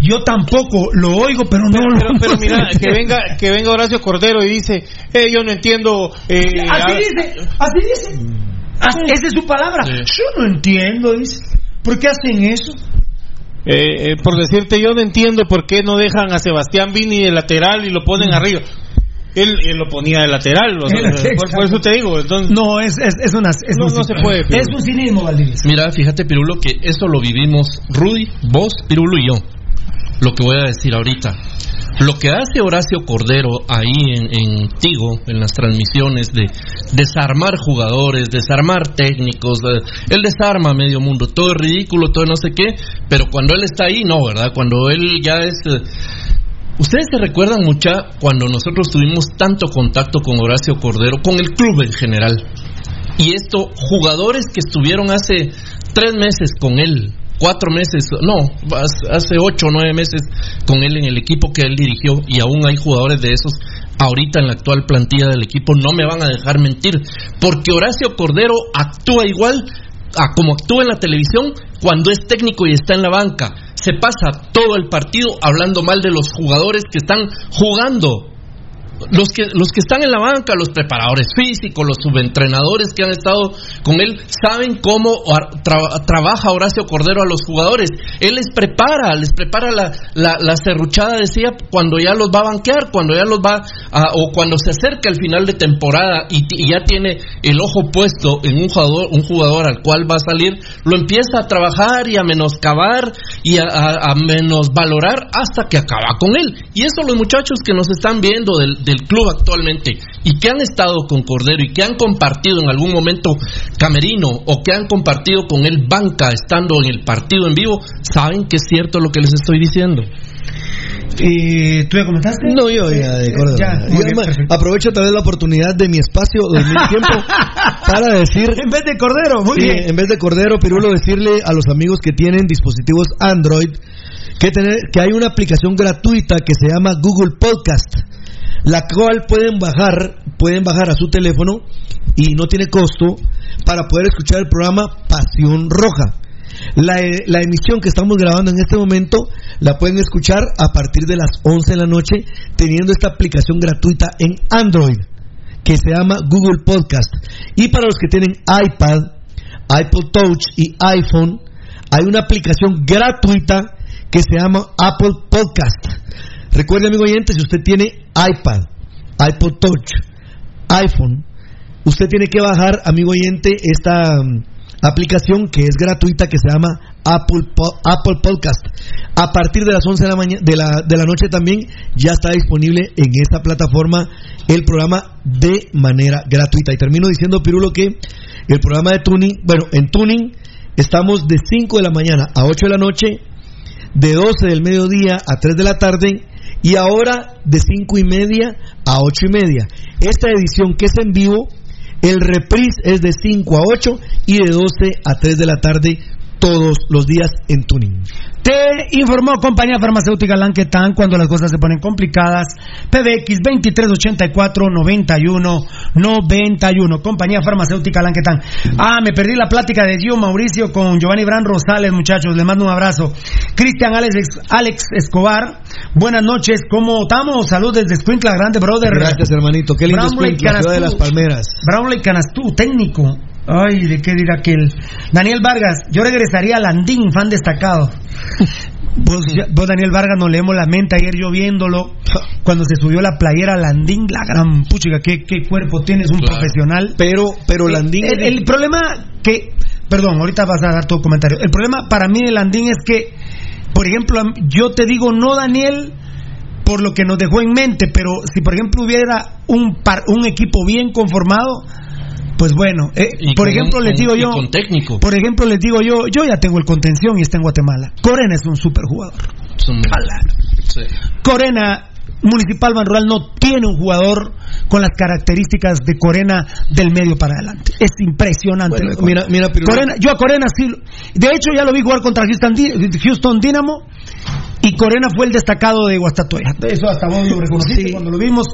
Yo tampoco lo oigo, pero no pero, lo pero mira, que venga que venga Horacio Cordero y dice, "Eh, yo no entiendo eh, Así a- dice, así dice. Así- esa es su palabra. Yo no entiendo, dice. ¿Por qué hacen eso? Eh, eh, por decirte, yo no entiendo por qué no dejan a Sebastián Vini de lateral y lo ponen arriba. Él, él lo ponía de lateral, o sea, Él- por, por eso te digo. Entonces, No, es, es, es una. es No, un- no se puede, Pirulo. Es un cinismo, Valdivia. Mira, fíjate, Pirulo, que eso lo vivimos Rudy, vos, Pirulo y yo. Lo que voy a decir ahorita. Lo que hace Horacio Cordero ahí en, Tigo, en las transmisiones de desarmar jugadores, desarmar técnicos, él desarma a medio mundo, todo es ridículo, todo no sé qué, pero cuando él está ahí, no, ¿verdad? Cuando él ya es... eh, Ustedes se recuerdan mucha cuando nosotros tuvimos tanto contacto con Horacio Cordero, con el club en general. Y esto, jugadores que estuvieron hace tres meses con él, cuatro meses, no, hace ocho o nueve meses con él en el equipo que él dirigió, y aún hay jugadores de esos ahorita en la actual plantilla del equipo, no me van a dejar mentir, porque Horacio Cordero actúa igual a como actúa en la televisión cuando es técnico y está en la banca. Se pasa todo el partido hablando mal de los jugadores que están jugando los que, los que están en la banca, los preparadores físicos, los subentrenadores que han estado con él, saben cómo tra- trabaja Horacio Cordero a los jugadores. Él les prepara, les prepara la, la, la serruchada, decía, cuando ya los va a banquear, cuando ya los va a, o cuando se acerca el final de temporada y, ya tiene el ojo puesto en un jugador, un jugador al cual va a salir, lo empieza a trabajar y a menoscabar y a, a, a menosvalorar hasta que acaba con él. Y eso los muchachos que nos están viendo del, del club actualmente y que han estado con Cordero y que han compartido en algún momento camerino o que han compartido con él banca estando en el partido en vivo, saben que es cierto lo que les estoy diciendo. ¿Y tú ya comentaste? No, yo ya de acuerdo. Ya, Yo bien, aprovecho tal vez la oportunidad de mi espacio, de mi tiempo, para decir En vez de Cordero, muy Sí, bien. en vez de Cordero, Pirulo, decirle a los amigos que tienen dispositivos Android que, tener, que hay una aplicación gratuita que se llama Google Podcast, la cual pueden bajar, pueden bajar a su teléfono y no tiene costo para poder escuchar el programa Pasión Roja. La, eh, emisión que estamos grabando en este momento la pueden escuchar a partir de las 11 de la noche teniendo esta aplicación gratuita en Android que se llama Google Podcast. Y para los que tienen iPad, iPod Touch y iPhone, hay una aplicación gratuita que se llama Apple Podcast. Recuerde, amigo oyente, si usted tiene iPad, iPod Touch, iPhone, usted tiene que bajar, amigo oyente, esta mm, aplicación que es gratuita que se llama Apple, Apple Podcast. A partir de las 11 de la, de, la, de la noche también ya está disponible en esta plataforma el programa de manera gratuita. Y termino diciendo, Pirulo, que el programa de Tuning, bueno, en Tuning estamos de 5 de la mañana a 8 de la noche, de 12 del mediodía a 3 de la tarde y ahora de 5 y media a 8 y media. Esta edición que es en vivo, el reprise es de 5 a 8 y de 12 a 3 de la tarde todos los días en Tuning. Te informó compañía farmacéutica Lanquetán cuando las cosas se ponen complicadas. PBX 2384-91-91. Compañía farmacéutica Lanquetán. Ah, me perdí la plática de Gio Mauricio con Giovanni Bran Rosales, muchachos. Les mando un abrazo. Cristian Alex, Alex Escobar. Buenas noches. ¿Cómo estamos? Salud desde Escuintla Grande, brother. Gracias, hermanito. Qué lindo Brownlee es la ciudad de las palmeras. Brownlee Canastú, técnico. Ay, ¿de qué dirá aquel? Daniel Vargas, yo regresaría a Landín, fan destacado. Vos, Daniel Vargas, nos leemos la mente ayer yo viéndolo. Cuando se subió la playera Landín, la gran puchica, qué, qué cuerpo tienes, un Claro. profesional. Pero, pero Landín. El, el problema que. Perdón, ahorita vas a dar tu comentario. El problema para mí de Landín es que, por ejemplo, yo te digo no, Daniel, por lo que nos dejó en mente, pero si por ejemplo hubiera un, par- un equipo bien conformado, pues bueno. eh, por con ejemplo, un- les digo yo. con técnico. Por ejemplo, les digo yo, yo ya tengo el contención y está en Guatemala. Corena es un super jugador. Son- sí. Corena, Municipal Banrural no tiene un jugador con las características de Corena del medio para adelante. Es impresionante. Bueno, mira, mira. Corena- yo a Corena sí. lo- De hecho, ya lo vi jugar contra Houston, Houston Dynamo y Corena fue el destacado de Guastatoya. Eso hasta vos lo reconociste Sí. cuando lo vimos.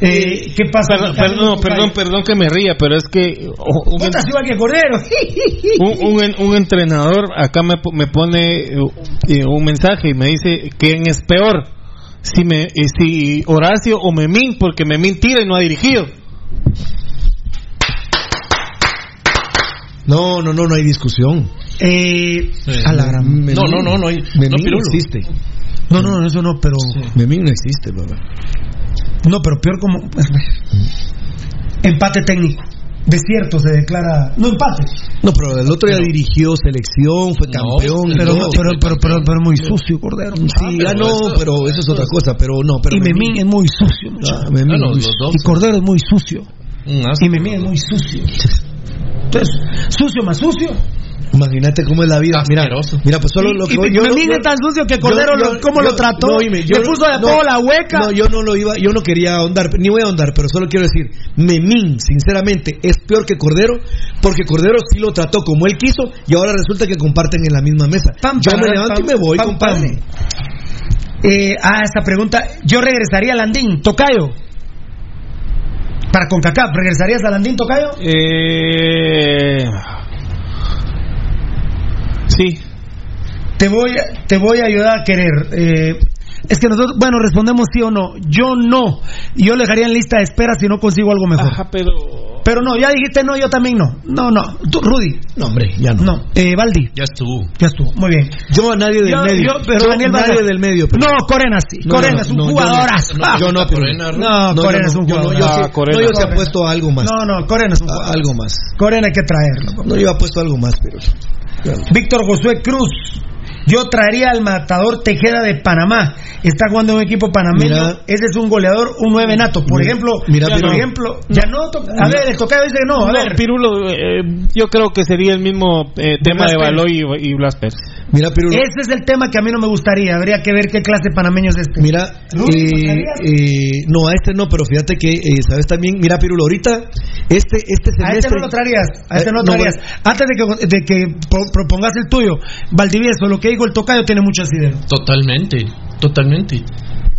Eh, ¿Qué pasa? Perdón, perdón, perdón, perdón que me ría, pero es que o- un, igual que Cordero. un, un- un entrenador acá me, me pone eh, eh, un mensaje y me dice quién es peor, si me eh, si Horacio o Memín, porque Memín tira y no ha dirigido. No, no, no, no hay discusión. Eh, Sí. a la gran- Memín- No, no, no, no hay- Memín no, no, existe. No, no, no, eso no, pero. Memín no existe, papá. No, pero peor como. Empate técnico. Desierto se declara. No empate. No, pero el otro ya dirigió selección, fue No, campeón. y Pero, todo. pero, pero, pero, pero muy sucio, Cordero. Sí, pero ganó, eso- pero eso es otra cosa. Pero no, pero y Memín es muy sucio. Ah, Memín Bueno, muy- los dos. Y Cordero es muy sucio. Y Memín es muy sucio. Entonces, sucio más sucio. Imagínate cómo es la vida. Mira, mira, pues solo y, lo que y yo- Memín yo- es tan sucio que Cordero, yo- lo- ¿cómo yo- lo trató? no, dime, yo Le no- puso de no, apodo la hueca. No, yo no lo iba, yo no quería ahondar, ni voy a ahondar, pero solo quiero decir, Memín, sinceramente, es peor que Cordero, porque Cordero sí lo trató como él quiso y ahora resulta que comparten en la misma mesa. Pam, yo pam, me levanto pam, y me voy, pam, compadre. pam. Eh, ah, esta pregunta. Yo regresaría a Landín, Tocayo. Para CONCACAF, ¿regresarías a Landín, Tocayo? Eh, sí, Te voy, a- te voy a ayudar a querer. Eh, es que nosotros, bueno, respondemos sí o no. Yo no. Y yo le dejaría en lista de espera si no consigo algo mejor. ajá, pero Pero no, ya dijiste no, yo también no. No, no. Tú, Rudy. No, hombre, ya no. No. Eh, Valdi. Ya estuvo. Ya estuvo. Muy bien. Yo a nadie del Yo- medio. yo- pero Yo Daniel nadie Vargas. del medio. pero- No, Corena sí. No, Corena no, es un no, yo no. jugadorazo. Ah, yo no, pero- Corena, No, Corena es un jugador. yo sí- Ah, Corena. no, yo sí Corena. apuesto a algo más. No, no, Corena es un A- jugador. algo más. Corena hay que traerlo. No, yo apuesto algo más, pero. Víctor Josué Cruz. Yo traería al matador Tejeda de Panamá. Está jugando en un equipo panameño. Mira. Ese es un goleador, un nueve nato. Por Mira, ejemplo, mira, por Pirulo. ejemplo, ya no. A ver, el tocayo dice no. A no, ver, Pirulo, eh, yo creo que sería el mismo eh, tema de. Baloy y, y Blas Pérez. Mira, Pirulo. ese es el tema que a mí no me gustaría. Habría que ver qué clase de panameño es este. Mira, eh, ¿tocarías? eh, no, a este no, pero fíjate que, eh, ¿sabes también? Mira, Pirulo, ahorita, este, este A este semestre. no lo traerías, a este no lo no, traerías. Antes de que, de que pro- propongas el tuyo, Valdivieso, lo que el tocayo tiene mucho asidero. Totalmente, totalmente.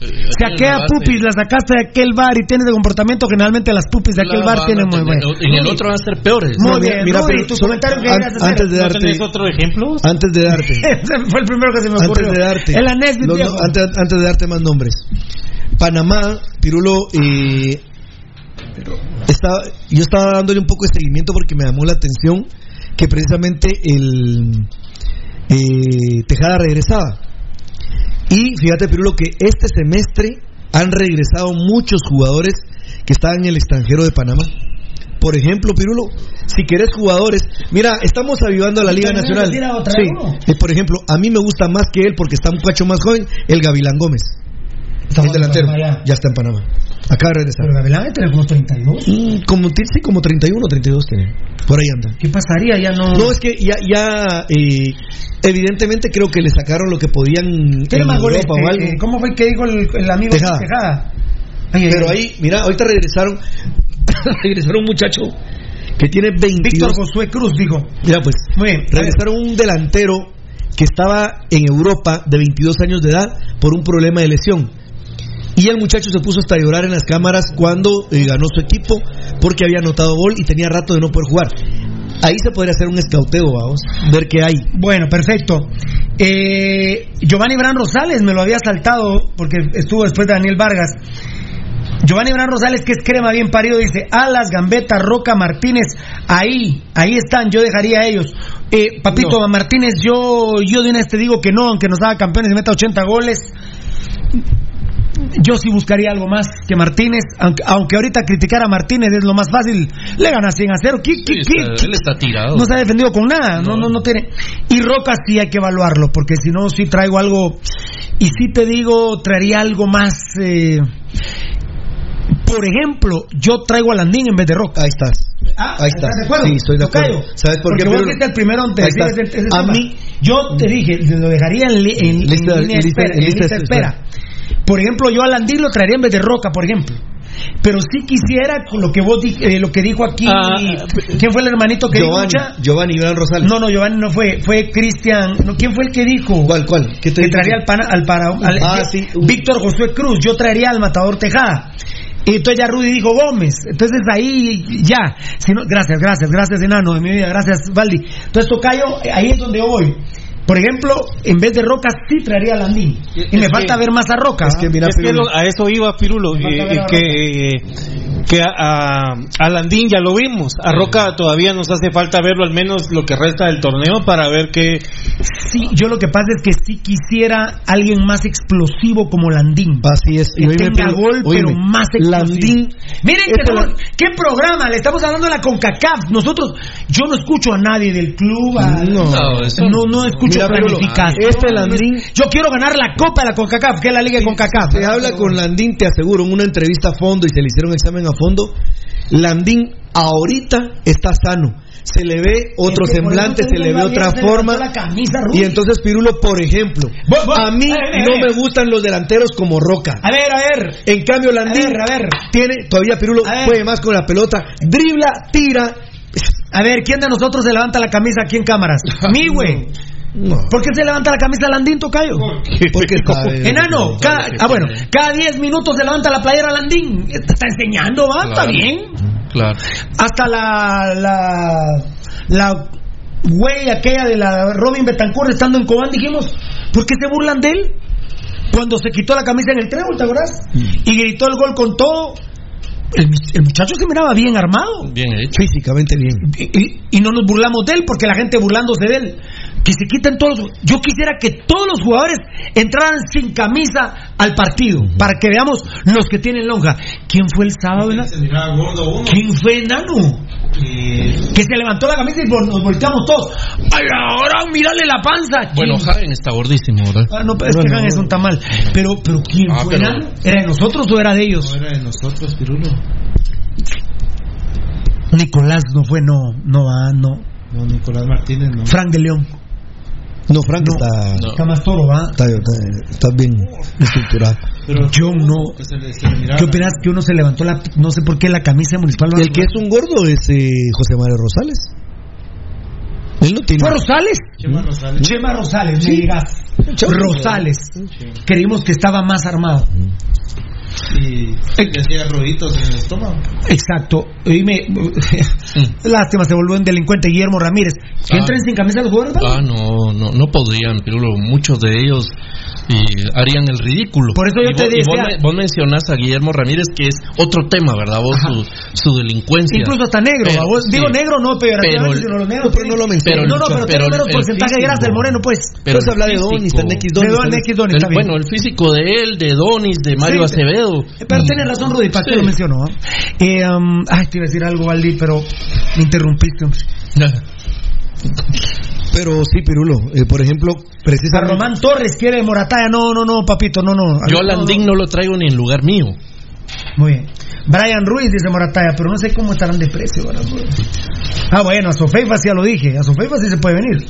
Eh, Si aquella pupis la sacaste de aquel bar y tienes de comportamiento, generalmente las pupis de aquel la bar tienen muy tener- bueno. En el otro van a ser peores. Muy No, bien, mira, Rudy, pero tu comentario que an- antes de ¿No darte, tenés otro ejemplo? antes de darte, Ese fue el primero que se me ocurrió. antes de darte, El antes de darte más nombres. Panamá, Pirulo, eh, estaba, yo estaba dándole un poco de seguimiento porque me llamó la atención que precisamente el eh, Tejada regresaba. Y fíjate, Pirulo, que este semestre han regresado muchos jugadores que estaban en el extranjero de Panamá. Por ejemplo, Pirulo, si querés jugadores, mira, estamos avivando a la Liga ¿Tenés Nacional. Sí. Eh, por ejemplo, a mí me gusta más que él porque está un cacho más joven, el Gavilán Gómez. El delantero. ya. Está en Panamá. Acaba de regresar. Pero Gavilán tiene como 32. Mm, como, sí, como 31 o 32 tiene. Por ahí anda. ¿Qué pasaría? Ya no. No, es que ya, ya eh, evidentemente creo que le sacaron lo que podían Tiene en más goles. ¿Cómo fue que dijo el, el amigo Tejada. Tejada? Ay, Pero ay. ahí, mira, ahorita regresaron, regresaron un muchacho que tiene 22. Víctor Josué Cruz dijo. Mira, pues, Muy bien. regresaron un delantero que estaba en Europa de 22 años de edad por un problema de lesión. Y el muchacho se puso hasta a llorar en las cámaras cuando eh, ganó su equipo porque había anotado gol y tenía rato de no poder jugar. Ahí se podría hacer un escauteo, vamos, ver qué hay. Bueno, perfecto. Eh, Giovanni Bran Rosales me lo había saltado porque estuvo después de Daniel Vargas. Giovanni Bran Rosales, que es crema bien parido, dice, Alas, Gambetta, Roca, Martínez, ahí, ahí están, yo dejaría a ellos. Eh, Papito Martínez, yo, yo de una vez te digo que no, aunque nos haga campeones y meta 80 goles. Yo sí buscaría algo más que Martínez, aunque, aunque ahorita criticar a Martínez es lo más fácil. Le gana 100 a 0. ¿Qué, qué, Sí, qué- está- qué- él está tirado. no se ha defendido con nada, no, no, no tiene. Y Roca sí hay que evaluarlo, porque si no, sí traigo algo. Y sí te digo, traería algo más. eh, por ejemplo, yo traigo a Landín en vez de Roca. Ahí estás. Ah, Ahí estás. ¿estás de acuerdo? Sí, estoy de acuerdo. Tocayo. ¿Sabes por Porque qué, vos Pedro? fuiste el primero Ahí estás. ese- ese A tema. mí- yo te dije, lo dejaría en, li- en- en Lista- línea de lista- espera, en lista lista de de espera. Por ejemplo, yo a Landín lo traería en vez de Roca, por ejemplo. Pero sí quisiera con lo que vos di- eh, lo que dijo aquí. Ah, ¿Quién fue el hermanito que Giovanni, dijo? mucha? Giovanni Gran Rosales. No, no, Giovanni no fue, fue Cristian. No, ¿Quién fue el que dijo? ¿Cuál, cuál? ¿Qué te que dijo? traería al, pana- al para al- Ah, eh, sí. Víctor Josué Cruz, yo traería al matador Tejada. Y entonces ya Rudy dijo Gómez. Entonces ahí ya. Si no- gracias, gracias, gracias, enano de mi vida, gracias, Valdi. Entonces Tocayo, ahí es donde yo voy. Por ejemplo, en vez de Roca, sí traería a Landín. Y me Es falta que- ver más a Roca. es que mira, es que Pirulo. lo- a eso iba Pirulo, eh, a que, que a, a- a Landín ya lo vimos, a Roca todavía nos hace falta verlo al menos lo que resta del torneo para ver que Sí, yo lo que pasa es que sí quisiera alguien más explosivo como Landín. Así es. que tenga gol, pero más explosivo. Landín. Miren que Este la- qué programa, le estamos hablando de la CONCACAF. Nosotros, yo no escucho a nadie del club, a- No. No, eso no, no escucho Planificación. este Landín- Yo quiero ganar la Copa de la CONCACAF, que es la Liga de CONCACAF. Se habla con Landín, te aseguro, en una entrevista a fondo y se le hicieron examen a fondo. Landín ahorita está sano. Se le ve otro Es que por semblante, se le ve otra forma. camisa. Y entonces, Pirulo, por ejemplo, Vos- vos- a mí no me gustan los delanteros como Roca. A ver, a ver. En cambio, Landín A ver, ver. tiene, todavía Pirulo puede más con la pelota, dribla, tira. A ver, ¿quién de nosotros se levanta la camisa aquí en cámaras? Mi güey. No, ¿Por qué se levanta la camisa Landín, Tocayo? porque. Enano, cada, ah bueno, cada 10 minutos se levanta la playera Landín. Te está enseñando, va, está Claro. bien. Claro. Hasta la la la güey aquella de la Robin Betancourt estando en Cobán dijimos, ¿por qué se burlan de él? Cuando se quitó la camisa en el trébol, ¿te acuerdas? Y gritó el gol con todo. El, el muchacho se miraba bien armado. Bien hecho. Físicamente bien. Y, y- y no nos burlamos de él porque la gente burlándose de él. Que se quiten todos los. Yo quisiera que todos los jugadores entraran sin camisa al partido para que veamos los que tienen lonja. ¿Quién fue el sábado? enano? Se miraba gordo uno. ¿Quién fue enano? Y Que se levantó la camisa y nos volteamos todos. ¡Ay, ahora mírale la panza! Bueno. Hagen está gordísimo, ¿verdad? Ah, no, pero es que Jan es un tamal. Pero, pero ¿quién Ah, fue pero- enano? ¿Era de nosotros o era de no ellos? era de nosotros, Pirulo. Nicolás no fue, no, no va, no. No, Nicolás Martínez no. Frank de León. No, Frank No. está, No. Está más toro, va. está, está- está bien estructurado. Pero Yo no. que se le- se le miraba ¿Qué opinas que uno se levantó la, no sé por qué la camisa municipal? no El que es un gordo es eh, José Mario Rosales. Él no tiene. ¿Fue Rosales? Chema Rosales. Chema Rosales, me digas. Rosales. Creímos que estaba más armado. Y le hacía ruiditos en el estómago. Exacto. Y me, lástima, se volvió un delincuente Guillermo Ramírez. ¿Que Ah. entren sin camisa los jugadores? Ah, no, no, no podrían, Pirulo. Muchos de ellos y harían el ridículo. Por eso yo Y te vos, y vos, decía- me- vos mencionás a Guillermo Ramírez, que es otro tema, ¿verdad? Vos, su, su delincuencia. Incluso hasta negro. Pero. Vos- sí. Digo negro, no Pero- sino los negros. pero no lo menciona. No, no, pero, Pero tiene el- menos el porcentaje de grasa del moreno, pues. Pero el habla de Donis, De Donis. X Donis, el- está bien. bueno, el físico de él, de Donis, de Mario Sí, Acevedo. Pero tienes razón, Rudy, ¿para Sí. lo menciono? ah? Eh, um, ay, te iba a decir algo, Valdi, pero me interrumpiste. hombre. Pero sí, Pirulo. eh, por ejemplo, A precisamente. Román Torres quiere Morataya. No, no, no, papito, no, no. Yo a No, no. Landín no lo traigo ni en lugar mío. Muy bien. Brian Ruiz dice Morataya, pero no sé cómo estarán de precio. ¿verdad? Ah, bueno, a Sofeifa sí ya lo dije. A Sofeifa sí se puede venir.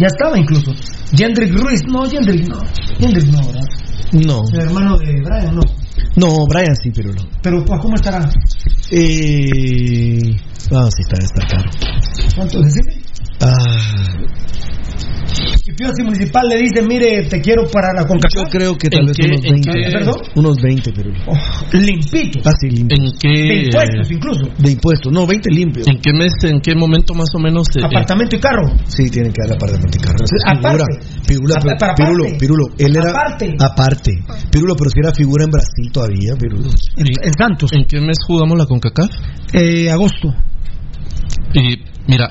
Ya estaba incluso. Jendrik Ruiz, no, Jendrik no. Jendrik no, ¿verdad? No. El hermano de Brian, no. No, Brian sí. Pero, ¿a ¿cómo estará? Eh. Ah, sí, está, está caro. ¿Cuánto decime? Ah, Municipal le dice, mire, te quiero para la Yo CONCACAF. creo que tal ¿En vez qué- unos en 20. qué- ¿Perdón? Unos 20, pero. Oh, limpito. Casi limpio. ¿En De qué, impuestos incluso. De impuestos. No, 20 limpios. ¿En qué mes, en qué momento más o menos? eh, Apartamento y carro. Sí, tienen que dar apartamento y carro. Aparte. figura. Pirulo. Pirulo. Él era. Aparte. Aparte. Pirulo, pero si era figura en Brasil todavía, Pirulo. En, en Santos. ¿En qué mes jugamos la CONCACAF? Eh, agosto. Y mira,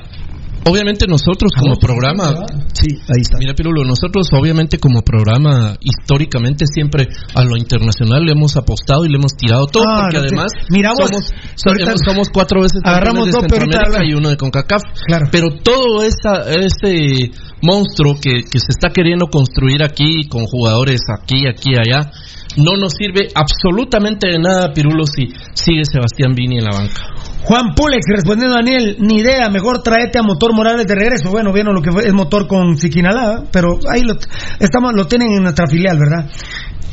obviamente nosotros como programa, Sí, ahí está. mira Pirulo, nosotros obviamente como programa históricamente siempre a lo internacional le hemos apostado y le hemos tirado todo Ah, porque no te- además mira vos, somos, somos cuatro veces agarramos dos, pero Centroamérica y uno de CONCACAF, Claro. pero todo esa, ese monstruo que, que se está queriendo construir aquí con jugadores aquí, aquí, allá, no nos sirve absolutamente de nada Pirulo si sigue Sebastián Vini en la banca. Juan Pulex respondiendo a Daniel, ni idea, mejor traete a Motor Morales de regreso. Bueno, vieron lo que fue, es motor con Siquinalá, pero ahí lo, estamos, lo tienen en nuestra filial, ¿verdad?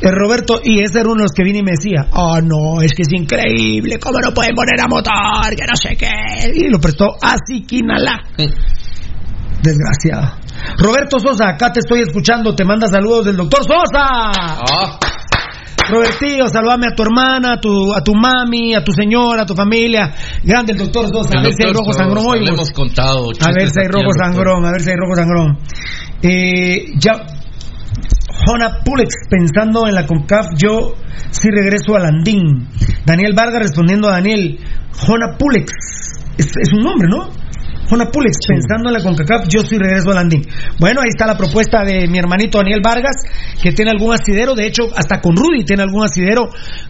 Eh, Roberto, y ese era uno de los que vine y me decía, oh no, es que es increíble, ¿cómo no pueden poner a motor? Que no sé qué. Y lo prestó a Siquinalá. Desgraciado. Roberto Sosa, acá te estoy escuchando, te manda saludos del doctor Sosa. Ah, Robertillo, saludame a tu hermana, a tu, a tu mami, a tu señora, a tu familia. Grande el doctor Sosa, a ver si hay rojo sangrón hoy. hemos contado. A ver si hay rojo sangrón, a ver si hay rojo sangrón. Eh, ya, Jona Pulex, pensando en la CONCAF, yo sí regreso a Landín. Daniel Vargas respondiendo a Daniel, Jona Pulex, es, es un nombre, ¿no? Jona Pulex, pensando en la CONCACAF, yo sí regreso a Landín. Bueno, ahí está la propuesta de mi hermanito Daniel Vargas, que tiene algún asidero, de hecho, hasta con Rudy tiene algún asidero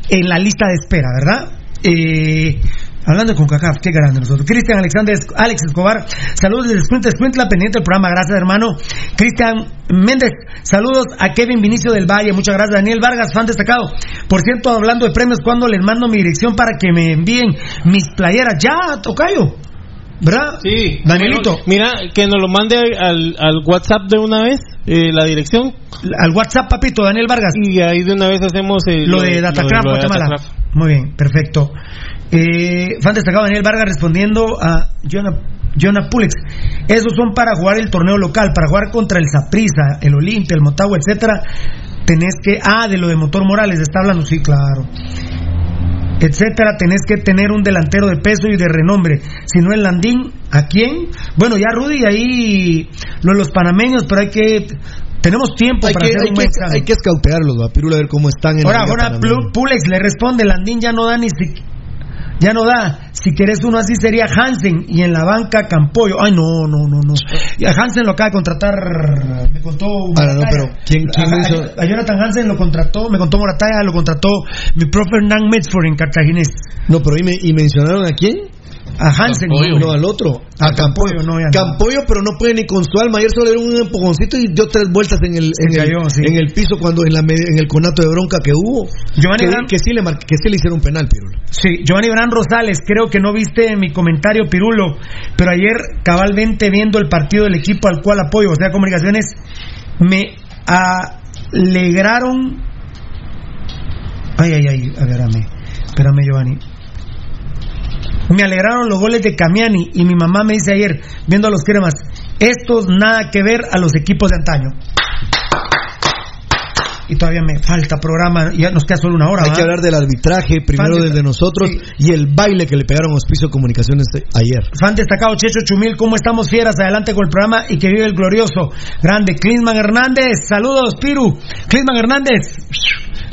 en la lista de espera, ¿verdad? Eh, Hablando de CONCACAF, qué grande nosotros. Cristian Alexander, Alex Escobar, saludos desde Sprint Sprint, la pendiente del programa, gracias hermano. Cristian Méndez, saludos a Kevin Vinicio del Valle, muchas gracias. Daniel Vargas, fan destacado. Por cierto, hablando de premios, cuando les mando mi dirección para que me envíen mis playeras? Ya, Tocayo. ¿Verdad? Sí. Danielito. Bueno, mira, que nos lo mande al, al WhatsApp de una vez, eh, la dirección, Al WhatsApp, papito, Daniel Vargas. y ahí de una vez hacemos eh, Lo de Datacraft, lo de Guatemala. Datacraft. Muy bien, perfecto. Eh, fan destacado Daniel Vargas respondiendo a Jonah, Jonah Pulex. Esos son para jugar el torneo local, para jugar contra el Saprissa, el Olimpia, el Motagua, etcétera. Tenés que. Ah, de lo de Motor Morales, está hablando, sí, claro. Etcétera, tenés que tener un delantero de peso y de renombre. Si no el Landín, ¿a quién? Bueno, ya Rudy, ahí lo de los panameños, pero hay que. Tenemos tiempo Hay para que, hacer hay, un que, examen. hay que escautearlos, va, Pirulo, a ver cómo están en Ahora, ahora Pulex le responde, Landín ya no da ni si, ya no da. Si querés uno así sería Hansen y en la banca Campollo. Ay, no, no, no, no. Y a Hansen lo acaba de contratar, me contó Ahora, no, Morataya. pero ¿quién- quién a, hizo? a- Jonathan Hansen lo contrató, me contó Morataya, lo contrató mi profe Hernán Metzford en Cartaginés. No, pero ¿y, me- y mencionaron a quién? A Hansen, Campollo. no, al otro. A A. Campollo, no, ya no. Campollo, pero no puede ni con su alma. Ayer solo dieron un empujoncito y dio tres vueltas en el, en, cayó, el, sí. en el piso cuando en, la, en el conato de bronca que hubo. Giovanni que, Gran- que sí le mar- que sí le hicieron penal, Pirulo. Sí, Giovanni Bran Rosales, creo que no viste mi comentario, Pirulo, pero ayer cabalmente viendo el partido del equipo al cual apoyo, o sea, comunicaciones, me alegraron. Ay, ay, ay, agárrame, espérame, Giovanni. Me alegraron los goles de Camiani y mi mamá me dice ayer, viendo a los cremas, estos nada que ver a los equipos de antaño. Y todavía me falta programa, ya nos queda solo una hora. Hay que hablar del arbitraje primero Fan desde nosotros Sí. y el baile que le pegaron a Hospicio Comunicaciones ayer. Fan destacado Checho Chumil, ¿cómo estamos fieras? Adelante con el programa y que vive el glorioso. Grande, Klinsman Hernández, saludos Piru. Klinsman Hernández,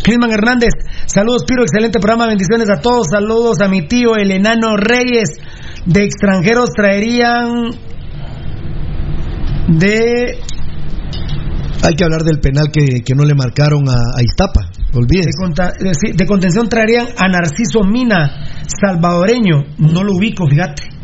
Klinsman Hernández, saludos Piru, excelente programa, bendiciones a todos, saludos a mi tío el enano Reyes. De extranjeros traerían de, Hay que hablar del penal que, que no le marcaron a, Iztapa. de, Olvídense. de contención traerían a Narciso Mina, salvadoreño, no lo ubico, fíjate.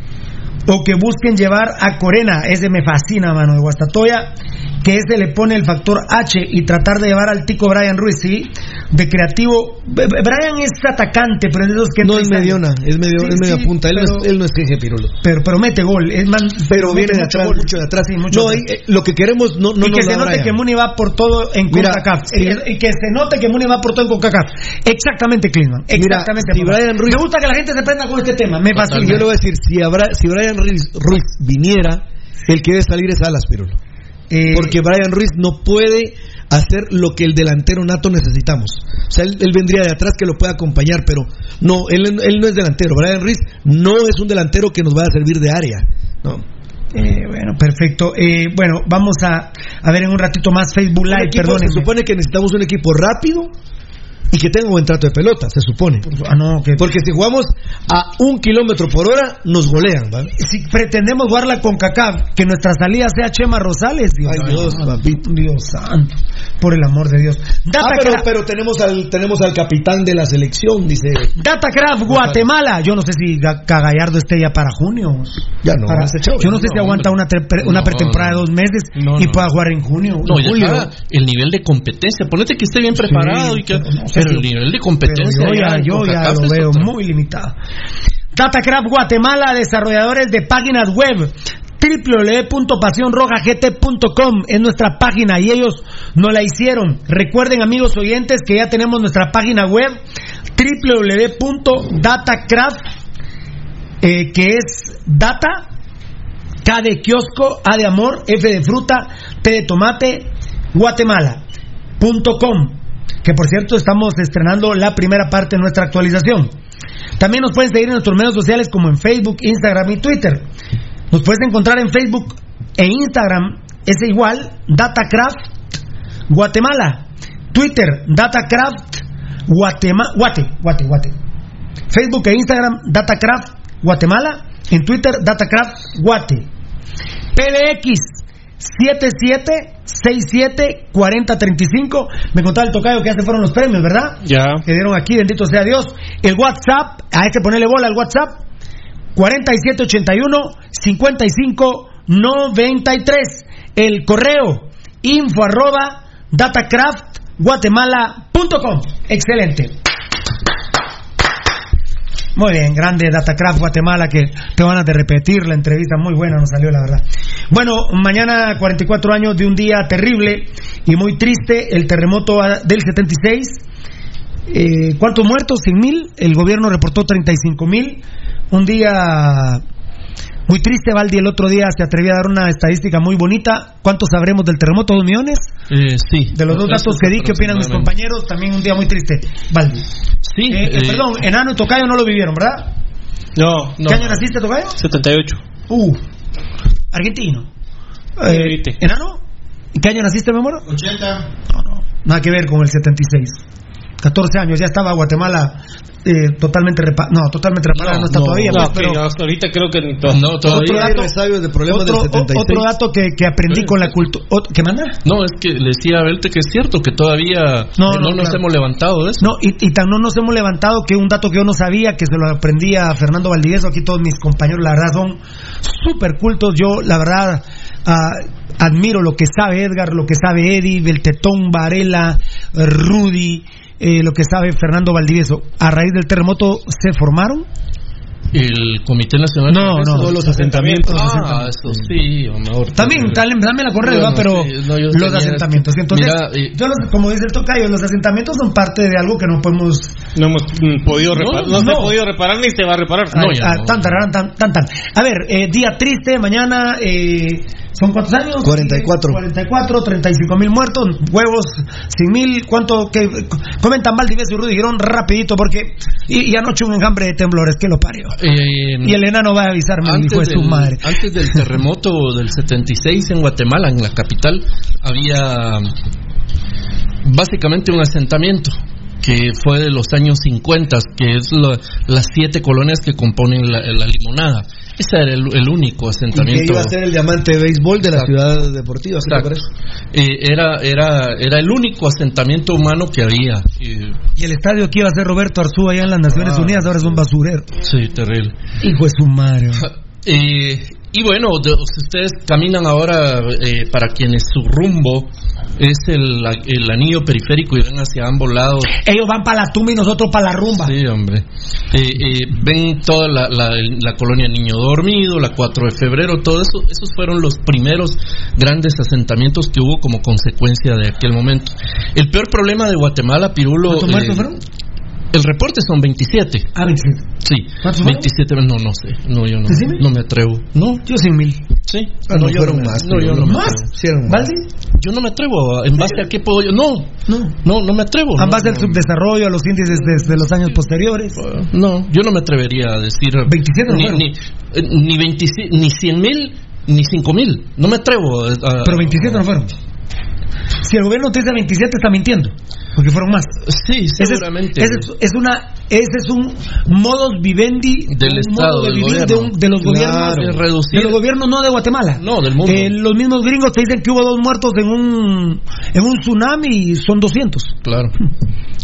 O que busquen llevar a Corena, ese me fascina, mano, de Guastatoya, que ese le pone el factor H y tratar de llevar al tico Brian Ruiz, ¿sí? De creativo. Brian es atacante, pero es de los que No es mediona, es medio, Sí, es media sí, punta. Él, no es, él no es jeje pirulo. Pero, pero mete gol, es man- Pero viene de mucho atrás, gol. mucho de atrás. Sí, mucho no, eh, atrás. eh, lo que queremos no, no y que se note Brian. que Muni va por todo en Mira, CONCACAF. Y- que se note que Muni va por todo en CONCACAF. Exactamente, Klinsmann. Mira, Exactamente. si. Brian Ruiz- Me gusta que la gente se prenda con este tema. Me fascina. Yo le voy a decir, si, habrá, si Brian Ruiz, Ruiz viniera, el que debe salir es Alas, Pirulo. Eh, Porque Brian Ruiz no puede hacer lo que el delantero nato necesitamos. O sea, él, él vendría de atrás que lo pueda acompañar, pero no, él, él no es delantero. Brian Ruiz no es un delantero que nos vaya a servir de área. No. eh, bueno, perfecto. Eh, bueno, vamos a, a ver en un ratito más Facebook Live, perdónenme. se supone que necesitamos un equipo rápido y que tenga buen trato de pelota, se supone. Ah, no, que Porque si jugamos a un kilómetro por hora, nos golean. ¿va? si pretendemos jugarla con CACAF, que nuestra salida sea Chema Rosales, Dios, Ay, Dios, papito. Dios santo, por el amor de Dios. Ah, pero, pero tenemos al tenemos al capitán de la selección, dice. Datacraft, Guatemala. Yo no sé si Ga- Gallardo esté ya para junio. Ya no, Para- chavo, yo no sé si aguanta una, tre- una No, pretemporada de dos meses No, y pueda jugar en junio. No, en y julio. deja el nivel de competencia. Ponete que esté bien preparado y que. Pero no el nivel de Pero competencia. yo ya, yo lo veo otra. muy limitado. Datacraft Guatemala, desarrolladores de páginas web www.pasionrojagt.com es nuestra página y ellos nos la hicieron. Recuerden amigos oyentes que ya tenemos nuestra página web www.datacraft eh, que es data K de kiosco, A de amor, F de fruta, T de tomate, Guatemala.com. Que por cierto estamos estrenando la primera parte de nuestra actualización. También nos pueden seguir en nuestros medios sociales como en Facebook, Instagram y Twitter. Nos puedes encontrar en Facebook e Instagram, es igual, Datacraft Guatemala. Twitter, Datacraft Guatemala. Guate, Guate, Guate. Facebook e Instagram, Datacraft Guatemala. En Twitter, Datacraft Guate. PBX 77674035. Me contaba el tocayo que ya se fueron los premios, ¿verdad? Ya. Que dieron aquí, bendito sea Dios. El WhatsApp, hay que ponerle bola al WhatsApp. 4781 5593. El correo info arroba datacraftguatemala.com. Excelente. Muy bien, grande Datacraft Guatemala, que te van a repetir la entrevista, muy buena nos salió la verdad. Bueno, mañana 44 años de un día terrible y muy triste, el terremoto del 76. Eh, ¿Cuántos muertos? 100 mil. El gobierno reportó 35 mil. Un día muy triste, Valdi. El otro día se atrevió a dar una estadística muy bonita. ¿Cuántos sabremos del terremoto? ¿Dos millones? Eh, sí. De los dos datos que di, ¿qué opinan mis compañeros? También un día muy triste, Valdi. Sí. Eh, eh, eh, perdón, Enano y Tocayo no lo vivieron, ¿verdad? No, no. ¿Qué año naciste, Tocayo? 78. Uh, argentino. Eh. ¿Enano? ¿Y qué año naciste, mi amor? 80. No, no, nada que ver con el 76. 14 años, ya estaba Guatemala eh, totalmente reparada. No, totalmente reparada no, No, está no, todavía. No, pues, que pero hasta ahorita creo que ni todo. No, todavía. otro dato, de problemas otro, del 76. otro dato que, que aprendí con la cultura. ¿Qué manda? No, es que le decía a Belte que es cierto que todavía No, no, no, nos claro. hemos levantado de eso. No, y, y tan no nos hemos levantado que un dato que yo no sabía, que se lo aprendí a Fernando Valdivieso, aquí todos mis compañeros, la verdad, son súper cultos. Yo, la verdad, ah, admiro lo que sabe Edgar, lo que sabe Eddie, Beltetón, Varela, Rudy, eh, lo que sabe Fernando Valdivieso. A raíz del terremoto, ¿se formaron? El Comité Nacional No, de no. Los asentamientos. Ah, eso sí, o mejor. También, dale, dame la correa, Bueno, pero sí, no, yo los asentamientos. Entonces, Mira, yo los- como dice el tocayo, los asentamientos son parte de algo que no podemos No hemos mm, podido reparar. No, se no. ha podido reparar ni se va a reparar. No, Ah, ya ah, no. tan, tararán, tan, tan, tan. A ver, eh, día triste, mañana, eh, ¿son cuántos años? 44. 44, 35 mil muertos, huevos, 100 mil, ¿cuánto? Que, comentan Valdivieso y Rudy Girón rapidito porque, y, y anoche un enjambre de temblores, que lo parió. Eh, Y el enano va a avisarme, antes, hijo de su madre. antes del terremoto del 76 en Guatemala, en la capital, había básicamente un asentamiento que fue de los años 50, que es la- las siete colonias que componen la, la limonada. Ese era el, el único Y que asentamiento. iba a ser el diamante de béisbol de la Exacto. ciudad deportiva. ¿qué te Exacto. parece? Eh, era, era, era el único asentamiento humano que había. Eh, Y el estadio que iba a ser Roberto Arzú allá en las Naciones Ah, Unidas ahora es un basurero. sí, terrible. Hijo de su madre. Eh, y bueno, si ustedes caminan ahora, eh, para quienes su rumbo es el, el anillo periférico y ven hacia ambos lados. Ellos van para la tumba y nosotros para la rumba. Sí, hombre. Eh, eh, ven toda la, la- la colonia Niño Dormido, la 4 de febrero, todo eso. Esos fueron los primeros grandes asentamientos que hubo como consecuencia de aquel momento. El peor problema de Guatemala, Pirulo. ¿Cuántos eh, muertos fueron? El reporte son 27. Ah, 27. Sí, ¿Cuántos fueron? 27, no, no sé, no, yo no, no me atrevo. No, Yo 100 mil. Sí. Ah, no, yo fueron me- más. No, yo no me ¿Más? atrevo. Eran más. Yo no me atrevo. ¿En base a qué puedo yo? No, No. no, no me atrevo. A no, base del no. subdesarrollo, a los índices desde los años posteriores. No, yo no me atrevería a decir 27 no ni, ni, eh, ni, 27 ni 100 mil ni 5 mil. No me atrevo. a- Pero 27 no fueron. Si el gobierno te dice 27, está mintiendo. Porque fueron más. Sí, Ese es- seguramente. Ese es, una, ese es un modus vivendi Del Estado, de del vivir de, un- de los Claro, gobiernos reducir- de los gobiernos no de Guatemala. No, del mundo. Eh, los mismos gringos te dicen que hubo dos muertos en un en un tsunami y son 200. Claro.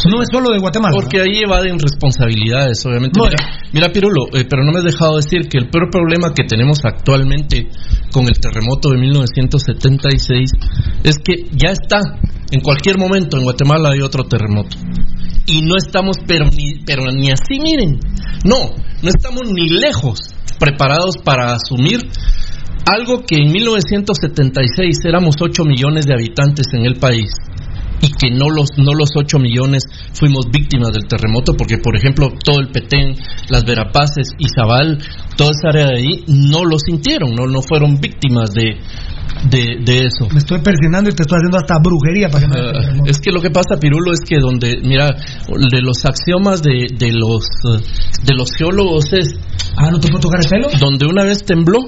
No es solo de Guatemala. Porque ahí evaden responsabilidades, obviamente. No, mira, mira, Pirulo, eh, pero no me has dejado decir que el peor problema que tenemos actualmente con el terremoto de 1976 es que ya está. En cualquier momento en Guatemala hay otro terremoto. Y no estamos, pero ni, pero ni así, miren. No, no estamos ni lejos preparados para asumir algo que en 1976 éramos 8 millones de habitantes en el país y que no los no los 8 millones fuimos víctimas del terremoto porque por ejemplo todo el Petén, las Verapaces, Izabal, toda esa área de ahí no lo sintieron, no no fueron víctimas de de, de eso. Me estoy persinando y te estoy haciendo hasta brujería para que me Ah, es que lo que pasa, Pirulo, es que donde, mira, de los axiomas de, de los de los geólogos es Ah, ¿no te puedo tocar el pelo? donde una vez tembló,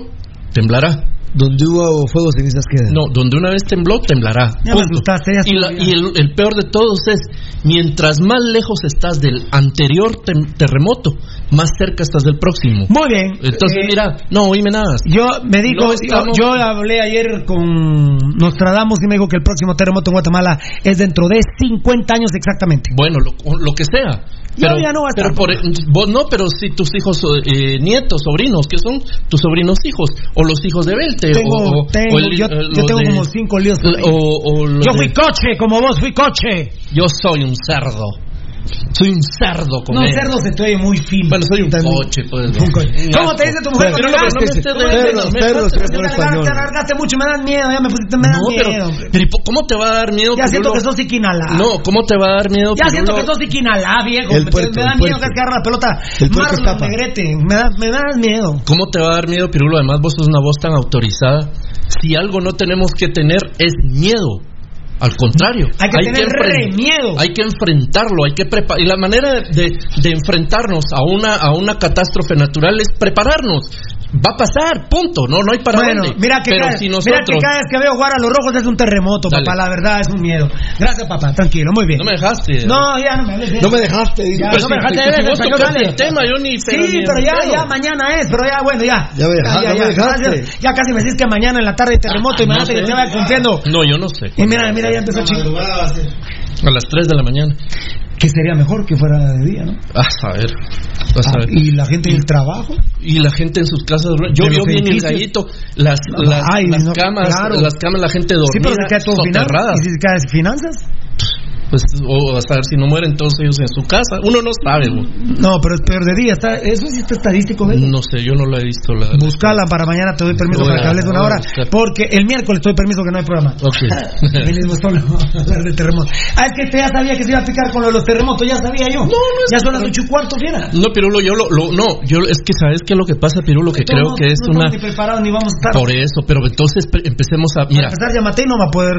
temblará. Donde hubo fuego, cenizas quedan. No, donde una vez tembló, temblará. Ya me Punto. asustaste, ya y la- y el, el peor de todos es, mientras más lejos estás del anterior tem- terremoto, más cerca estás del próximo. Muy bien. Entonces, Eh, mira, no, oíme nada. Yo me dijo, No yo- estamos- yo, hablé ayer con Nostradamus y me dijo que el próximo terremoto en Guatemala es dentro de 50 años exactamente. Bueno, lo, lo que sea. Pero, ya no voy a pero estar. por- vos no, pero si tus hijos, eh, nietos, sobrinos, que son tus sobrinos hijos, o los hijos de Tengo, o, tengo, o el- yo, yo tengo de- como cinco líos. o, yo de- fui coche, como vos fui coche. yo soy un cerdo. Soy un cerdo con No, él. cerdo se te oye muy fino. Bueno, soy un También. coche, pues. ¿no? Un coche. ¿Cómo te dice tu mujer? Pero te pero no me estés perros, Te español. alargaste, te alargaste mucho, me das miedo, ya me pusiste, me das No, pero, miedo. pero ¿y po- ¿cómo te va a dar miedo? Ya siento Pirulo? que sos Iquinalá. No, ¿cómo te va a dar miedo? Ya siento Pirulo? que sos Iquinalá, viejo. El me, puerco, me da el miedo puerco. que agarra la pelota. El puerco Marlon escapa. Negrete, me, da, me das miedo. ¿Cómo te va a dar miedo, Pirulo? Además, vos sos una voz tan autorizada. Si algo no tenemos que tener es miedo. Al contrario, Hay que tener re miedo. Hay que enfrentarlo, hay que preparar. Y la manera de, de- de enfrentarnos a una, a una catástrofe natural es prepararnos. Va a pasar, punto. No, no hay para bueno, dónde. mira que, Pero cada, si mira nosotros. que cada vez que veo jugar a los rojos es un terremoto, Dale. papá. La verdad es un miedo. Gracias, papá. Tranquilo, muy bien. No me dejaste. No, ya no me hables. No me dejaste. Ya, Pues no me dejaste si- si vos tocaste el tema, yo ni. Sí, ni pero ya, ya mañana es, pero ya, bueno, ya. Ya me dejaste, no me dejaste. Ya casi me decís que mañana en la tarde hay terremoto, imagínate No que sé. te vaya cumpliendo. No, yo no sé. Y mira, mira, ya empezó a chingar. A las 3 de la mañana. Que sería mejor que fuera de día, ¿no? Ah, a. Vas a ver. Y la gente en el trabajo. y la gente en sus casas yo yo vi en el gallito las las, Ay, las no, camas claro. las camas la gente dormida Sí, pero se cae todo finanzas. soterrada. ¿Y si se cae finanzas? Pues o a saber si no mueren todos ellos en su casa uno no sabe güey. No, pero es peor de día. Está, eso sí está estadístico, ¿ves? no sé yo no lo he visto la Buscala para mañana, te doy permiso para a- que hables una a hora. Porque el miércoles te doy permiso que no hay programa. Ok. Venimos solo a hablar de terremotos. Ah, es que te ya sabía que se iba a picar con lo de los terremotos, ya sabía yo. No, no Ya son las ocho y cuarto, fiera. no Pirulo yo lo, lo- no yo es que sabes qué es lo que pasa Pirulo que creo No, que es no una ni preparados ni vamos a estar. por eso pero entonces empecemos a mira empezar, ya maté y no va a poder.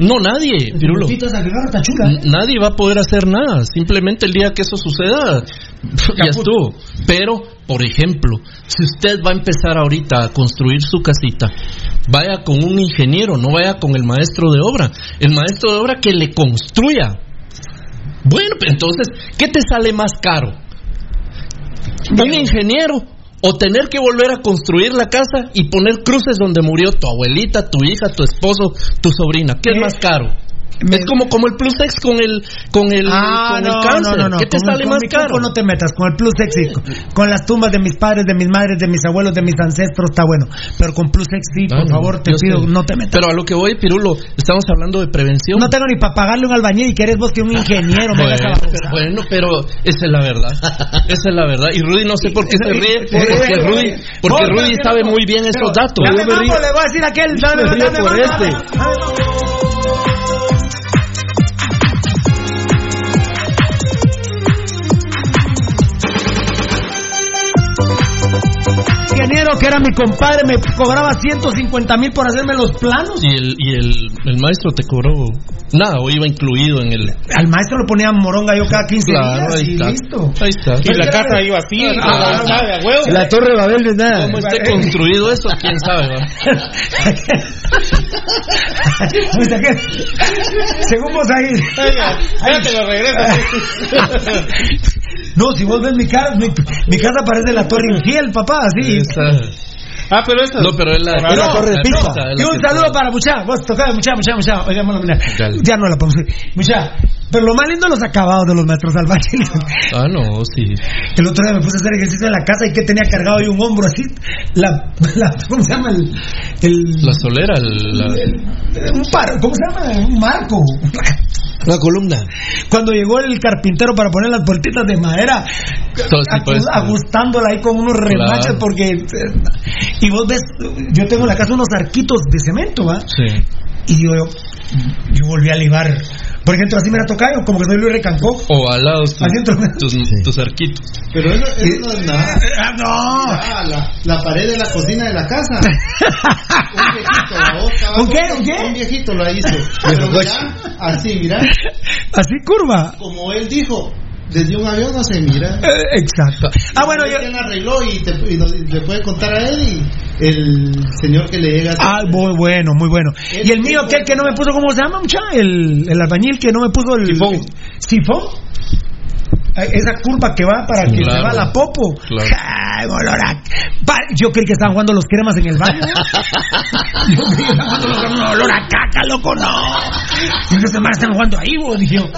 no nadie Pirulo que está chula. Nadie va a poder hacer nada. Simplemente el día que eso suceda, ya estuvo. Pero, por ejemplo, si usted va a empezar ahorita a construir su casita, vaya con un ingeniero, no vaya con el maestro de obra. El maestro de obra que le construya. Bueno, pero entonces, ¿qué te sale más caro? ¿Un ingeniero? O tener que volver a construir la casa y poner cruces donde murió tu abuelita, tu hija, tu esposo, tu sobrina. ¿Qué es Eh, más caro? Me- Es como, como el plus ex con el, con el, Ah, con no, el cáncer. no, no, no. ¿Qué te con, sale con más caro? no te metas, con el plus sexy, con, con las tumbas de mis padres, de mis madres, de mis abuelos, de mis ancestros, está bueno. Pero con plus sexy, por Ah, no, favor, te pido, no te metas. Pero a lo que voy, Pirulo, estamos hablando de prevención. No tengo ni para pagarle un albañil y querés vos que un ingeniero me bueno, pero, bueno, pero esa es la verdad. Esa es la verdad. Y Rudy no sé por qué se ríe, porque Rudy, porque Rudy sabe muy bien esos datos. Dame mambo, le voy a decir a aquel, dame, me río dame por este. Ingeniero, Alfredo, que era mi compadre, me cobraba 150 mil por hacerme los planos. Y el, y el, el maestro te cobró nada, o iba incluido en el. Al maestro lo ponía moronga yo cada 15 Claro, días ahí y está. listo. Ahí está. Y la casa iba así, Ah, la llave a huevo. La Torre de Babel es nada. ¿Cómo esté construido eso? ¿Quién sabe? según vos ahí. Espérate, lo regreso. No, si vos ves mi casa, mi, mi casa parece la torre infiel, papá, así. Ah, pero esta. No, pero es la, torre de la Y un saludo para Mucha, vos tocá, Mucha, Mucha, Mucha. Dale. Ya no la podemos Mucha, pero lo más lindo los acabados de los maestros albañiles. Ah, no, sí. El otro día me puse a hacer ejercicio en la casa y que tenía cargado ahí un hombro así, la, la ¿cómo se llama? El, el, La solera, el- la- un par, ¿cómo se llama? Un marco. Una columna. Cuando llegó el carpintero para poner las puertitas de madera, pues. ajustándola ahí con unos remaches Claro. porque eh, y vos ves, yo tengo en la casa unos arquitos de cemento, ¿va? Sí. Y yo, yo volví a libar. Por ejemplo, así me la tocayo, como que soy Luis Recancó. O al lado tus, tus, tus arquitos. Pero eso, eso no es nada. Ah, no. Ah, la, la pared de la cocina de la casa. Un viejito, la estaba- ¿Un qué? ¿Un qué? Un viejito lo hizo. Pero mira, así, mira, Así curva. como él dijo, desde un avión no se mira. Eh, exacto. Ah, bueno, yo. ¿Quién arregló y, te, y le puede contar a él y el señor que le llega Ah, muy bueno, muy bueno. Y el mío, aquel que no me puso, ¿cómo se llama, mucha? El, el albañil que no me puso el. Sifón. ¿Sifón? Eh, Esa curva que va para que Claro. se va la popo. Claro. Ay, Yo creí que estaban jugando los cremas en el baño. Yo creí que estaban jugando los cremas. Olor a caca, loco, no. Y que se me están jugando ahí, vos, dije yo.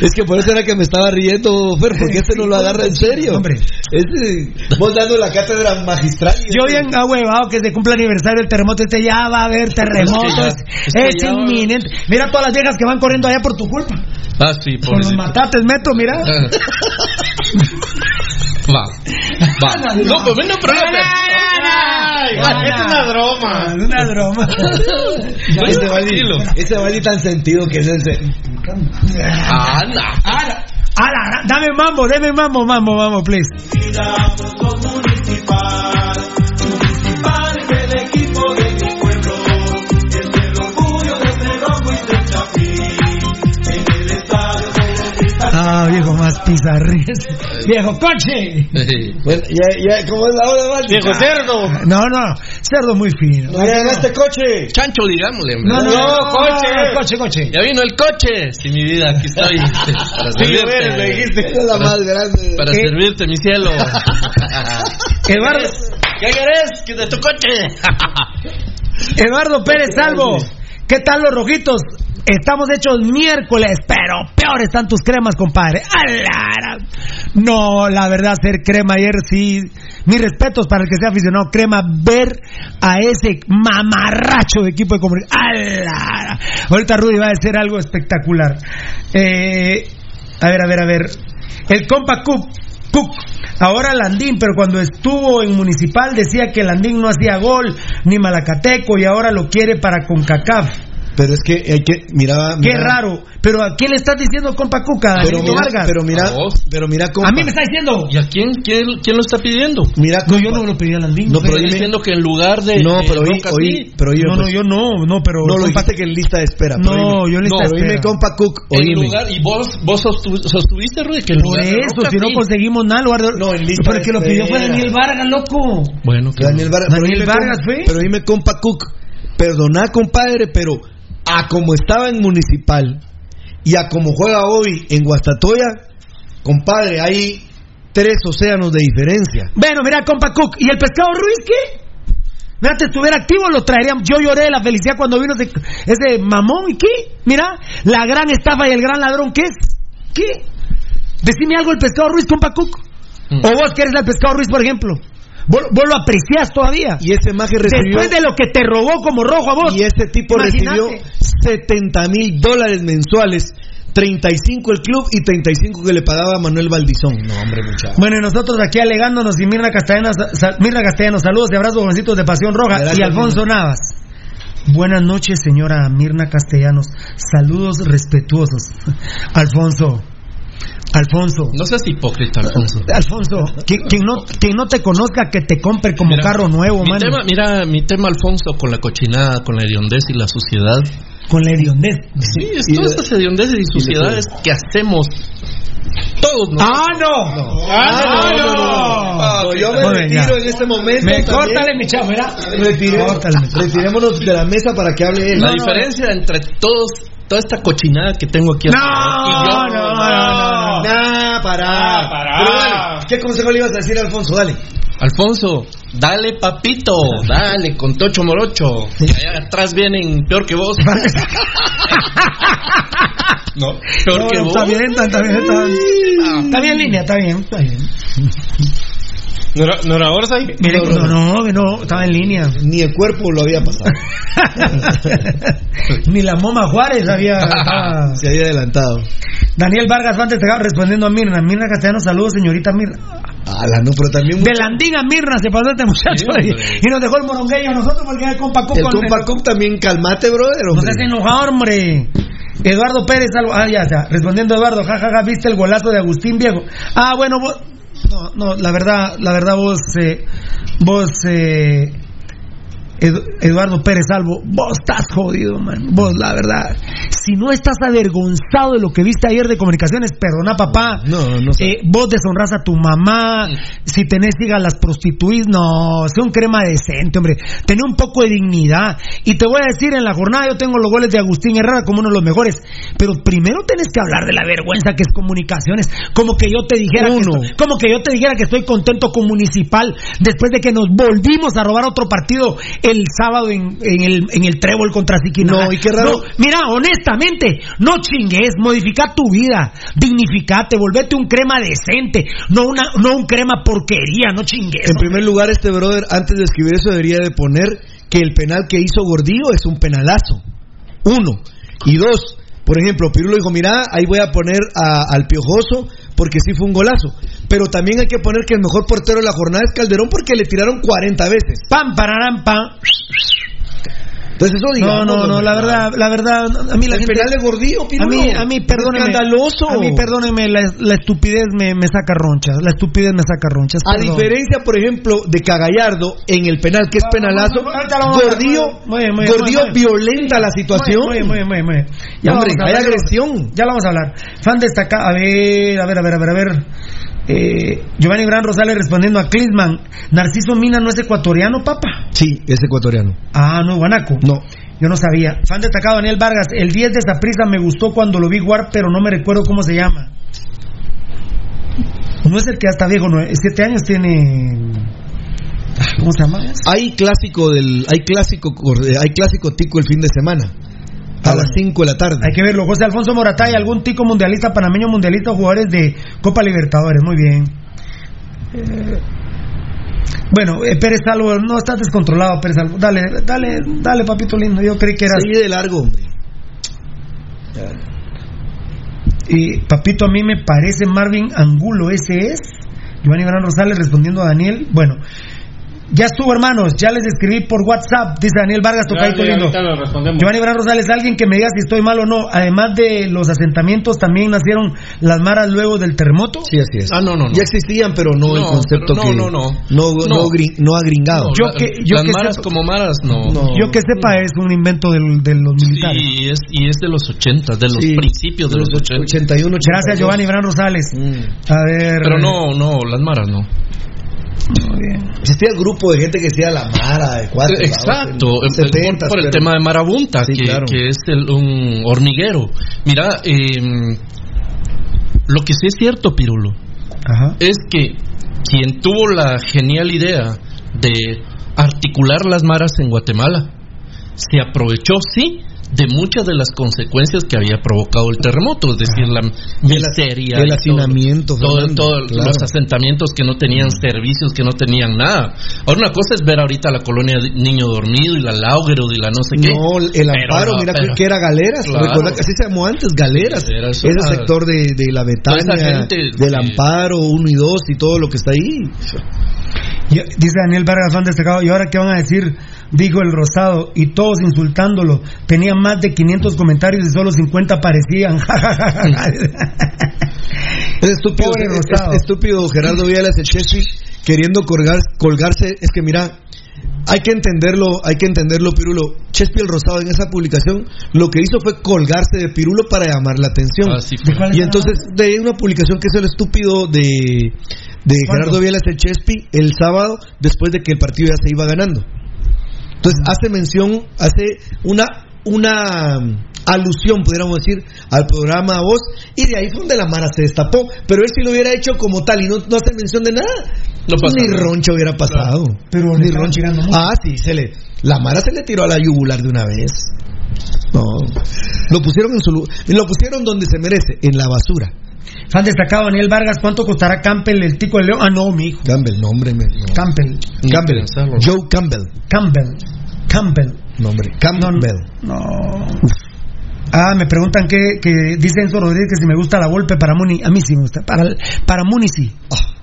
Es que por eso era que me estaba riendo, Fer, porque este no lo agarra en serio. Hombre. Este, vos dando la cátedra magistral. Yo este- bien ahuevado que se cumple el aniversario del terremoto, este ya va a haber terremoto, Es es, que ya- es que es ya va- inminente. Mira todas las viejas que van corriendo allá por tu culpa. Ah, sí, Con los matates, meto, mira. Va. Va. No, pues bueno, pero es una broma. Es una broma. Ese Bali, ese Bali tan sentido que es ese. Ah, no. Ala, ala, dame mambo, dame mambo, mambo, mambo, please. Ah, viejo más pizarrías. Viejo coche. Bueno, ya, ya, ¿cómo es la hora, Bali? Viejo cerdo. No, no, cerdo muy fino. No ya este coche. Chancho, digámosle. No, no, No, no, coche. no, coche, coche. Ya vino el coche. Sí, mi vida, aquí estoy. Para eres, me servirte. dijiste. Esa es la más grande. Para Eh. servirte, mi cielo. Eduardo, ¿Qué querés? Que de tu coche. Eduardo Pérez Salvo. ¿Qué tal los rojitos? Estamos hechos miércoles, pero peor están tus cremas, compadre. ¡Alara! No, la verdad, ser crema ayer sí. Mis respetos para el que sea aficionado crema, ver a ese mamarracho de equipo de comunicación. ¡Alara! Ahorita Rudy va a decir algo espectacular. Eh, a ver, a ver, a ver. El compa Cook. Cook. Ahora Landín, pero cuando estuvo en Municipal decía que Landín no hacía gol, ni Malacateco, y ahora lo quiere para CONCACAF. Pero es que hay que, miraba. Qué mira- raro. Pero ¿a quién le estás diciendo compa Cuca? Pero mira, Vargas. pero mira, A vos. pero mira, compa, a mí me está diciendo. ¿Y a quién? ¿Quién, quién lo está pidiendo? Mira, No, yo no lo pedí a Landín. No, pero Estoy dime- diciendo que en lugar de. No, de pero oí, oíme, no, no, pues. yo no, no, pero. No, lo compa- que en lista de espera. pero No, oíme. yo en lista no, de pero oíme, espera. compa Cook, En oíme. lugar, y vos, vos sostu- sostuviste, Rudy, que en Por lugar de eso, si no conseguimos nada, en lugar de- No, en lista Pero el que lo de pidió fue espera. Daniel Vargas, loco. Bueno, que Daniel Vargas, Daniel Vargas fue. Pero dime, compa Cook, perdoná, compadre, pero a como estaba en Municipal y a como juega hoy en Guastatoya, compadre, hay tres océanos de diferencia. Bueno, mira, compa Cook. ¿Y el pescado Ruiz qué? Mira, te estuviera activo, lo traeríamos. Yo lloré de la felicidad cuando vino ese, ese mamón. ¿Y qué? Mira, la gran estafa y el gran ladrón, ¿qué es? ¿Qué? Decime algo el pescado Ruiz, compa Cook. Mm. O vos que eres el pescado Ruiz, por ejemplo. Vos, vos lo apreciás todavía. Y ese maje recibió... Después de lo que te robó como rojo a vos. Y ese tipo recibió 70 mil dólares mensuales, 35 el club y 35 que le pagaba Manuel Valdizón. No, hombre, muchacho. Bueno, y nosotros aquí alegándonos y Mirna Castellanos, Mirna Castellanos, saludos y abrazos jovencitos de Pasión Roja Gracias, y Alfonso Navas. Buenas noches, señora Mirna Castellanos. Saludos respetuosos. Alfonso, Alfonso. No seas hipócrita, Alfonso. Alfonso, quien, quien no, quien no te conozca, que te compre como Mira, carro nuevo, mi mano. tema, mira, mi tema, Alfonso, con la cochinada, con la hediondez y la suciedad. Con la hediondez. Sí, es todas esas hediondezes y suciedades que hacemos todos nosotros. ¡Ah, no! ¡Ah, No, no! yo me bien, retiro ya. en este momento. Me córtale, mi chavo. Retirémonos de la mesa para que hable él. La diferencia entre todos, toda esta cochinada que tengo aquí No, y yo, no, no, no. Nah, pará. Ah, pará. Pero dale, ¿Qué consejo le ibas a decir a Alfonso? Dale. Alfonso, dale papito, dale con tocho morocho. Que allá atrás vienen peor que vos. no, peor No, que no, vos. está bien, está, está bien, está bien. Está bien, línea, está bien, está bien. ¿No era, no era Orsay? Mire, no, no, no, no, estaba en línea. Ni el cuerpo lo había pasado. Ni la Moma Juárez había. Se había adelantado. Daniel Vargas antes te respondiendo a Mirna. Mirna Castellano, saludos, señorita Mirna. Ala, no, pero también. La andiga Mirna se pasó este muchacho Sí, y nos dejó el morongueño a nosotros porque era el compa Cuco. El compa Cook también, calmate, brother. No Hombre. seas enojado, hombre. Eduardo Pérez, algo. Ah, ya, ya. Respondiendo Eduardo, jajaja, ¿viste el golazo de Agustín Viejo? Ah, bueno, vos. No, no, la verdad, la verdad, vos. Eh, vos. Eh, Eduardo Pérez Salvo, vos estás jodido, man. Vos, la verdad. Si no estás avergonzado de lo que viste ayer de comunicaciones, perdona, papá. No, no sé. Eh, vos deshonras a tu mamá. Si tenés hijas, las prostituís. No, sé un crema decente, hombre. Tené un poco de dignidad. Y te voy a decir, en la jornada yo tengo los goles de Agustín Herrera como uno de los mejores. Pero primero tenés que hablar de la vergüenza que es comunicaciones. Como que yo te dijera, que Uno. estoy, como que yo te dijera que estoy contento con Municipal después de que nos volvimos a robar otro partido el sábado en, en el, en el Trébol contra Siquinalá. No, y qué raro. No, mira, honestamente, no chingues, modifica tu vida, dignificate, volvete un crema decente, no una, no un crema porquería, no chingues. En primer lugar, este brother, antes de escribir eso, debería de poner que el penal que hizo Gordillo es un penalazo. Uno. Y dos, por ejemplo, Pirulo dijo, mira, ahí voy a poner a- al Piojoso porque sí fue un golazo. Pero también hay que poner que el mejor portero de la jornada es Calderón porque le tiraron 40 veces. Pam, pararam, pam. Entonces eso No, digamos. no, no, la verdad, la verdad, a mí la gente... penal de Gordillo, A mí, a mí, perdóneme. Escandaloso. A mí, perdóneme, la, la estupidez me, me saca ronchas. La estupidez me saca ronchas. A perdón. diferencia, por ejemplo, de Cagallardo en el penal, que es penalazo, Gordillo, Gordillo violenta la situación. Muy muy muy. Ya Hombre, hay agresión. Ya lo vamos a hablar. Fan destacado. A ver, a ver, a ver, a ver, a ver. Eh, Giovanni Gran Rosales respondiendo a Clisman. Narciso Mina no es ecuatoriano, papa. Sí, es ecuatoriano. Ah, no, guanaco. No. Yo no sabía. Fan destacado Daniel Vargas. El 10 de Saprisa me gustó cuando lo vi jugar, pero no me recuerdo cómo se llama. No es el que ya está viejo, no. Siete años tiene. Ah, ¿Cómo se llama? Hay clásico del, hay clásico, hay clásico tico el fin de semana. A las 5 de la tarde. Hay que verlo. José Alfonso Moratay, algún tico mundialista, panameño mundialista, jugadores de Copa Libertadores. Muy bien. Eh, bueno, eh, Pérez Salvo, no estás descontrolado, Pérez Salvo. Dale, dale, dale, papito lindo. Yo creí que eras. Seguí de largo, hombre. Y papito, a mí me parece Marvin Angulo, ese es. Giovanni Gran Rosales respondiendo a Daniel. Bueno, ya estuvo, hermanos. Ya les escribí por WhatsApp. Dice Daniel Vargas, tocadito lindo. Giovanni Gran Rosales, alguien que me diga si estoy mal o no. Además de los asentamientos, también nacieron las maras luego del terremoto. Sí, así es. Ah, no, no, no. Ya existían, pero no, el concepto pero no, que no, no. no, no, No. gri- no agringado. No, Yo la- que- yo las que maras sepa- como maras, no. No. Yo que sepa, es un invento del- de los militares. Sí, y es, y es de los 80, de los Sí. principios de los 80. 81, 82. Gracias, Giovanni Gran Rosales. Mm. A ver. Pero no, no, las maras no. Muy bien. Existía el grupo de gente que decía la Mara de cuatro. Exacto, eh, por, 70s, por el pero- tema de Marabunta, Sí, que, claro. que es el- un hormiguero. Mira, eh, lo que sí es cierto, Pirulo, Ajá. es que quien tuvo la genial idea de articular las maras en Guatemala se aprovechó, sí, de muchas de las consecuencias que había provocado el terremoto, es decir, la miseria, todo- hacinamiento, todo, Fernando, todo- claro. los asentamientos que no tenían servicios, que no tenían nada. Ahora una cosa es ver ahorita la colonia de Niño Dormido y la Laugero y la no sé qué. No, el Pero amparo, no, mira pero- que era Galeras. Claro. Recuerda que así se llamó antes, Galeras. Galeras, Ese ah. sector de, de la Betania, gente, del sí. Amparo 1 y 2 y todo lo que está ahí. Y- Dice Daniel Vargas, fan destacado. ¿Y ahora qué van a decir? Dijo el Rosado. Y todos insultándolo. Tenía más de 500 comentarios y solo 50 aparecían. Es estúpido, Pobre es- Rosado. es estúpido Gerardo Viales el Chelsea queriendo colgar, colgarse. Es que mira, hay que entenderlo, hay que entenderlo, Pirulo. Chespi el Rosado en esa publicación lo que hizo fue colgarse de Pirulo para llamar la atención. Así fue. ¿De cuál Y es entonces, de una publicación que hizo el estúpido de, de. Gerardo Viales el Chespi el sábado, después de que el partido ya se iba ganando. Entonces, hace mención, hace una, una mm, alusión, pudiéramos decir, al programa Voz, y de ahí fue donde la Mara se destapó. Pero él si lo hubiera hecho como tal y no, no hace mención de nada, No pasa ni nada. Roncho hubiera pasado. Pero ni Roncho. Ah, sí, se le, la Mara se le tiró a la yugular de una vez. No, lo pusieron en su lo pusieron donde se merece, en la basura. Fan destacado Daniel Vargas, ¿cuánto costará Campbell el tico de León? Ah, no, mi hijo. Campbell, nombre, no. Campbell. Campbell, Pensarlo. Joe Campbell, Campbell. Campbell. nombre, Campbell. No. Ah, me preguntan que, que dice Enzo Rodríguez que si me gusta la golpe para Muni. A mí sí me gusta. Para, para Muni sí. Ah,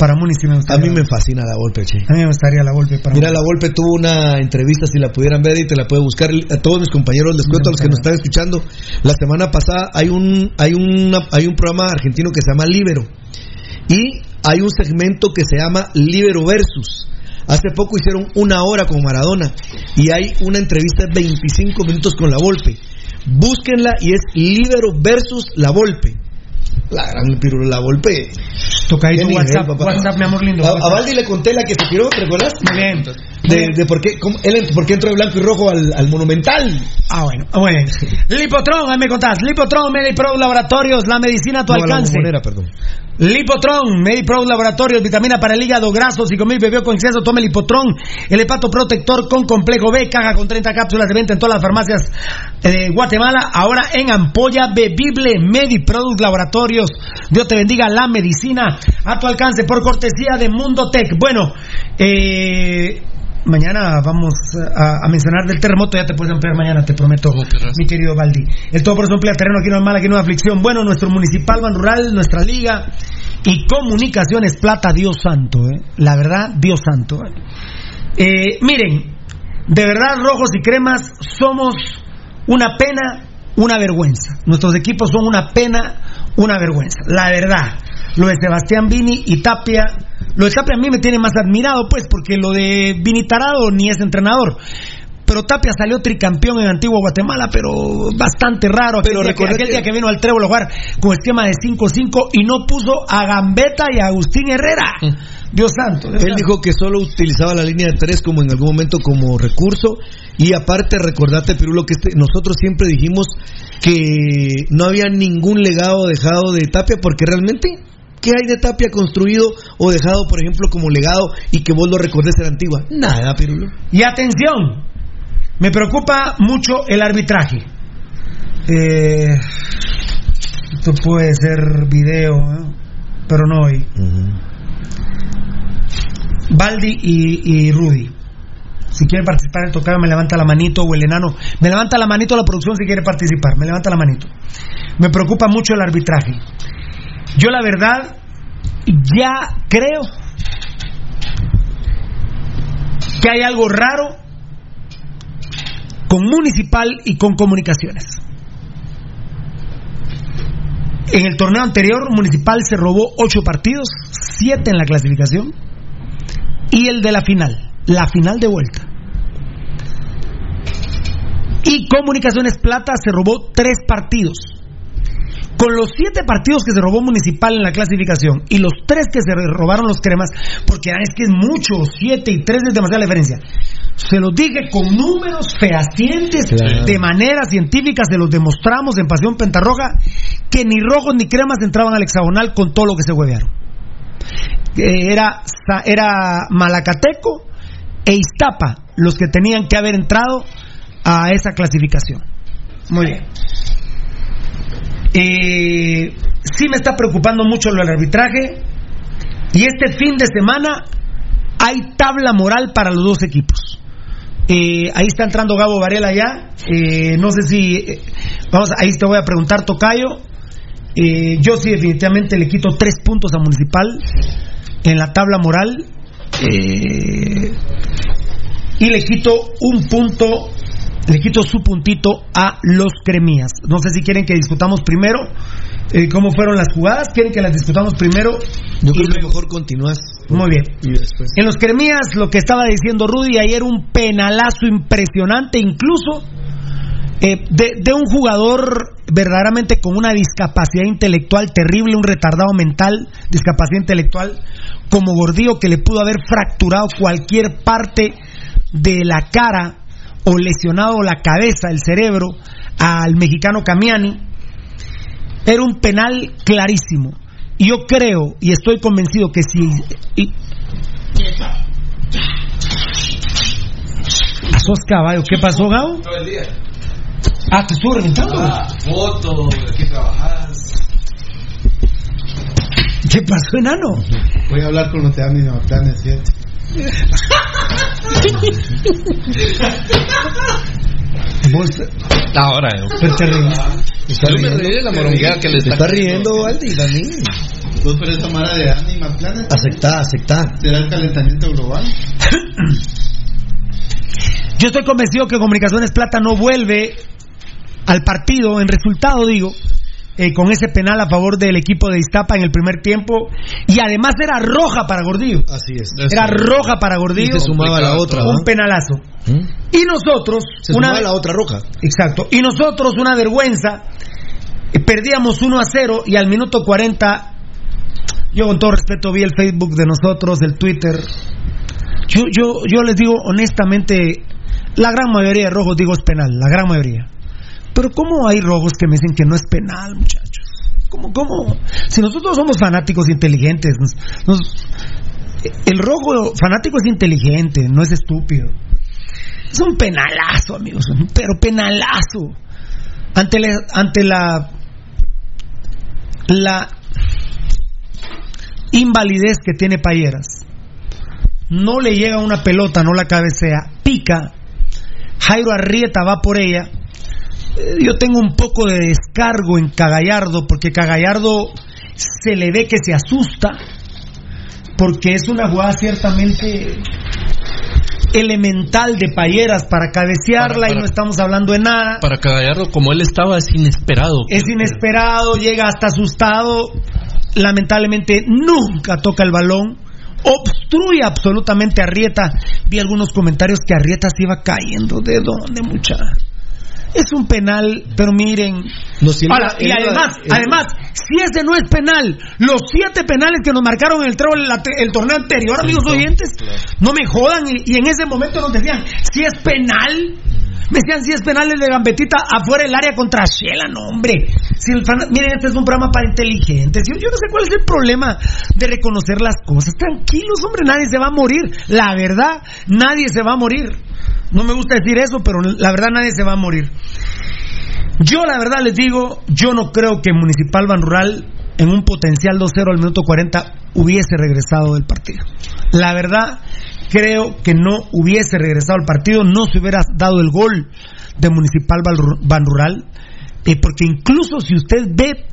Para Muni sí me a mí me fascina la golpe, che. A mí me gustaría la golpe para Mira, Muni. la Volpe tuvo una entrevista, si la pudieran ver y te la puede buscar. A todos mis compañeros les cuento, a los que nos están escuchando. La semana pasada hay un, hay una, hay un programa argentino que se llama Libero. Y hay un segmento que se llama Libero Versus. Hace poco hicieron una hora con Maradona. Y hay una entrevista de 25 minutos con la Volpe. Búsquenla y es Libero versus la Volpe. La gran pirulo, la Volpe. Toca ahí tu WhatsApp, mi amor lindo. A. Valdi le conté la que se tiró, ¿te recuerdas? Muy bien. De, de por, qué, cómo- él, por qué entró de blanco y rojo al, al Monumental. Ah, bueno. ah, Bueno. Lipotron, ahí me contás. Lipotron, MediPro Laboratorios, la medicina a tu No, la alcance. bombonera, perdón. Lipotron, MediPro Laboratorios, vitamina para el hígado graso, 5000 bebió con exceso, tome Lipotron, el hepato protector con complejo B, caja con 30 cápsulas de venta en todas las farmacias de Guatemala, ahora en ampolla bebible, MediProduct Laboratorios, Dios te bendiga la medicina a tu alcance por cortesía de Mundo Tech. Bueno, eh, Mañana vamos a, a mencionar del terremoto, ya te puedes ampliar mañana, te prometo, mi querido Baldi. El todo por eso emplea terreno, aquí no es mal, aquí no es aflicción. Bueno, nuestro municipal, ban rural, nuestra liga y comunicaciones plata, Dios santo, ¿eh? la verdad, Dios santo. ¿eh? Eh, miren, de verdad, rojos y cremas, somos una pena, una vergüenza. Nuestros equipos son una pena, una vergüenza. La verdad, lo de Sebastián Vini y Tapia, lo de Tapia a mí me tiene más admirado, pues, porque lo de Vini Tarado ni es entrenador. Pero Tapia salió tricampeón en Antigua Guatemala, pero bastante raro. Aquel, Pero día, que, recordate- aquel día que vino al Trébol a jugar con esquema de 5-5 y no puso a Gambetta y a Agustín Herrera. Dios santo. Dios Él santo. dijo que solo utilizaba la línea de tres como en algún momento como recurso. Y aparte, recordate, Pirulo, que este, nosotros siempre dijimos que no había ningún legado dejado de Tapia, porque realmente, ¿qué hay de Tapia construido o dejado, por ejemplo, como legado y que vos lo recordés en Antigua? Nada, Pirulo. Y atención, me preocupa mucho el arbitraje. Eh, esto puede ser video, ¿eh? pero no hoy. Baldi y, Rudy. Si quieren participar en tocar, me levanta la manito o el enano. Me levanta la manito la producción si quiere participar. Me levanta la manito. Me preocupa mucho el arbitraje. Yo la verdad ya creo que hay algo raro con Municipal y con Comunicaciones. En el torneo anterior, Municipal se robó ocho partidos, siete en la clasificación, y el de la final, la final de vuelta. Y Comunicaciones Plata se robó tres partidos. Con los siete partidos que se robó Municipal en la clasificación y los tres que se robaron los cremas, porque ah, es que es mucho, siete y tres es demasiada diferencia. Se los dije con números fehacientes, Claro. de manera científica, se los demostramos en Pasión Pentarroja, que ni rojos ni cremas entraban al hexagonal con todo lo que se huevearon. Era, era Malacateco e Iztapa los que tenían que haber entrado a esa clasificación. Muy bien. Eh, sí me está preocupando mucho lo del arbitraje. Y este fin de semana hay tabla moral para los dos equipos. Eh, ahí está entrando Gabo Varela ya. Eh, no sé si. eh, vamos, ahí te voy a preguntar, Tocayo. Yo sí, definitivamente le quito tres puntos a Municipal en la tabla moral. Eh, y le quito un punto le quito su puntito a los cremías. No sé si quieren que discutamos primero eh, cómo fueron las jugadas, quieren que las discutamos primero. Yo y creo que mejor continúas. Muy bien. Y después. En los cremías, lo que estaba diciendo Rudy ayer, un penalazo impresionante, incluso eh, de, un jugador verdaderamente con una discapacidad intelectual terrible, un retardado mental, discapacidad intelectual, como Gordillo, que le pudo haber fracturado cualquier parte de la cara o lesionado la cabeza, el cerebro, al mexicano Camiani. Era un penal clarísimo. Y yo creo y estoy convencido que si. y- ¿Sos caballo? ¿Qué pasó, el día. Ah, te estuvo reventando. Ah, foto, de qué trabajas. ¿Qué pasó, enano? Voy a hablar con los de ¿cierto? Vos Ahora, yo. pero te ríes. Yo me reí de la moronguera que le está está riendo, Aldi, también. Vos por esa mara de Andy Maplanes. Aceptá, aceptá. ¿Será el calentamiento global? Yo estoy convencido que Comunicaciones Plata no vuelve al partido, en resultado digo, eh, con ese penal a favor del equipo de Iztapa en el primer tiempo. Y además era roja para Gordillo. Así es. Era roja para Y Gordillo. se sumaba la otra, Un ¿no? penalazo. ¿Mm? Y nosotros, Se una sumaba la otra roja. Exacto. Y nosotros, una vergüenza, eh, perdíamos 1 a 0 y al minuto 40, yo con todo respeto vi el Facebook de nosotros, el Twitter. Yo, yo, yo les digo honestamente, la gran mayoría de rojos digo es penal, la gran mayoría. Pero ¿cómo hay rojos que me dicen que no es penal, muchachos? ¿Cómo, cómo? Si nosotros somos fanáticos inteligentes, el rojo fanático es inteligente, no es estúpido. Es un penalazo, amigos, pero penalazo. Ante ante la, la invalidez que tiene Payeras, no le llega una pelota, no la cabecea, pica, Jairo Arrieta va por ella. Eh, Yo tengo un poco de descargo en Cagallardo, porque Cagallardo se le ve que se asusta, porque es una jugada ciertamente elemental de Payeras para cabecearla Para- para- y no estamos hablando de nada. Para Cagallardo, como él estaba, es inesperado. Es inesperado, llega hasta asustado, lamentablemente nunca toca el balón, obstruye absolutamente a Arrieta. Vi algunos comentarios que Arrieta se iba cayendo. ¿De dónde, mucha? Es un penal, pero miren. No, si Ahora, y además, él- además, si ese no es penal, los siete penales que nos marcaron en el, tro- la el torneo anterior, amigos oyentes, no me jodan. Y, y en ese momento nos decían, si es penal, me decían si es penal el de Gambetita afuera del área contra Shela, no, hombre. Miren, este es un programa para inteligentes. Yo, yo no sé cuál es el problema de reconocer las cosas. Tranquilos, hombre, nadie se va a morir. La verdad, nadie se va a morir. No me gusta decir eso, pero la verdad nadie se va a morir. Yo la verdad les digo, yo no creo que Municipal Ban Rural en un potencial 2-0 al minuto 40 hubiese regresado del partido. La verdad creo que no hubiese regresado al partido, no se hubiera dado el gol de Municipal Ban Ru- Ban Rural. eh, porque incluso si usted ve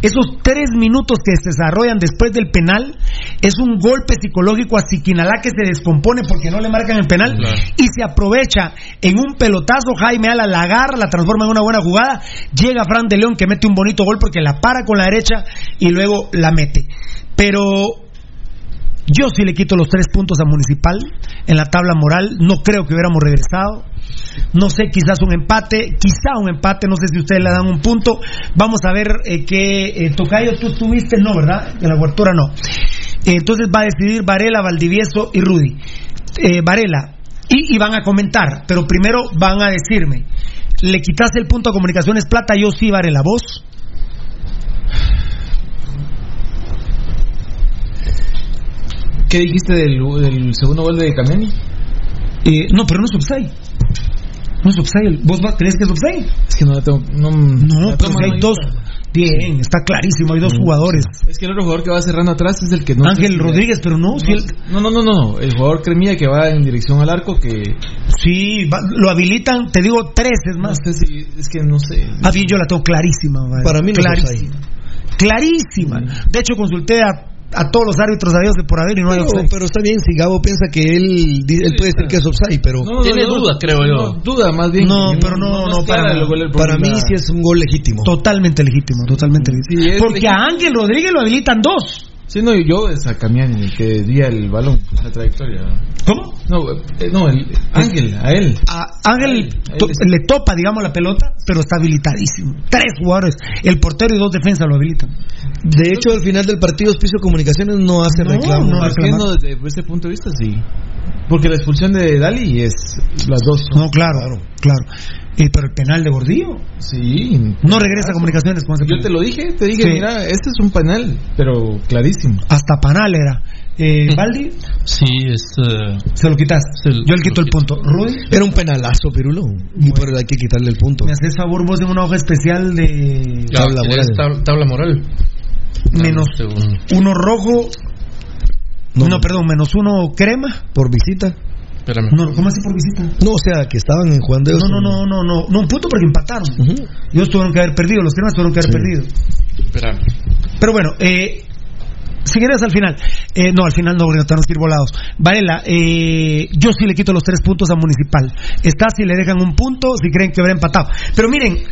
esos tres minutos que se desarrollan después del penal, es un golpe psicológico a Siquinalá que se descompone porque no le marcan el penal Claro. y se aprovecha en un pelotazo. Jaime Ala la agarra, la transforma en una buena jugada. Llega Fran de León que mete un bonito gol porque la para con la derecha y luego la mete. Pero yo sí le quito los tres puntos a Municipal en la tabla moral. No creo que hubiéramos regresado. No sé, quizás un empate, quizá un empate, no sé si ustedes le dan un punto. Vamos a ver eh, qué eh, Tocayo tú tuviste, no, ¿verdad? En la cobertura no. Eh, entonces va a decidir Varela, Valdivieso y Rudy. Eh, Varela, y, van a comentar, pero primero van a decirme, ¿le quitaste el punto a Comunicaciones Plata? Yo sí, Varela, ¿vos? ¿Qué dijiste del, del segundo gol de Camiani? Eh, no, pero no es offside. No es offside. ¿Vos crees que es offside? Es que no la tengo. No, No, si hay no dos. Bien, está clarísimo, hay dos jugadores. Es que el otro jugador que va cerrando atrás es el que no. Ángel Rodríguez, pero no, si él- No, no, no, no, no. El jugador Cremilla que va en dirección al arco que. sí, va- lo habilitan, te digo, tres es No más. Es que no sé. Ah, bien, yo la tengo clarísima. Para mí no es clarísima. Clarísima. De hecho, consulté a a todos los árbitros a Dios de por haber y no hay Pero, offside. pero está bien, si Gabo piensa que él, él puede decir que es offside, pero No, Tiene no, no, duda, creo yo. no, duda, más bien. No, pero no, no, para el para mí sí es un gol legítimo. Totalmente legítimo, totalmente legítimo. Sí, Porque legítimo. a Ángel Rodríguez lo habilitan dos. Sí, no, y yo es a Camiani el que día el balón, esa trayectoria. ¿Cómo? No, eh, no, el Ángel, a él. A Ángel Ahí to- está. le topa, digamos, la pelota, pero está habilitadísimo. Tres jugadores, el portero y dos defensas lo habilitan. De hecho, al final del partido, Hospicio Comunicaciones no hace No, reclamo. no. Partiendo desde ese punto de vista, sí. Porque la expulsión de Dali es las dos. No, claro, claro. Y, pero el penal de Gordillo Sí. no regresa a comunicaciones con ese Yo penal. te lo dije, te dije, Sí. mira, este es un penal, pero clarísimo. Hasta panal era. Eh, Baldi, Sí, es. eh, se lo quitas. Se lo- Yo le quito el punto. Rudy, Era un penalazo, Pirulo. Y por hay que quitarle el punto. me haces favor vos en una hoja especial de Tabla ¿quieres moral. tab- tabla moral. menos uno rojo. No, perdón, menos uno crema. Por visita. Espérame. No, ¿Cómo así por visita? No, o sea, que estaban en Juan de No, no, no, no, no, no, un punto porque empataron. Ellos tuvieron que haber perdido, los cremas tuvieron que haber Sí. perdido. Espérame. Pero bueno, eh, si quieres al final. Eh, no, al final no, porque no tenemos que ir volados. Varela, eh, yo sí le quito los tres puntos a Municipal. Está si le dejan un punto, si creen que habrá empatado. Pero miren, eh,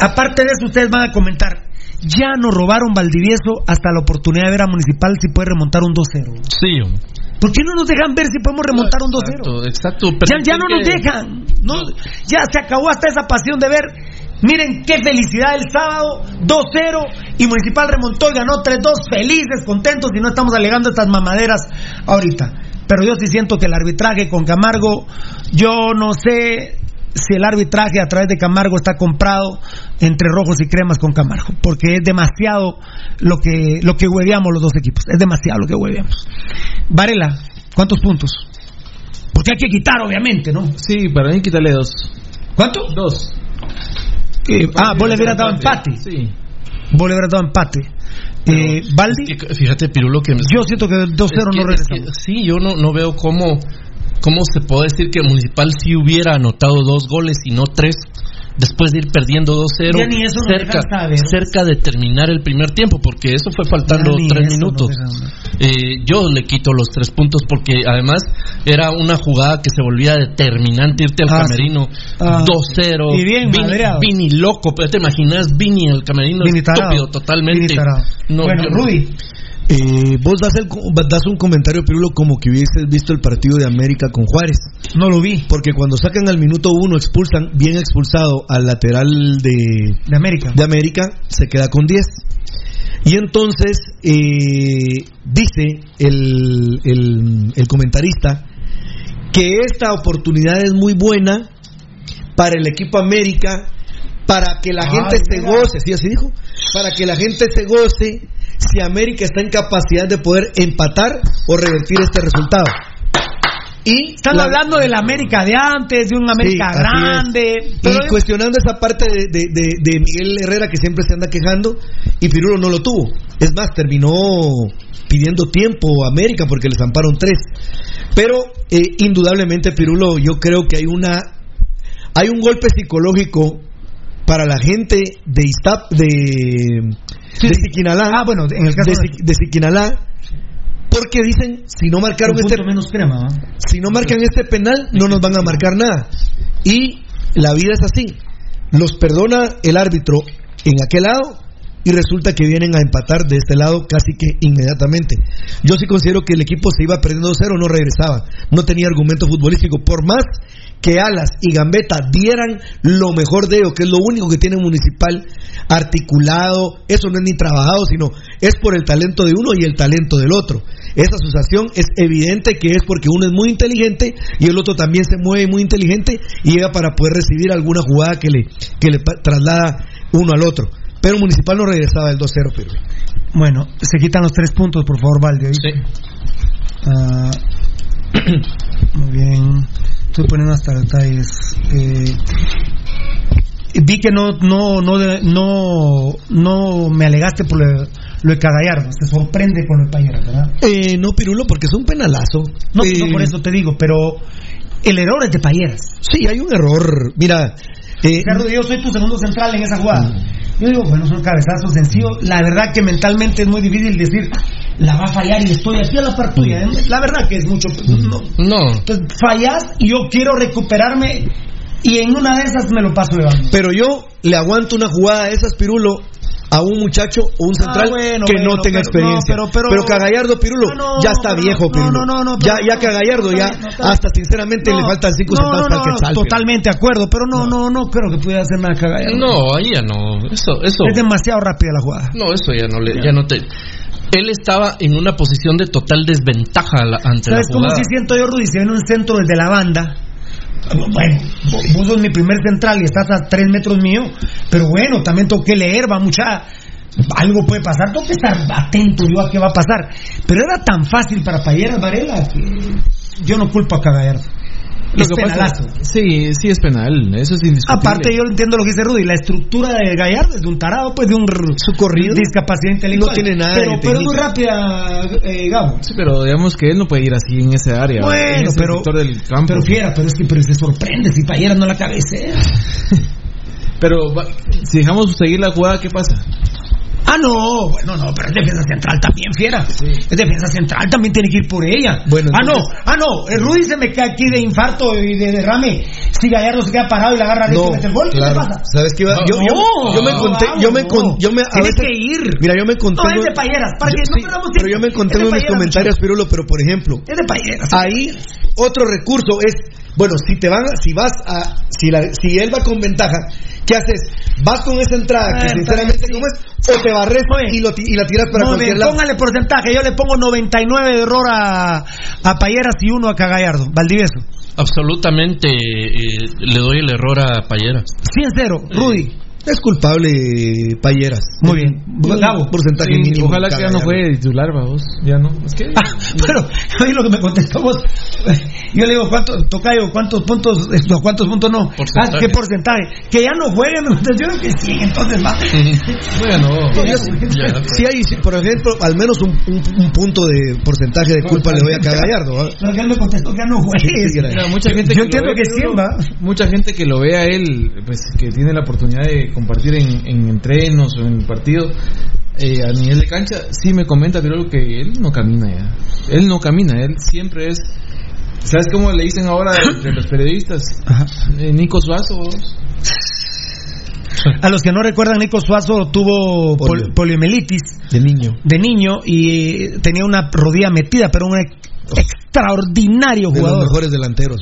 aparte de eso, ustedes van a comentar. Ya nos robaron Valdivieso hasta la oportunidad de ver a Municipal si puede remontar un 2-0. Sí, hombre. ¿Por qué no nos dejan ver si podemos remontar un 2-0? Exacto, exacto. Ya, ya no nos dejan. No, ya se acabó hasta esa pasión de ver. Miren qué felicidad el sábado, 2-0 y Municipal remontó y ganó 3-2, felices, contentos y no estamos alegando estas mamaderas ahorita. Pero yo sí siento que el arbitraje con Camargo, yo no sé si el arbitraje a través de Camargo está comprado entre rojos y cremas con Camargo, porque es demasiado lo que lo que hueveamos los dos equipos, es demasiado lo que hueveamos. Varela, ¿cuántos puntos? Porque hay que quitar, obviamente, ¿no? Sí, para mí quítale dos. ¿Cuánto? Dos. Eh, ah, vos le hubieras dado empate. Sí. Vos le hubieras dado empate. Eh, Es que, fíjate, Pirulo, que... yo siento que 2-0 es que- no es que- regresamos. sí, yo no, no veo cómo, cómo se puede decir que Municipal sí hubiera anotado dos goles y no tres después de ir perdiendo 2-0 Ya ni eso nos cerca, cerca de terminar el primer tiempo, porque eso fue faltando tres minutos. Eh, yo le quito los tres puntos porque además era una jugada que se volvía determinante irte al Ah, camerino Ah. 2-0. Y bien Vini, loco, pero te imaginas Vini el camerino Vini estúpido totalmente. Vini. No, bueno, Rudy, Eh, vos das, el, das un comentario, Pirulo, como que hubieses visto el partido de América con Juárez. no lo vi. Porque cuando sacan al minuto uno, expulsan, bien expulsado al lateral de, De América. de América, se queda con 10. Y entonces eh, dice el, el- el comentarista que esta oportunidad es muy buena para el equipo América, para que la Ay, gente se goce, ¿sí así dijo? Para que la gente se goce si América está en capacidad de poder empatar o revertir este resultado. Y Están la- hablando de la América de antes, de un América Sí, grande. y cuestionando esa parte de, de- de- de Miguel Herrera que siempre se anda quejando y Pirulo no lo tuvo. Es más, terminó pidiendo tiempo a América porque les amparon tres. Pero eh, indudablemente Pirulo, yo creo que hay una hay un golpe psicológico para la gente de Iztap, de, de Siquinalá, Ah, bueno, en el caso de, de- Siqui- de Siquinalá, porque dicen si no marcaron este menos crema, si no marcan este penal, no nos van a marcar nada. Y la vida es así. Los perdona el árbitro en aquel lado y resulta que vienen a empatar de este lado casi que inmediatamente. Yo sí considero que el equipo se iba perdiendo 2-0, no regresaba. No tenía argumento futbolístico. Por más que Alas y Gambetta dieran lo mejor de ellos, que es lo único que tiene Municipal articulado, eso no es ni trabajado, sino es por el talento de uno y el talento del otro. Esa asociación es evidente que es porque uno es muy inteligente y el otro también se mueve muy inteligente y llega para poder recibir alguna jugada que le, que le traslada uno al otro. Pero Municipal no regresaba del 2-0, pero. Bueno, se quitan los tres puntos, por favor, Valde. ¿oíste? Ah, muy bien. Estoy poniendo hasta detalles. Eh, vi que no no no no no me alegaste por lo, lo de Cagallardo. Se sorprende con lo de Payeras, ¿verdad? Eh, no, Pirulo, porque es un penalazo. No, Eh, no por eso te digo, pero el error es de Payeras. Sí, hay un error. Mira, eh, Ricardo, yo soy tu segundo central en esa jugada. Yo digo, bueno, es un cabezazo sencillo. La verdad que mentalmente es muy difícil decir, la va a fallar y estoy aquí a la par tuya. ¿eh? La verdad que es mucho. No. No. Entonces, fallas y yo quiero recuperarme y en una de esas me lo paso levando. Pero yo le aguanto una jugada de esas, Pirulo, a un muchacho o un central Ah, bueno, que bueno, no tenga pero- experiencia. no, pero- pero- que a Gallardo, Pirulo, Ah, no, ya está viejo, no, Pirulo. no, no, no, ya, ya que a Gallardo, no, ya, hasta sinceramente le faltan cinco no, centavos no, para que salga. Totalmente de acuerdo, pero no, no, no creo que pudiera hacer nada Gallardo. No, ahí ya no. Eso, eso. Es demasiado rápida la jugada. No, eso ya no le, ya no te. Él estaba en una posición de total desventaja la- ante la ¿Sabes cómo jugada. sí siento yo, Rudy? Si viene un centro desde la banda. Bueno, vos- sos mi primer central y estás a tres metros mío. Pero bueno, también tengo que leer, va mucha. Algo puede pasar, tengo que estar atento yo a qué va a pasar. Pero era tan fácil para Payeras Varela que yo no culpo a Cagallardo. Lo Es que pasa- penalazo. sí, sí es penal, eso es indiscutible. Aparte, yo entiendo lo que dice Rudy, la estructura de Gallardo es de un tarado, pues de un Su corrido discapacidad intelectual. no tiene nada pero, de pero es muy rápida, eh, Gabo. Sí, pero digamos que él no puede ir así en ese área, en Bueno, ese pero, sector del campo. pero fiera, pero es que pero se sorprende si Payeras no la cabecea. Pero si dejamos seguir la jugada, ¿qué pasa? Ah, no, bueno, no, pero es defensa central también, fiera. Es defensa central, también tiene que ir por ella. Bueno, ah, no, ah, no, el Rudy se me cae aquí de infarto y de derrame. Si Gallardo se queda parado y la agarra No, y mete el gol, ¿qué le pasa? ¿Sabes qué iba? Yo, yo, No, yo me conté, yo me, con- yo me, a Tiene veces- que ir. Mira, yo me conté. No, es de Payeras, para que no perdamos pero tiempo. yo me conté en mis comentarios, Pirulo, pero por ejemplo, Es de Payeras. ahí otro recurso es, bueno, si te van, a- si vas a, si, la, si él va con ventaja, ¿qué haces? Vas con esa entrada que sinceramente ¿cómo es? O te barres y, lo, ti- y la tiras para cualquier bien, lado. póngale porcentaje. Yo le pongo 99 de error a, a Payeras y uno a Cagallardo. Valdivieso. Absolutamente eh, le doy el error a Payera. 100-0. Rudy. Es culpable Payeras. Muy bien. Gabo. Porcentaje Sí, mínimo. ojalá que ya no juegue de titular, vamos. Ya no. Es que. Ah, pero oye lo que me contestó vos. Yo le digo, ¿cuánto, Tocayo, cuántos puntos, esto, cuántos puntos no? Porcentaje. Ah, ¿qué porcentaje? Que ya no jueguen, me contestó, que sí, entonces va. Bueno, No, yo sí hay, sí, por ejemplo, al menos un, un- un punto de porcentaje de culpa le doy a Cagallardo. que él me contestó que ya no juegues. Sí, sí, Mira, mucha gente Yo que entiendo que sí. Mucha gente que lo ve a él, pues que tiene la oportunidad de compartir en, en entrenos o en el partido eh, a nivel de cancha, sí me comenta pero que él no camina ya. Él no camina, él siempre es. ¿Sabes cómo le dicen ahora entre los periodistas? Eh, Nico Suazo. A los que no recuerdan, Nico Suazo tuvo pol- Polio. poliomielitis De niño. de niño y tenía una rodilla metida, pero un ex- extraordinario De los jugador. mejores delanteros.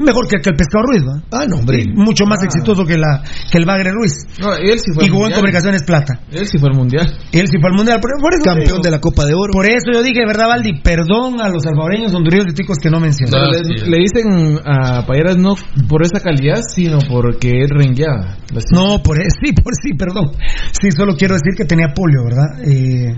Mejor que, que el Pescado Ruiz, ¿va? Ah, no, hombre. Mucho más Ah. exitoso que, la, que el Bagre Ruiz. No, él sí fue Y jugó en. Comunicaciones Plata. Él sí fue al mundial. Él sí fue al mundial. Por, por eso te Campeón de la Copa de Oro. Por eso yo dije, ¿verdad, Valdi? Perdón a los salvadoreños, hondureños y ticos que no mencioné. No, le, sí. le dicen a Payeras no por esa calidad, sino porque él rengueaba. No, por eso, sí, por sí, perdón. Sí, solo quiero decir que tenía polio, ¿verdad? Eh,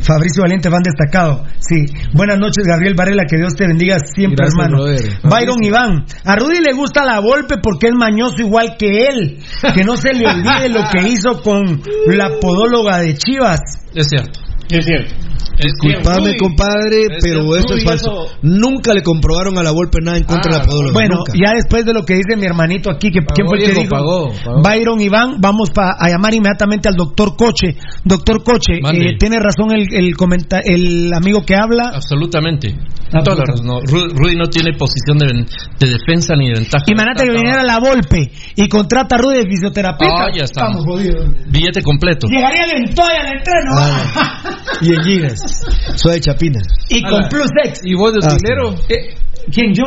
Fabricio Valiente, van destacado. Sí. Buenas noches, Gabriel Varela, que Dios te bendiga siempre, Gracias, hermano. brother. Byron Iván, a Rudy le gusta la golpe porque es mañoso igual que él. Que no se le olvide lo que hizo con la podóloga de Chivas. Es cierto. Es cierto. Disculpame, compadre, Es pero eso es falso. eso- Nunca le comprobaron a la golpe nada en contra Ah, de la podóloga. Bueno, nunca. ya después de lo que dice mi hermanito aquí, que ¿quién fue el que dijo? pagó, pagó. Byron Iván, vamos pa- a llamar inmediatamente al doctor Coche. Doctor Coche, eh, tiene razón el, el, comenta- el amigo que habla. Absolutamente. Ah, no. Ru- Rudy no tiene posición de, defensa ni de ventaja. Imagínate que viniera la Volpe y contrata a Rudy de fisioterapeuta. Ah, ya estamos. jodidos. Billete completo. Llegaría en toalla al entreno. Ah, y en giras. Soy de Chapina. y con Ala. Plus X. ¿Y vos de Ah, utilero? Eh, ¿Quién, yo?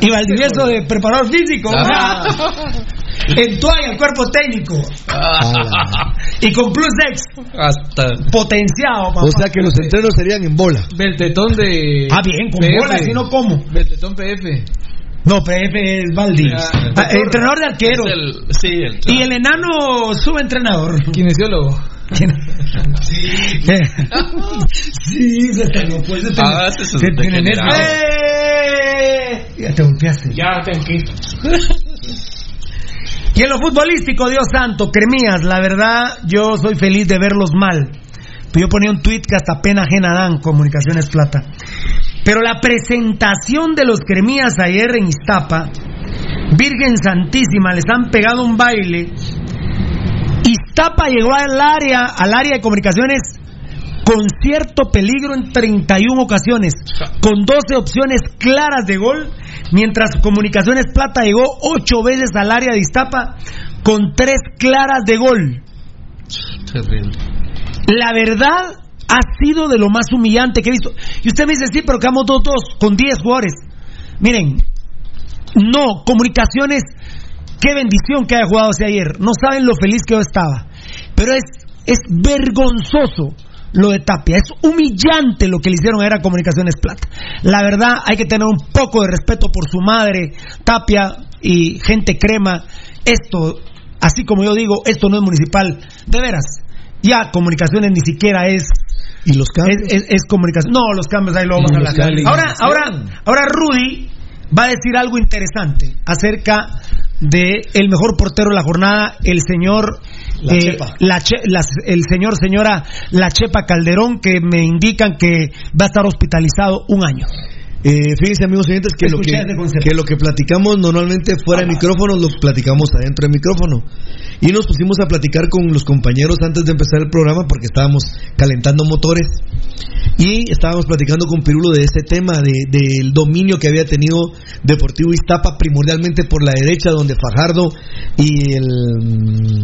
Y Valdivieso de preparador físico. Ah. en toalla, el cuerpo técnico. Ah, Y con Plus X. Hasta. Potenciado, papá. o sea que los entrenos serían en bola. Beltetón de. Ah, bien, con PF. bola, si no, ¿cómo? Beltetón PF. No, PF es Valdi. Ah, entrenador de arquero. El- sí, el. Y el enano subentrenador. Kinesiólogo. Sí, se estrenó, pues. Se Ah, ese es se. ¡Eh! Ya te golpeaste. Ya, tranquilo. Y en lo futbolístico, Dios santo, Cremías, la verdad, yo soy feliz de verlos mal. Yo ponía un tuit que hasta pena ajena dan, Comunicaciones Plata. Pero la presentación de los Cremías ayer en Iztapa, Virgen Santísima, les han pegado un baile. Iztapa llegó al área, al área de comunicaciones con cierto peligro en 31 ocasiones, con 12 opciones claras de gol, mientras Comunicaciones Plata llegó 8 veces al área de Iztapa con 3 claras de gol. Terrible. La verdad ha sido de lo más humillante que he visto. Y usted me dice, sí, pero quedamos 2-2 con 10 jugadores. Miren, no, comunicaciones, qué bendición que haya jugado ese ayer. No saben lo feliz que yo estaba. Pero es, es vergonzoso lo de Tapia. Es humillante lo que le hicieron a Comunicaciones Plata. La verdad, hay que tener un poco de respeto por su madre, Tapia y gente crema. Esto, así como yo digo, esto no es municipal. De veras, ya comunicaciones ni siquiera es ¿Y los cambios? es, es- es comunicación. No, los cambios ahí lo vamos a hablar. Ahora, ahora, ahora Rudy va a decir algo interesante acerca de el mejor portero de la jornada, el señor La eh, Chepa. la Che- las- el señor señora La Chepa Calderón que me indican que va a estar hospitalizado un año. Eh, fíjense amigos oyentes que lo que, que lo que platicamos normalmente fuera de micrófono lo platicamos adentro del micrófono y nos pusimos a platicar con los compañeros antes de empezar el programa porque estábamos calentando motores y estábamos platicando con Pirulo de ese tema de- del dominio que había tenido Deportivo Iztapa primordialmente por la derecha donde Fajardo y el,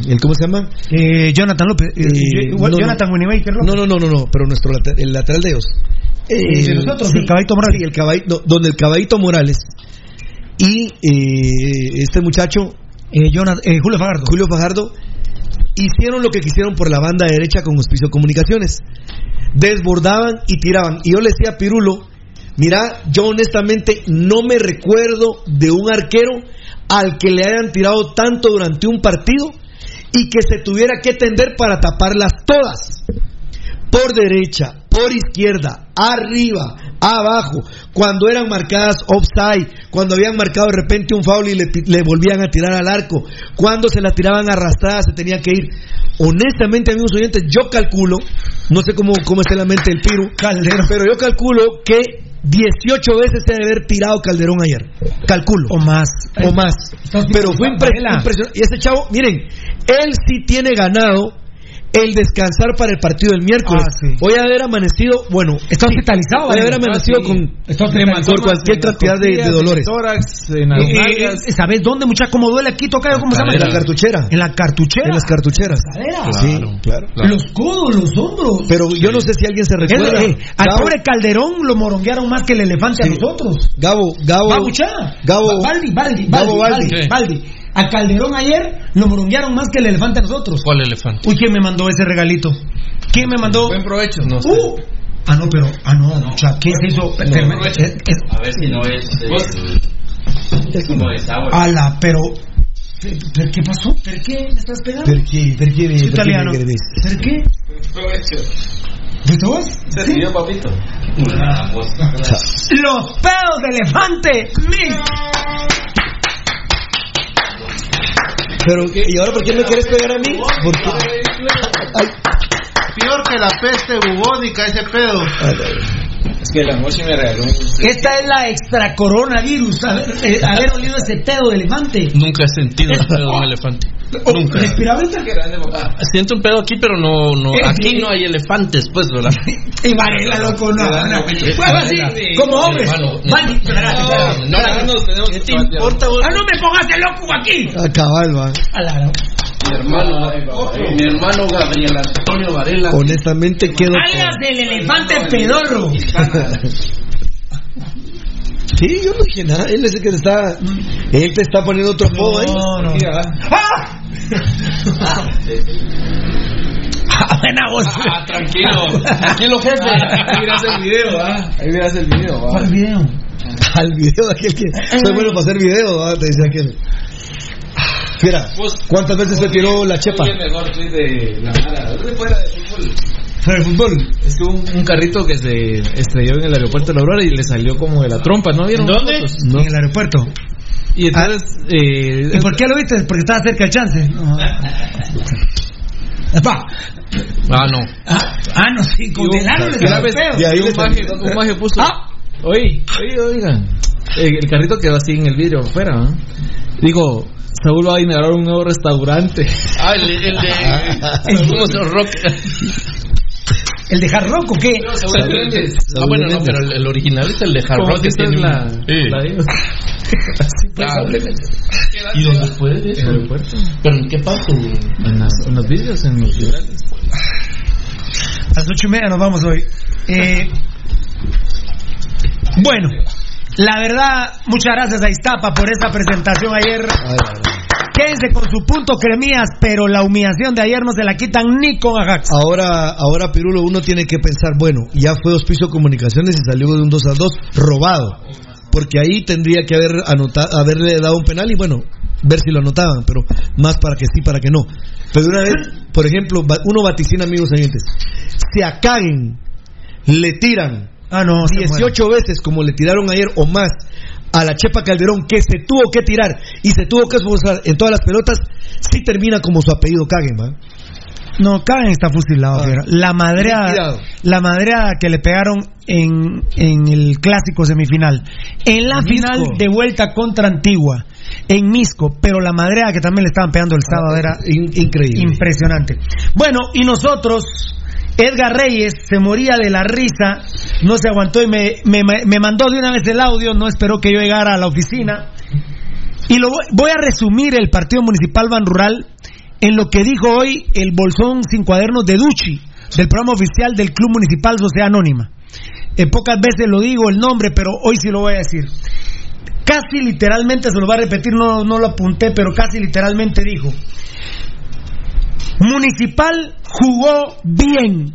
el ¿cómo se llama? Eh, Jonathan López, eh, Jonathan no. No, no, no, no, pero nuestro late- el lateral de ellos. Eh, de nosotros, el Caballito Morales. Sí, el caballito, no, donde el caballito Morales y eh, este muchacho Eh, Jonathan- eh. Julio Fajardo hicieron lo que quisieron por la banda derecha con Hospicio Comunicaciones. Desbordaban y tiraban. Y yo le decía a Pirulo, mira, yo honestamente no me recuerdo de un arquero al que le hayan tirado tanto durante un partido y que se tuviera que tender para taparlas todas. Por derecha, por izquierda, arriba, abajo, cuando eran marcadas offside, cuando habían marcado de repente un foul y le, volvían a tirar al arco, cuando se la tiraban arrastrada se tenía que ir. Honestamente, amigos oyentes, yo calculo, no sé cómo, cómo está la mente el Piru, Calderón. pero yo calculo que 18 veces se debe haber tirado Calderón ayer. Calculo. O más. O más. Pero fue impresionante. Y ese chavo, miren, él sí tiene ganado el descansar para el partido del miércoles. Ah, sí. Hoy haber amanecido, bueno, Está hospitalizado, hoy haber Varela. amanecido Ah, sí. con, Está Le hospitalizado. por cualquier cantidad de, de dolores. tórax, en las Eh, eh, nalgas. eh, ¿Sabes dónde, muchacha, cómo duele aquí? Toca ¿cómo se llama? En la cartuchera. En la cartuchera. En las cartucheras. Cadera. Sí, claro. Los codos, los hombros. Pero yo no sé si alguien se recuerda. eh, al Gabo, pobre Calderón lo moronguearon más que el elefante Sí. a nosotros. Gabo, Gabo, Babuchá. Gabo, Baldi, Baldi, Gabo Baldi, Baldi. Baldi, Baldi. A Calderón ayer lo moronguearon más que el elefante a nosotros. ¿Cuál elefante? Uy, ¿quién me mandó ese regalito? ¿Quién me mandó? Buen provecho. No sé. Uh. Ah, no, pero. Ah, no, mucha. ¿Quién se hizo? Espérame, provecho. es- es- A ver si no es. eh, es como de sour. Ala, pero. ¿Pero qué pasó? ¿Per qué me estás pegando? ¿Per qué? ¿Per qué? ¿Per qué italiano. ¿Per qué? Provecho. ¿Viste vos? ¿Se Sí. siguió, papito? Ah. Los pedos de elefante. Mi. Pero, ¿y ahora por qué me quieres pegar a mí? Porque... Ay, Peor que la peste bubónica ese pedo. ay. Es que la Moshi me regaló un. Esta es la extra coronavirus. Haber, eh, haber olido ese pedo de elefante. Nunca he sentido el pedo de un elefante. Nunca. Papá. Siento un pedo aquí, pero no, no. Eh, Aquí eh. no hay elefantes, pues, ¿verdad? Y Varela, loco, no. no. Eh, Pues como hombre. Hermano, Baldi, espérate, espérate. No, no, no, tenemos- ¿Qué te importa, vos? Ah, no me pongas de loco aquí. A cabal, va. A la- Mi hermano, mi hermano Gabriel Antonio Varela. Honestamente quedo Alias del elefante pedorro. Sí, yo no dije nada. Él es el que te está. Él te está poniendo otro apodo ahí. No, no. ¡Ah! Ah, buena voz. Ah, tranquilo, tranquilo, jefe. Ahí miras el video, ¿ah? Ahí miras el video, ¿ah? ¿Cuál video? Al video de aquel que. Soy bueno para hacer video, ¿va? te decía aquel. Mira, ¿cuántas veces te tiró la chepa? El mejor tweet de la Mara. ¿Dónde fuera de fútbol? El. Es que un, un carrito que se estrelló en el aeropuerto de la Aurora y le salió como de la trompa, ¿no vieron? ¿Dónde? fotos? En el aeropuerto. Y entonces, eh, ¿Y por qué lo viste? Porque estaba cerca del chance. No. Pa. Ah, no. Ah, ah, no, sí, condenaron vez- feo. y ahí un maje, un maje puso, Ah. oye, oye, oigan, el, el carrito quedó así en el vidrio afuera, ¿no? Digo, Saúl va a inaugurar un nuevo restaurante. Ah, el, el de. ¿Cómo se llama? Rock. ¿El de Hard Rock o qué? Ah, bueno, no, pero el, el original es el de Hard Rock que tiene la- un- Sí. la de- Claro. ¿Y dónde puede En el eso? aeropuerto. ¿Pero en qué parte? En, las- en los vidrios, en los vibrales. A las ocho y media nos vamos hoy. Eh, bueno, la verdad, muchas gracias a Iztapa por esta presentación ayer. Quédense con su punto cremías, pero la humillación de ayer no se la quitan ni con Ajax. Ahora, ahora Pirulo, uno tiene que pensar, bueno, ya fue Hospicio Comunicaciones y salió de un 2 a 2 robado. Porque ahí tendría que haber anotado, haberle dado un penal y bueno, ver si lo anotaban, pero más para que sí, para que no. Pero una vez, por ejemplo, uno vaticina, amigos oyentes, si a Caguen le tiran Ah, no, se 18 veces como le tiraron ayer o más a la Chepa Calderón que se tuvo que tirar y se tuvo que esforzar en todas las pelotas, sí termina como su apellido Caguen, ¿va? No, Caen está fusilado. Ah. La madreada, la madreada que le pegaron en, en el clásico semifinal. En la En final Misco. de vuelta contra Antigua, en Misco, pero la madreada que también le estaban pegando el sábado era In- increíble. impresionante. Bueno, y nosotros, Edgar Reyes se moría de la risa, no se aguantó y me, me, me mandó de una vez el audio, no esperó que yo llegara a la oficina. Y lo voy, voy a resumir el partido municipal Ban Rural en lo que dijo hoy el bolsón sin cuadernos de Duchi, del programa oficial del Club Municipal Sociedad Anónima. Eh, pocas veces lo digo el nombre, pero hoy sí lo voy a decir. Casi literalmente, se lo va a repetir, no, no lo apunté, pero casi literalmente dijo. Municipal jugó bien,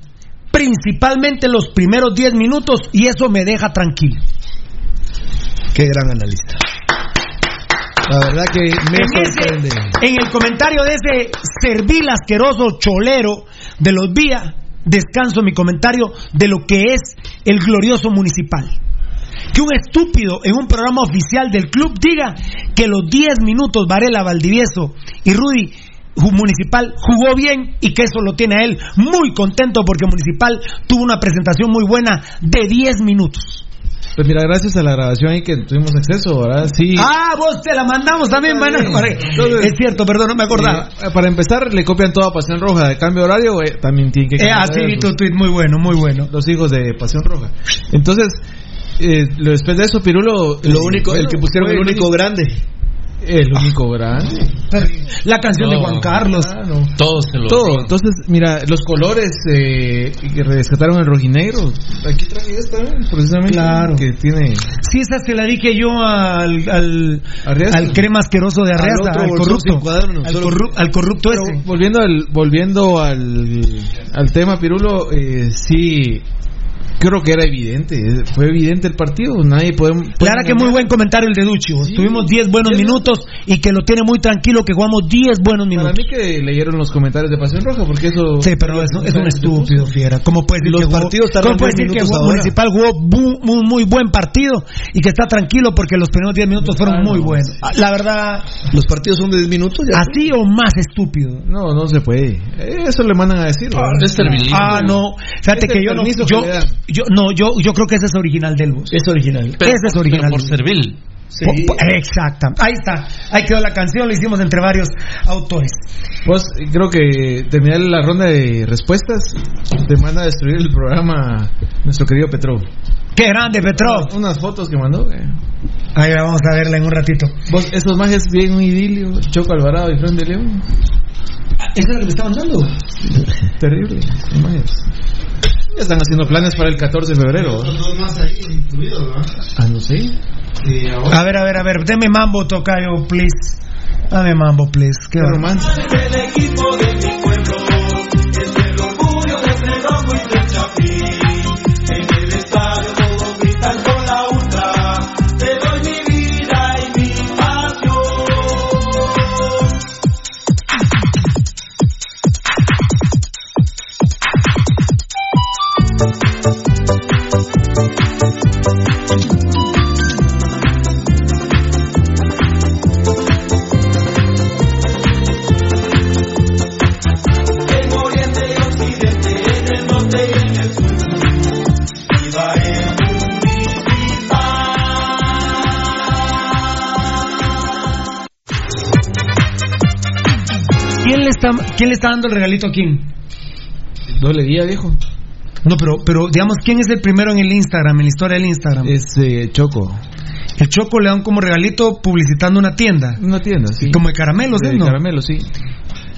principalmente los primeros 10 minutos, y eso me deja tranquilo. Qué gran analista. La verdad que me en, ese- sorprende. en el comentario de ese servil asqueroso cholero de los vía, descanso mi comentario de lo que es el glorioso municipal. Que un estúpido en un programa oficial del club diga que los 10 minutos Varela, Valdivieso y Rudy Municipal jugó bien y que eso lo tiene a él muy contento porque Municipal tuvo una presentación muy buena de 10 minutos. Pues mira, gracias a la grabación ahí que tuvimos acceso, ¿verdad? Sí. Ah, vos te la mandamos también, mano. bien. Entonces- Es cierto, perdón, no me acordaba. Eh, para empezar, le copian toda Pasión Roja de cambio de horario, eh, también tienen que Eh, vi sus- tu tweet, muy bueno, muy bueno. los hijos de Pasión Roja. Entonces, eh, lo- después de eso, Pirulo. Lo único, el que pusieron el único grande. El único grande. La canción de. Juan Carlos. Ah, no. Todo se lo Todo. Entonces, mira, los colores eh, que rescataron el rojinegro. Aquí traje esta, ¿eh? precisamente. Claro. Que tiene. Sí, esa se la dije yo al, al, al crema asqueroso de Arreaza, otro al, corrupto. al, corru- al corrupto Pero ese. volviendo al volviendo al, al tema Pirulo, eh, sí creo que era evidente, eh, fue evidente el partido, nadie podemos Clara que muy buen comentario el de Duchi. Sí. Tuvimos 10 buenos Sí. minutos y que lo tiene muy tranquilo que jugamos 10 buenos Para minutos. mí que leyeron los comentarios de Pasión Roja porque eso Sí, pero es, es un estúpido, fiera. ¿Cómo puede decir Los que jugó- partidos tardan ¿cómo puede 10 decir que jugó-? Municipal jugó bu- un muy, buen partido y que está tranquilo porque los primeros 10 minutos fueron Ah, muy no. buenos? Ah, La verdad, Los partidos son de 10 minutos. ya. así o más estúpido. No, no se puede. Eso le mandan a decir. ¿verdad? Es servilismo. Ah, no. Fíjate Es que yo no. Yo. Yo, no, yo, yo creo que ese es original del bus. Es original. Pero- ese es pero original. por servil. Exacta. Ahí está. Ahí quedó la canción. Lo hicimos entre varios autores. Pues creo que terminar la ronda de respuestas te manda a destruir el programa nuestro querido Petro. Qué grande, Petrov. Unas fotos que mandó. eh. Ahí vamos a verla en un ratito. Vos, esos majes bien un idilio, Choco Alvarado y Fran de León. ¿Eso es lo que me estaban dando? Terrible, majes. Ya están haciendo planes para el 14 de febrero. ¿no? dos más ahí incluidos, ¿verdad? Ah, no sé. A ver, a ver, a ver. Deme mambo, tocayo, please. Dame mambo, please. Qué romance. El equipo de mi pueblo ¿Quién le, está, ¿Quién le está dando el regalito a quién? Doble guía, viejo. No, pero, pero digamos, ¿quién es el primero en el Instagram, en la historia del Instagram? Es eh, Choco. El Choco le dan como regalito publicitando una tienda. Una tienda, sí. Como de caramelos, de. ¿no? caramelo, sí.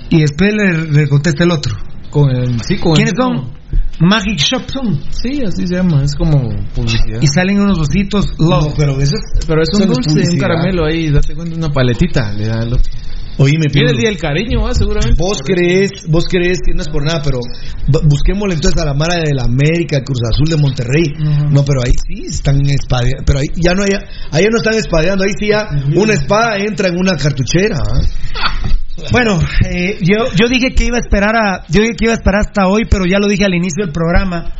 Y después le, le contesta el otro. Con el, sí, con ¿Quiénes el- son? Magic Shop. Sí, así se llama. Es como publicidad. Y salen unos ositos love. pero eso es, Pero es un dulce, un caramelo ahí. Date cuenta, una paletita. Le da el otro. Oíme, Viene el día del cariño, ¿va? Seguramente. Vos crees, vos crees que no es por nada, pero bu- busquémosle entonces a la Mara de la América, Cruz Azul de Monterrey. No, pero ahí sí están espadeando, pero ahí ya no hay, ahí ya no están espadeando, ahí sí ya una espada entra en una cartuchera. ¿ah? Bueno, eh, yo, yo dije que iba a esperar a, yo dije que iba a esperar hasta hoy, pero ya lo dije al inicio del programa.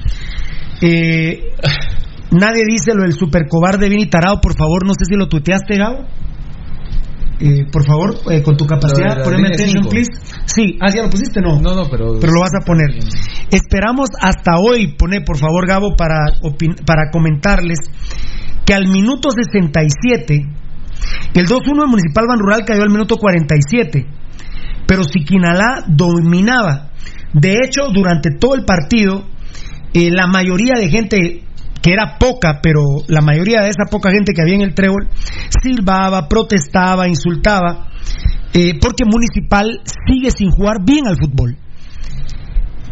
Eh, nadie dice lo del super cobarde Vini Tarado, por favor, no sé si lo tuiteaste, Gabo. Eh, por favor, eh, con tu capacidad, poneme cinco. please. Sí, ah, ya lo pusiste, no. No, no, pero. Pero lo vas a poner. Esperamos hasta hoy, pone por favor Gabo, para, para comentarles que al minuto 67, el 2-1 de Municipal Ban Rural cayó al minuto 47, pero Siquinalá dominaba. De hecho, durante todo el partido, eh, la mayoría de gente, que era poca, pero la mayoría de esa poca gente que había en el trébol, silbaba, protestaba, insultaba, eh, porque Municipal sigue sin jugar bien al fútbol.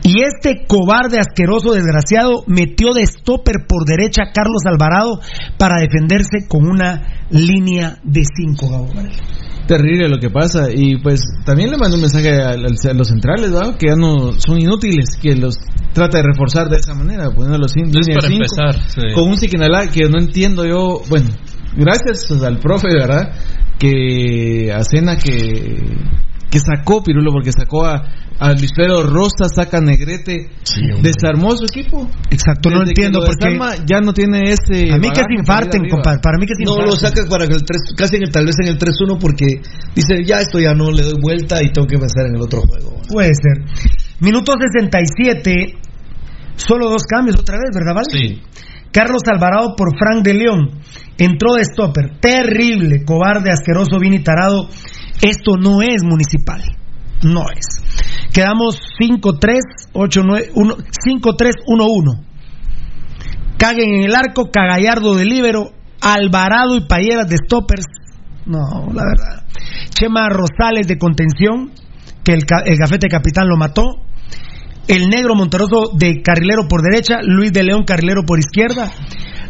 Y este cobarde, asqueroso, desgraciado, metió de stopper por derecha a Carlos Alvarado para defenderse con una línea de cinco, Gabo. Terrible lo que pasa. Y pues también le mando un mensaje a, a los centrales. Que ya no son inútiles, que los trata de reforzar de esa manera, poniéndolos sin Es línea para cinco, empezar, sí. Con un Siquinalá que no entiendo yo. Bueno, gracias al profe, ¿verdad? Que a Cena que, que sacó Pirulo, porque sacó a, a Luis Pedro Rosa, saca Negrete, desarmó su equipo. Exacto, no Desde que entiendo lo por qué. desarma, ya no tiene ese. A mí que se infarten, compadre. Para mí que se No infarten. lo saca para que el 3, casi en el, tal vez en el 3-1 porque dice, ya esto ya no le doy vuelta y tengo que pensar en el otro juego. Puede ser. Minuto 67, solo dos cambios otra vez, ¿verdad, Vale? Sí. Carlos Alvarado por Frank de León. Entró de stopper. Terrible, cobarde, asqueroso, Vini Tarado. Esto no es municipal. No es. Quedamos 5-3, 8-9, 1, 5-3-1-1. Caguen en el arco, Cagallardo de líbero, Alvarado y Payeras de stoppers. No, la verdad. Chema Rosales de contención, que el, el gafete capitán lo mató. El negro Monteroso de carrilero por derecha, Luis de León carrilero por izquierda,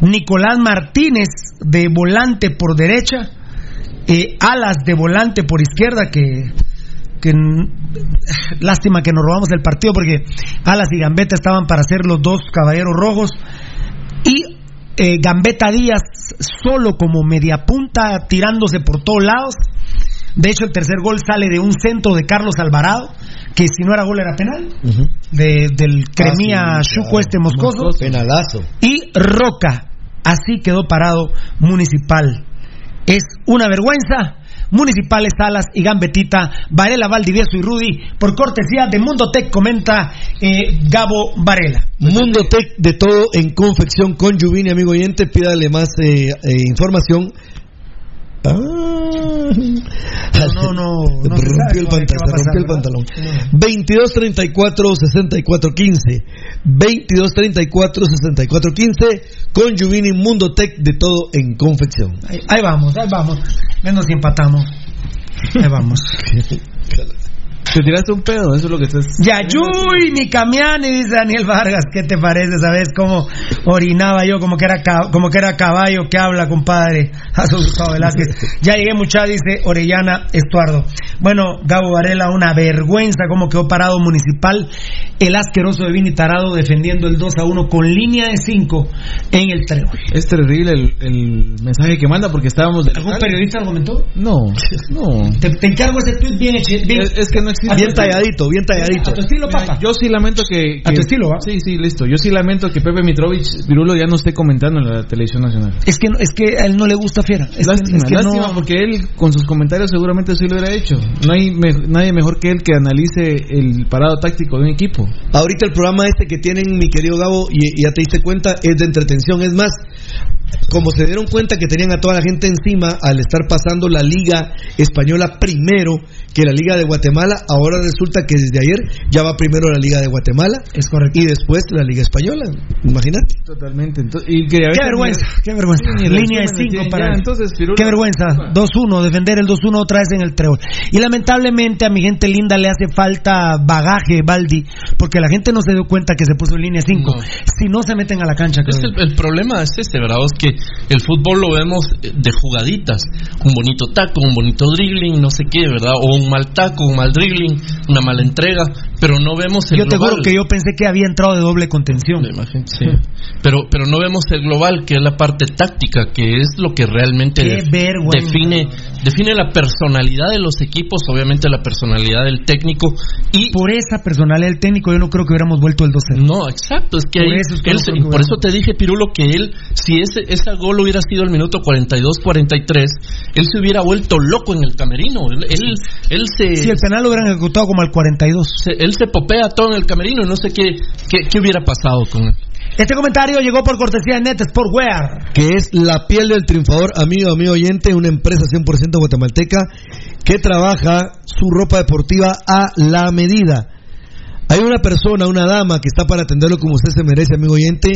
Nicolás Martínez de volante por derecha, eh, Alas de volante por izquierda, que, que lástima que nos robamos el partido porque Alas y Gambetta estaban para ser los dos caballeros rojos y eh, Gambetta Díaz solo como media punta tirándose por todos lados. De hecho, el tercer gol sale de un centro de Carlos Alvarado, que si no era gol era penal, de- del Cremía Ah, Chuco este moscoso. Penalazo. Y Roca, así quedó parado Municipal. Es una vergüenza. Municipales Salas y Gambetita, Varela Valdivieso y Rudy, por cortesía de Mundo Tech, comenta eh, Gabo Varela. Mundo Tech de todo en confección con Yuvini, amigo oyente. Pídale más eh, eh, información. Ah. No, no, no, no rompió el pantalón, pasar, rompió el pantalón. 22 34 64 15. 22 34 64 15 con Yuvini Mundo Tech de todo en confección. Ahí, ahí vamos, ahí vamos. Menos si empatamos. Ahí vamos. Te tiraste un pedo, eso es lo que estás. Yayuy, mi camiani, dice Daniel Vargas. ¿Qué te parece? ¿Sabes cómo orinaba yo? Como que era, como que era caballo que habla, compadre. A su Gustavo Velázquez. Ya llegué, mucha, dice Orellana Estuardo. Bueno, Gabo Varela, una vergüenza cómo quedó parado Municipal. El asqueroso de Vini Tarado defendiendo el 2 a 1 con línea de 5 en el trébol. Es terrible el, el mensaje que manda porque estábamos. ¿Algún local. periodista lo comentó? No, no. Te, te encargo ese tweet bien hecho. Bien, Es, es que no Bien talladito, bien talladito. A tu estilo, Mira, papá. Yo sí lamento que, A que- tu estilo, ¿va? Sí, sí, listo. Yo sí lamento que Pepe Mitrovich Virulo ya no esté comentando en la televisión nacional. Es que, es que a él no le gusta Fiera. Es que- lástima, es que no- lástima, porque él con sus comentarios seguramente sí lo hubiera hecho. No hay me- nadie mejor que él que analice el parado táctico de un equipo. Ahorita el programa este que tienen, mi querido Gabo, y, y ya te diste cuenta, es de entretención. Es más, como se dieron cuenta que tenían a toda la gente encima al estar pasando la Liga Española primero que la Liga de Guatemala, ahora resulta que desde ayer ya va primero la Liga de Guatemala. Es correcto. Y después la Liga Española. Imagínate. Totalmente. Entonces, y que Qué vergüenza, qué vergüenza. el Línea de resumen 5 decían, para. ya, entonces, Qué vergüenza. 2-1, defender el 2-1 otra vez en el trébol. Y lamentablemente a mi gente linda le hace falta bagaje, Baldi, porque la gente no se dio cuenta que se puso en línea 5. No. Si no se meten a la cancha, Es creo el, yo. el problema es este, ¿verdad? Es que el fútbol lo vemos de jugaditas. Un bonito taco, un bonito dribbling, no sé qué, ¿verdad? O un mal taco, un mal dribbling, una mala entrega, pero no vemos el Yo te global. juro que yo pensé que había entrado de doble contención. Sí. Pero, pero no vemos el global, que es la parte táctica, que es lo que realmente define, define la personalidad de los equipos, obviamente la personalidad del técnico y Por esa personalidad del técnico, yo no creo que hubiéramos vuelto el 2-0. no, exacto, es que Por ahí- eso es que él no por eso te dije Pirulo que él si ese ese gol hubiera sido el minuto 42-43, él se hubiera vuelto loco en el camerino, él él, él se Si el penal lo hubieran ejecutado como al 42. se- él se popea todo en el camerino y no sé qué, qué, qué hubiera pasado con él. Este comentario llegó por cortesía de Net Sportwear. que es la piel del triunfador, amigo, amigo oyente, una empresa 100% guatemalteca que trabaja su ropa deportiva a la medida. Hay una persona, una dama que está para atenderlo como usted se merece, amigo oyente,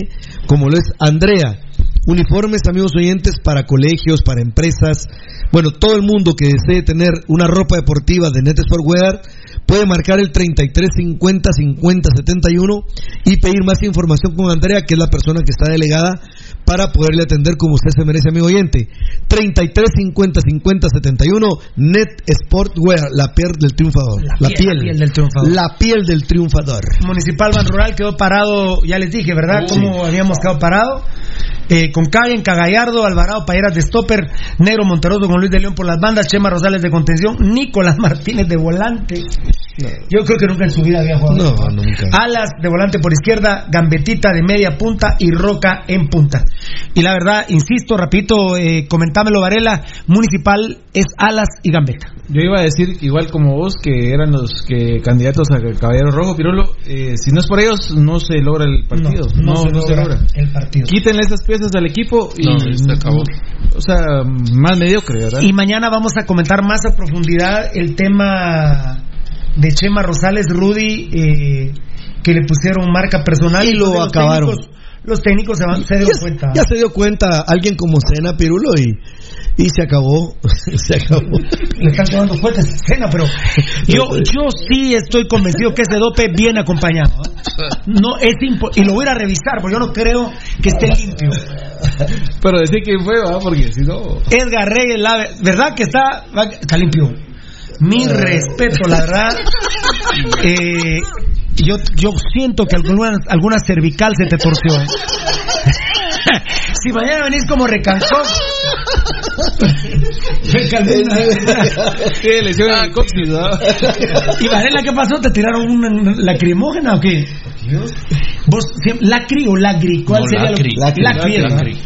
como lo es Andrea. Uniformes, amigos oyentes, para colegios, para empresas. Bueno, todo el mundo que desee tener una ropa deportiva de Net Sportwear puede marcar el 33 50 50 71 y pedir más información con Andrea, que es la persona que está delegada para poderle atender como usted se merece, amigo oyente. 33 50 50 71 Net Sportwear, la piel del triunfador. La piel, la piel del triunfador. La piel del triunfador. Municipal Ban Rural quedó parado, ya les dije, ¿verdad? ¿Cómo habíamos quedado parado? Eh, con Caben, Cagallardo, Alvarado, Payeras de Stopper, Negro Monteroso con Luis de León por las bandas, Chema Rosales de contención, Nicolás Martínez de volante. Yo creo que nunca en su vida había jugado. No, nunca. Alas de volante por izquierda, Gambetita de media punta y Roca en punta. Y la verdad, insisto, rapidito, eh, comentámelo Varela, Municipal es Alas y Gambeta. Yo iba a decir, igual como vos, que eran los que candidatos a Caballero Rojo, Pirolo, eh, si no es por ellos, no se logra el partido. No, no, se, logra. el partido. Quítenle esas piezas al equipo y No, se acabó. O sea, más mediocre, ¿verdad? Y mañana vamos a comentar más a profundidad el tema de Chema Rosales, Rudy, eh, que le pusieron marca personal Y lo los acabaron. técnicos- los técnicos se, van, se dieron ya, cuenta. ya se dio cuenta alguien como Sena Pirulo y, y se acabó. se acabó. Le están quedando fuertes escena, pero yo, yo sí estoy convencido que ese dope viene acompañado. ¿eh? No es impo- y lo voy a ir a revisar, porque yo no creo que esté limpio. Pero decir quién fue, ¿verdad? Porque si no... Edgar Reyes, la verdad que está, está limpio. Mi respeto, la verdad. Eh, yo, yo siento que alguna, alguna cervical se te torció. ¿eh? si mañana venís como recancón. Me calmé una vez. ¿Qué lesión en el coxis, ¿verdad? ¿Y Varela qué pasó? ¿Te tiraron una lacrimógena o qué? ¿Vos, siem- lacri o lagri? ¿Cuál No, sería lacri. lo Lacri, Lacri, lacri.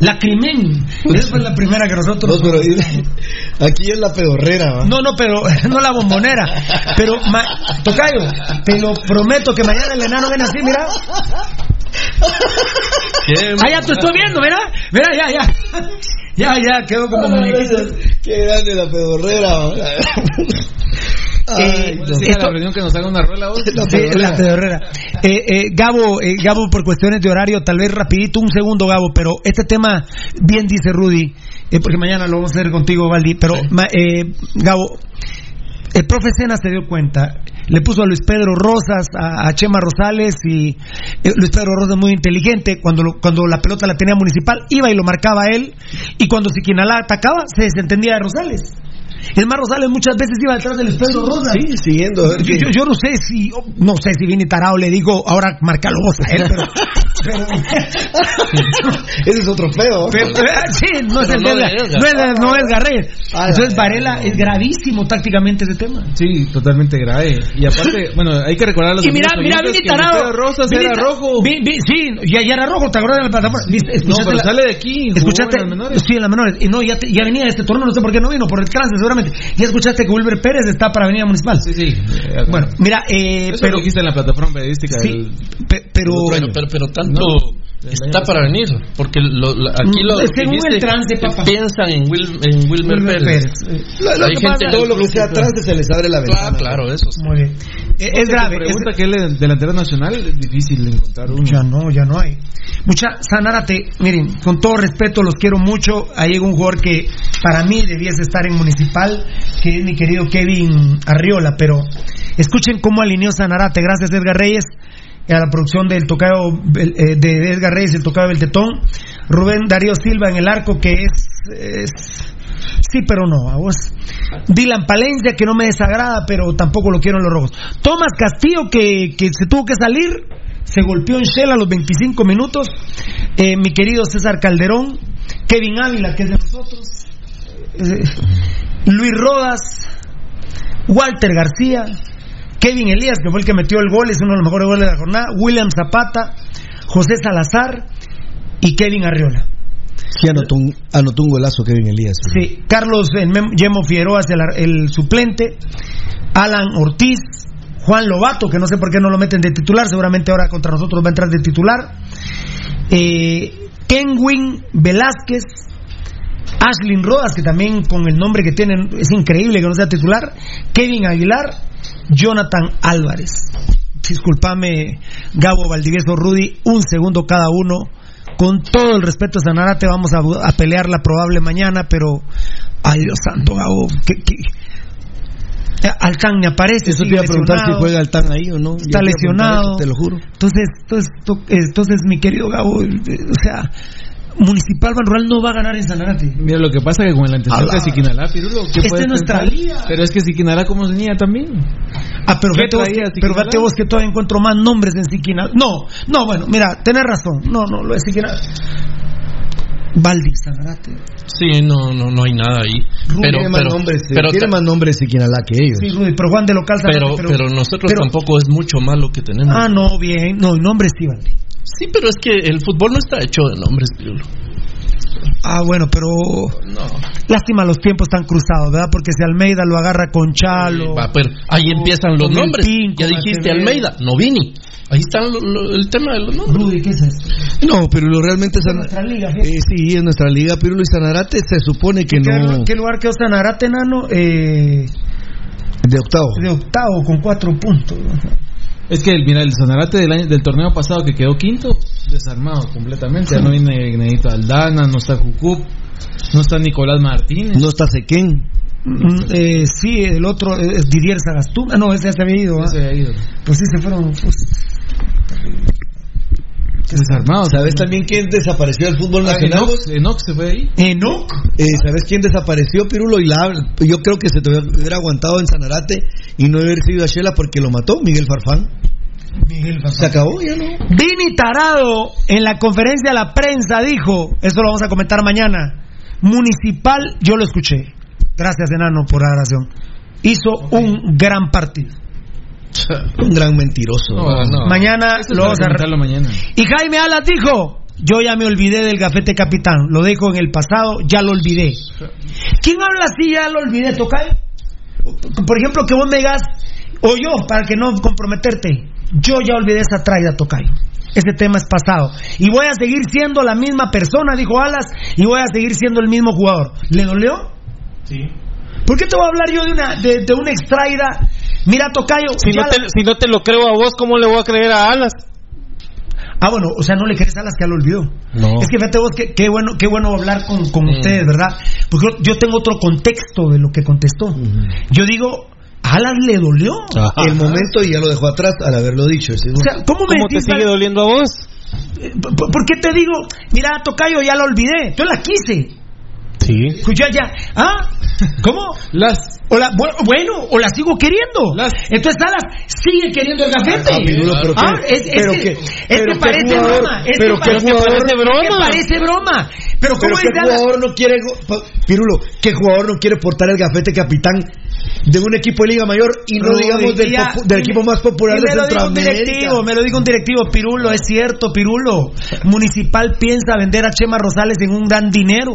Lacrimen. Esa fue la primera que nosotros. No, pero aquí es la pedorrera, ¿va? No, no, pero no la bombonera. Pero, ma- Tocayo, te lo prometo que mañana el enano viene así, mira. Ah, ya te estoy viendo, mira. Mira, ya, ya. Ya, ya, quedó como muñequito. Qué grande la pedorrera. Eh, Esto- la reunión que nos haga una rueda vos. La Sí, pedorrera. la pedorrera. Eh, eh, Gabo, eh, Gabo, por cuestiones de horario, tal vez rapidito, un segundo, Gabo, pero este tema, bien dice Rudy, eh, porque mañana lo vamos a hacer contigo, Valdi, pero, ma- eh, Gabo, el profe Sena se dio cuenta, le puso a Luis Pedro Rosas, a, Chema Rosales y eh, Luis Pedro Rosas muy inteligente, cuando, lo- cuando la pelota la tenía municipal, iba y lo marcaba él, y cuando Siquinalá atacaba, se desentendía de Rosales. El más Rosales muchas veces iba detrás de Luis Pedro Rosas. Sí, siguiendo. a ver Yo, qué- yo- yo no sé si, no sé si viene tarado le digo, ahora marcalo vos a él, pero. pero, Ese es otro feo. pero- ah, sí, no es Pero el no de de no es, de- no. Ah, Entonces la- Varela es gravísimo tácticamente ese tema. Sí, totalmente grave. Y aparte, bueno, hay que recordar a los Y mira, mira, Vini Tarado. Rosas Vini era rojo. Vi- vi- sí, ya, ya era rojo, ¿te acuerdas de la plataforma? No, ¿Escuchaste pero la- sale de aquí. ¿Escuchaste? en las menores. Sí, en las menores. Y no, ya, te- ya venía este torneo, no sé por qué no vino, por el trance seguramente. Ya escuchaste que Wilber Pérez está para Avenida Municipal. Sí, sí. Eh, Bueno, mira, eh, Eso pero. lo dijiste en la plataforma periodística. Sí, del- pe- pero. Pero, pero, pero tanto, Está para venir, porque lo- aquí lo Es según el trance, papá. piensan en, Wil- en Wilmer, Wilmer Pérez. Pérez. Lo, lo Hay que gente pasa, todo lo que sea atrás se les abre la Claro, ventana. claro, eso. sí. Muy bien. Eh, es grave. pregunta es- que él es delantero nacional, es difícil de encontrar uno. Ya no, ya no hay. Mucha, Sanárate, miren, con todo respeto, los quiero mucho. Ahí hay un jugador que para mí debiese estar en Municipal, que es mi querido Kevin Arriola, pero escuchen cómo alineó Sanarate, gracias Edgar Reyes, a la producción del tocayo eh, de Edgar Reyes, el tocayo del Tetón, Rubén Darío Silva en el arco, que es, sí, pero no, a vos. Dylan Palencia, que no me desagrada, pero tampoco lo quiero en los rojos. Tomás Castillo, que, que se tuvo que salir, se golpeó en Shell a los 25 minutos. Eh, mi querido César Calderón, Kevin Ávila, que es de nosotros, Luis Rodas, Walter García, Kevin Elías, que fue el que metió el gol, es uno de los mejores goles de la jornada, William Zapata, José Salazar y Kevin Arriola. Sí, anotó un, anotó un golazo Kevin Elías. Sí, Carlos el Yemo Figueroa es el suplente, Alan Ortiz, Juan Lobato, que no sé por qué no lo meten de titular, seguramente ahora contra nosotros va a entrar de titular, eh, Kenwin Velázquez, Ashlyn Rodas, que también con el nombre que tienen es increíble que no sea titular, Kevin Aguilar, Jonathan Álvarez. Disculpame, Gabo Valdivieso, Rudy, un segundo cada uno. Con todo el respeto a Sanarate, vamos a, a pelear la probable mañana, pero. Ay, Dios santo, Gabo. ¿qué, qué? Altán me aparece. Eso te iba a preguntar si juega Altán ahí o no. Está lesionado. eso, Te lo juro. Entonces, entonces, to- entonces, mi querido Gabo, eh, o sea, Municipal Ban Rural no va a ganar en Sanarate. Mira, lo que pasa es que con el antecedente de Siquinalá, Pirulo, ¿qué Esta es nuestra liga. Pero es que Siquinalá como niega también. Ah, pero ¿Qué fíjate, vos, traía que- Siquinalá? pero fíjate vos que todavía encuentro más nombres en Siquinal. No, no, bueno, mira, tenés razón. No, no, lo de Siquinal. Valdi, Sanarate. Sí, no, no, no hay nada ahí. Pero, tiene más pero, nombres, eh, pero, tiene más nombres Siquinalá que ellos. Sí, Rudy, pero Juan de local pero, nosotros pero- tampoco es mucho más lo que tenemos. Ah, no, bien. No, nombres sí, Valdi. Sí, pero es que el fútbol no está hecho de nombres, Pirulo. Ah, bueno, pero. No. Lástima los tiempos tan cruzados, ¿verdad? Porque si Almeida lo agarra con Chalo. Va, pero ahí empiezan los nombres. Pin, ya dijiste. Almeida, Novini. Ahí está lo- lo- el tema de los nombres. Rudy, ¿qué es esto? No, pero lo realmente Es San- nuestra liga, eh, sí, en nuestra liga Pirulo y Sanarate se supone que ¿Qué, no qué lugar quedó Sanarate, nano? Eh, de octavo. de octavo con cuatro puntos. Es que el, mira, el Sanarate del, año, del torneo pasado que quedó quinto, desarmado completamente. Ya no viene Nedito Aldana, no está Jucup, no está Nicolás Martínez. No está Sequén. Mm, eh, sí, el otro es Didier Sagastún. Ah, no, ese ya se había ido. ¿ah? Ese ha ido. Pues sí, se fueron. pues, Desarmado. ¿Sabes también quién desapareció del fútbol Ah, nacional? Enoch, Enoch se fue ahí. Enoch. Eh, ¿Sabes quién desapareció, Pirulo? Y la, yo creo que se te hubiera aguantado en Sanarate y no haber sido a Shela porque lo mató Miguel Farfán. Miguel Se acabó, ya no. Vini Tarado en la conferencia de la prensa dijo, esto lo vamos a comentar mañana, municipal, yo lo escuché, gracias enano por la grabación, hizo un gran partido. Un gran mentiroso. No, no. Mañana Eso lo vamos a... mañana. Y Jaime Alas dijo, yo ya me olvidé del gafete capitán, lo dejo en el pasado, ya lo olvidé. ¿Quién habla así, ya lo olvidé, Tocayo? Por ejemplo, que vos me digas, o yo, para que no comprometerte, yo ya olvidé esa traida, Tocayo. Ese tema es pasado. Y voy a seguir siendo la misma persona, dijo Alas, y voy a seguir siendo el mismo jugador. ¿Le dolió? Sí. ¿Por qué te voy a hablar yo de una, de, de una extraída? Mira, Tocayo. Si no, la- te, si no te lo creo a vos, ¿cómo le voy a creer a Alas? Ah, bueno, o sea, no le crees a las que ya lo olvidó. No. Es que fíjate vos, qué, qué bueno, qué bueno hablar con, con Mm. ustedes, ¿verdad? Porque yo yo tengo otro contexto de lo que contestó. Yo digo, a Alas le dolió. El momento y ya lo dejó atrás al haberlo dicho. ese- O sea, ¿cómo me ¿Cómo te sigue doliendo a vos? Eh, ¿Por, por qué te digo, mira, Tocayo, ya la olvidé? Yo la quise. Sí. Escucha ya. ¿Ah? ¿Cómo? Las. O la- bu- bueno, o la sigo queriendo. Las- Entonces Alas sigue queriendo el gafete. Ah, Pirulo, pero qué- Ah, es, es pero que, es que parece jugador- broma. Es pero que parece, jugador- parece broma. Que parece broma. Pero Pero ¿cómo qué es Alas? jugador no quiere, Pirulo, qué jugador no quiere portar el gafete capitán de un equipo de Liga Mayor y no digamos del, ya- popu- del equipo más popular de me lo dijo un directivo, Centroamérica? me lo dijo un directivo, Pirulo, es cierto, Pirulo. Municipal piensa vender a Chema Rosales en un gran dinero.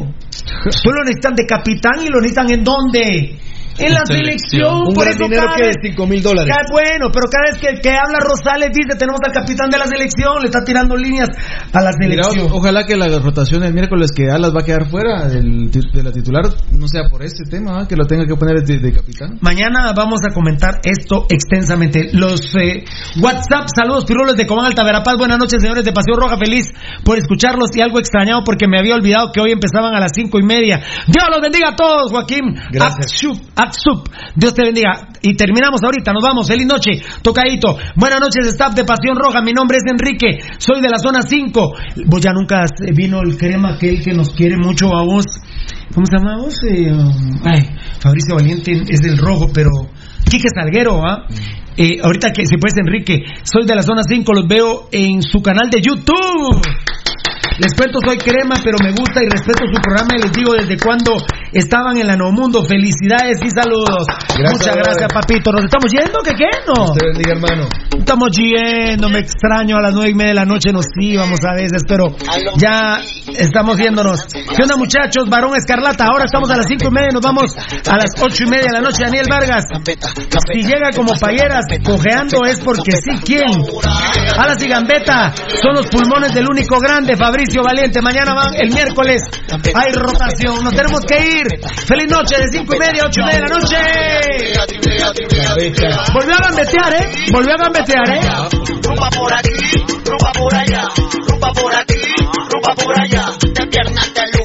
Solo lo necesitan de capitán y lo necesitan en dónde? En la selección. Un por gran eso dinero cada que vez- de 5 mil dólares. Bueno, pero cada vez que, que habla Rosales dice tenemos al capitán de la selección, le está tirando líneas a la selección. ojalá que la rotación el miércoles que Alas va a quedar fuera del de la titular no sea por este tema, ¿ah? que lo tenga que poner de, de capitán. Mañana vamos a comentar esto extensamente. Los eh, WhatsApp, saludos pirulos de Comán Alta Verapaz. Buenas noches, señores de Pasión Roja. Feliz por escucharlos y algo extrañado porque me había olvidado que hoy empezaban a las cinco y media. Dios los bendiga a todos, Joaquín. Gracias. Atsup. Dios te bendiga. Y terminamos ahorita, nos vamos. Feliz noche, tocadito. Buenas noches, staff de Pasión Roja. Mi nombre es Enrique, soy de la zona 5. Vos ya nunca has- vino el crema aquel que nos quiere mucho a vos. ¿Cómo se llama vos? Eh, um, ay, Fabricio Valiente es del rojo, pero Quique Salguero, ¿ah? Eh, ahorita que si puedes, Enrique, soy de la zona 5, los veo en su canal de YouTube. Les cuento, soy crema, pero me gusta y respeto su programa y les digo desde cuando estaban en la Nuevo Mundo. Felicidades y saludos. Gracias, Muchas gracias, brother. papito. ¿Nos estamos yendo? ¿Qué qué? No. Usted bendiga, hermano. Estamos yendo, me extraño, a las nueve y media de la noche nos íbamos a veces, pero ya estamos yéndonos. ¿Qué onda muchachos? Varón Escarlata, ahora estamos a las cinco y media, nos vamos a las ocho y media de la noche, Daniel Vargas. Si llega como payeras cojeando es porque sí, ¿quién? Alas y Gambeta son los pulmones del único grande, Mauricio Valiente. Mañana van el miércoles. Hay rotación. Nos tenemos que ir. Feliz noche de 5 y media, 8 y media de la noche. Volvió a gambetear, ¿eh? Volvió a gambetear, ¿eh? Rumba por aquí, rumba por allá. Rumba por aquí, rumba por allá. De piernas de luz.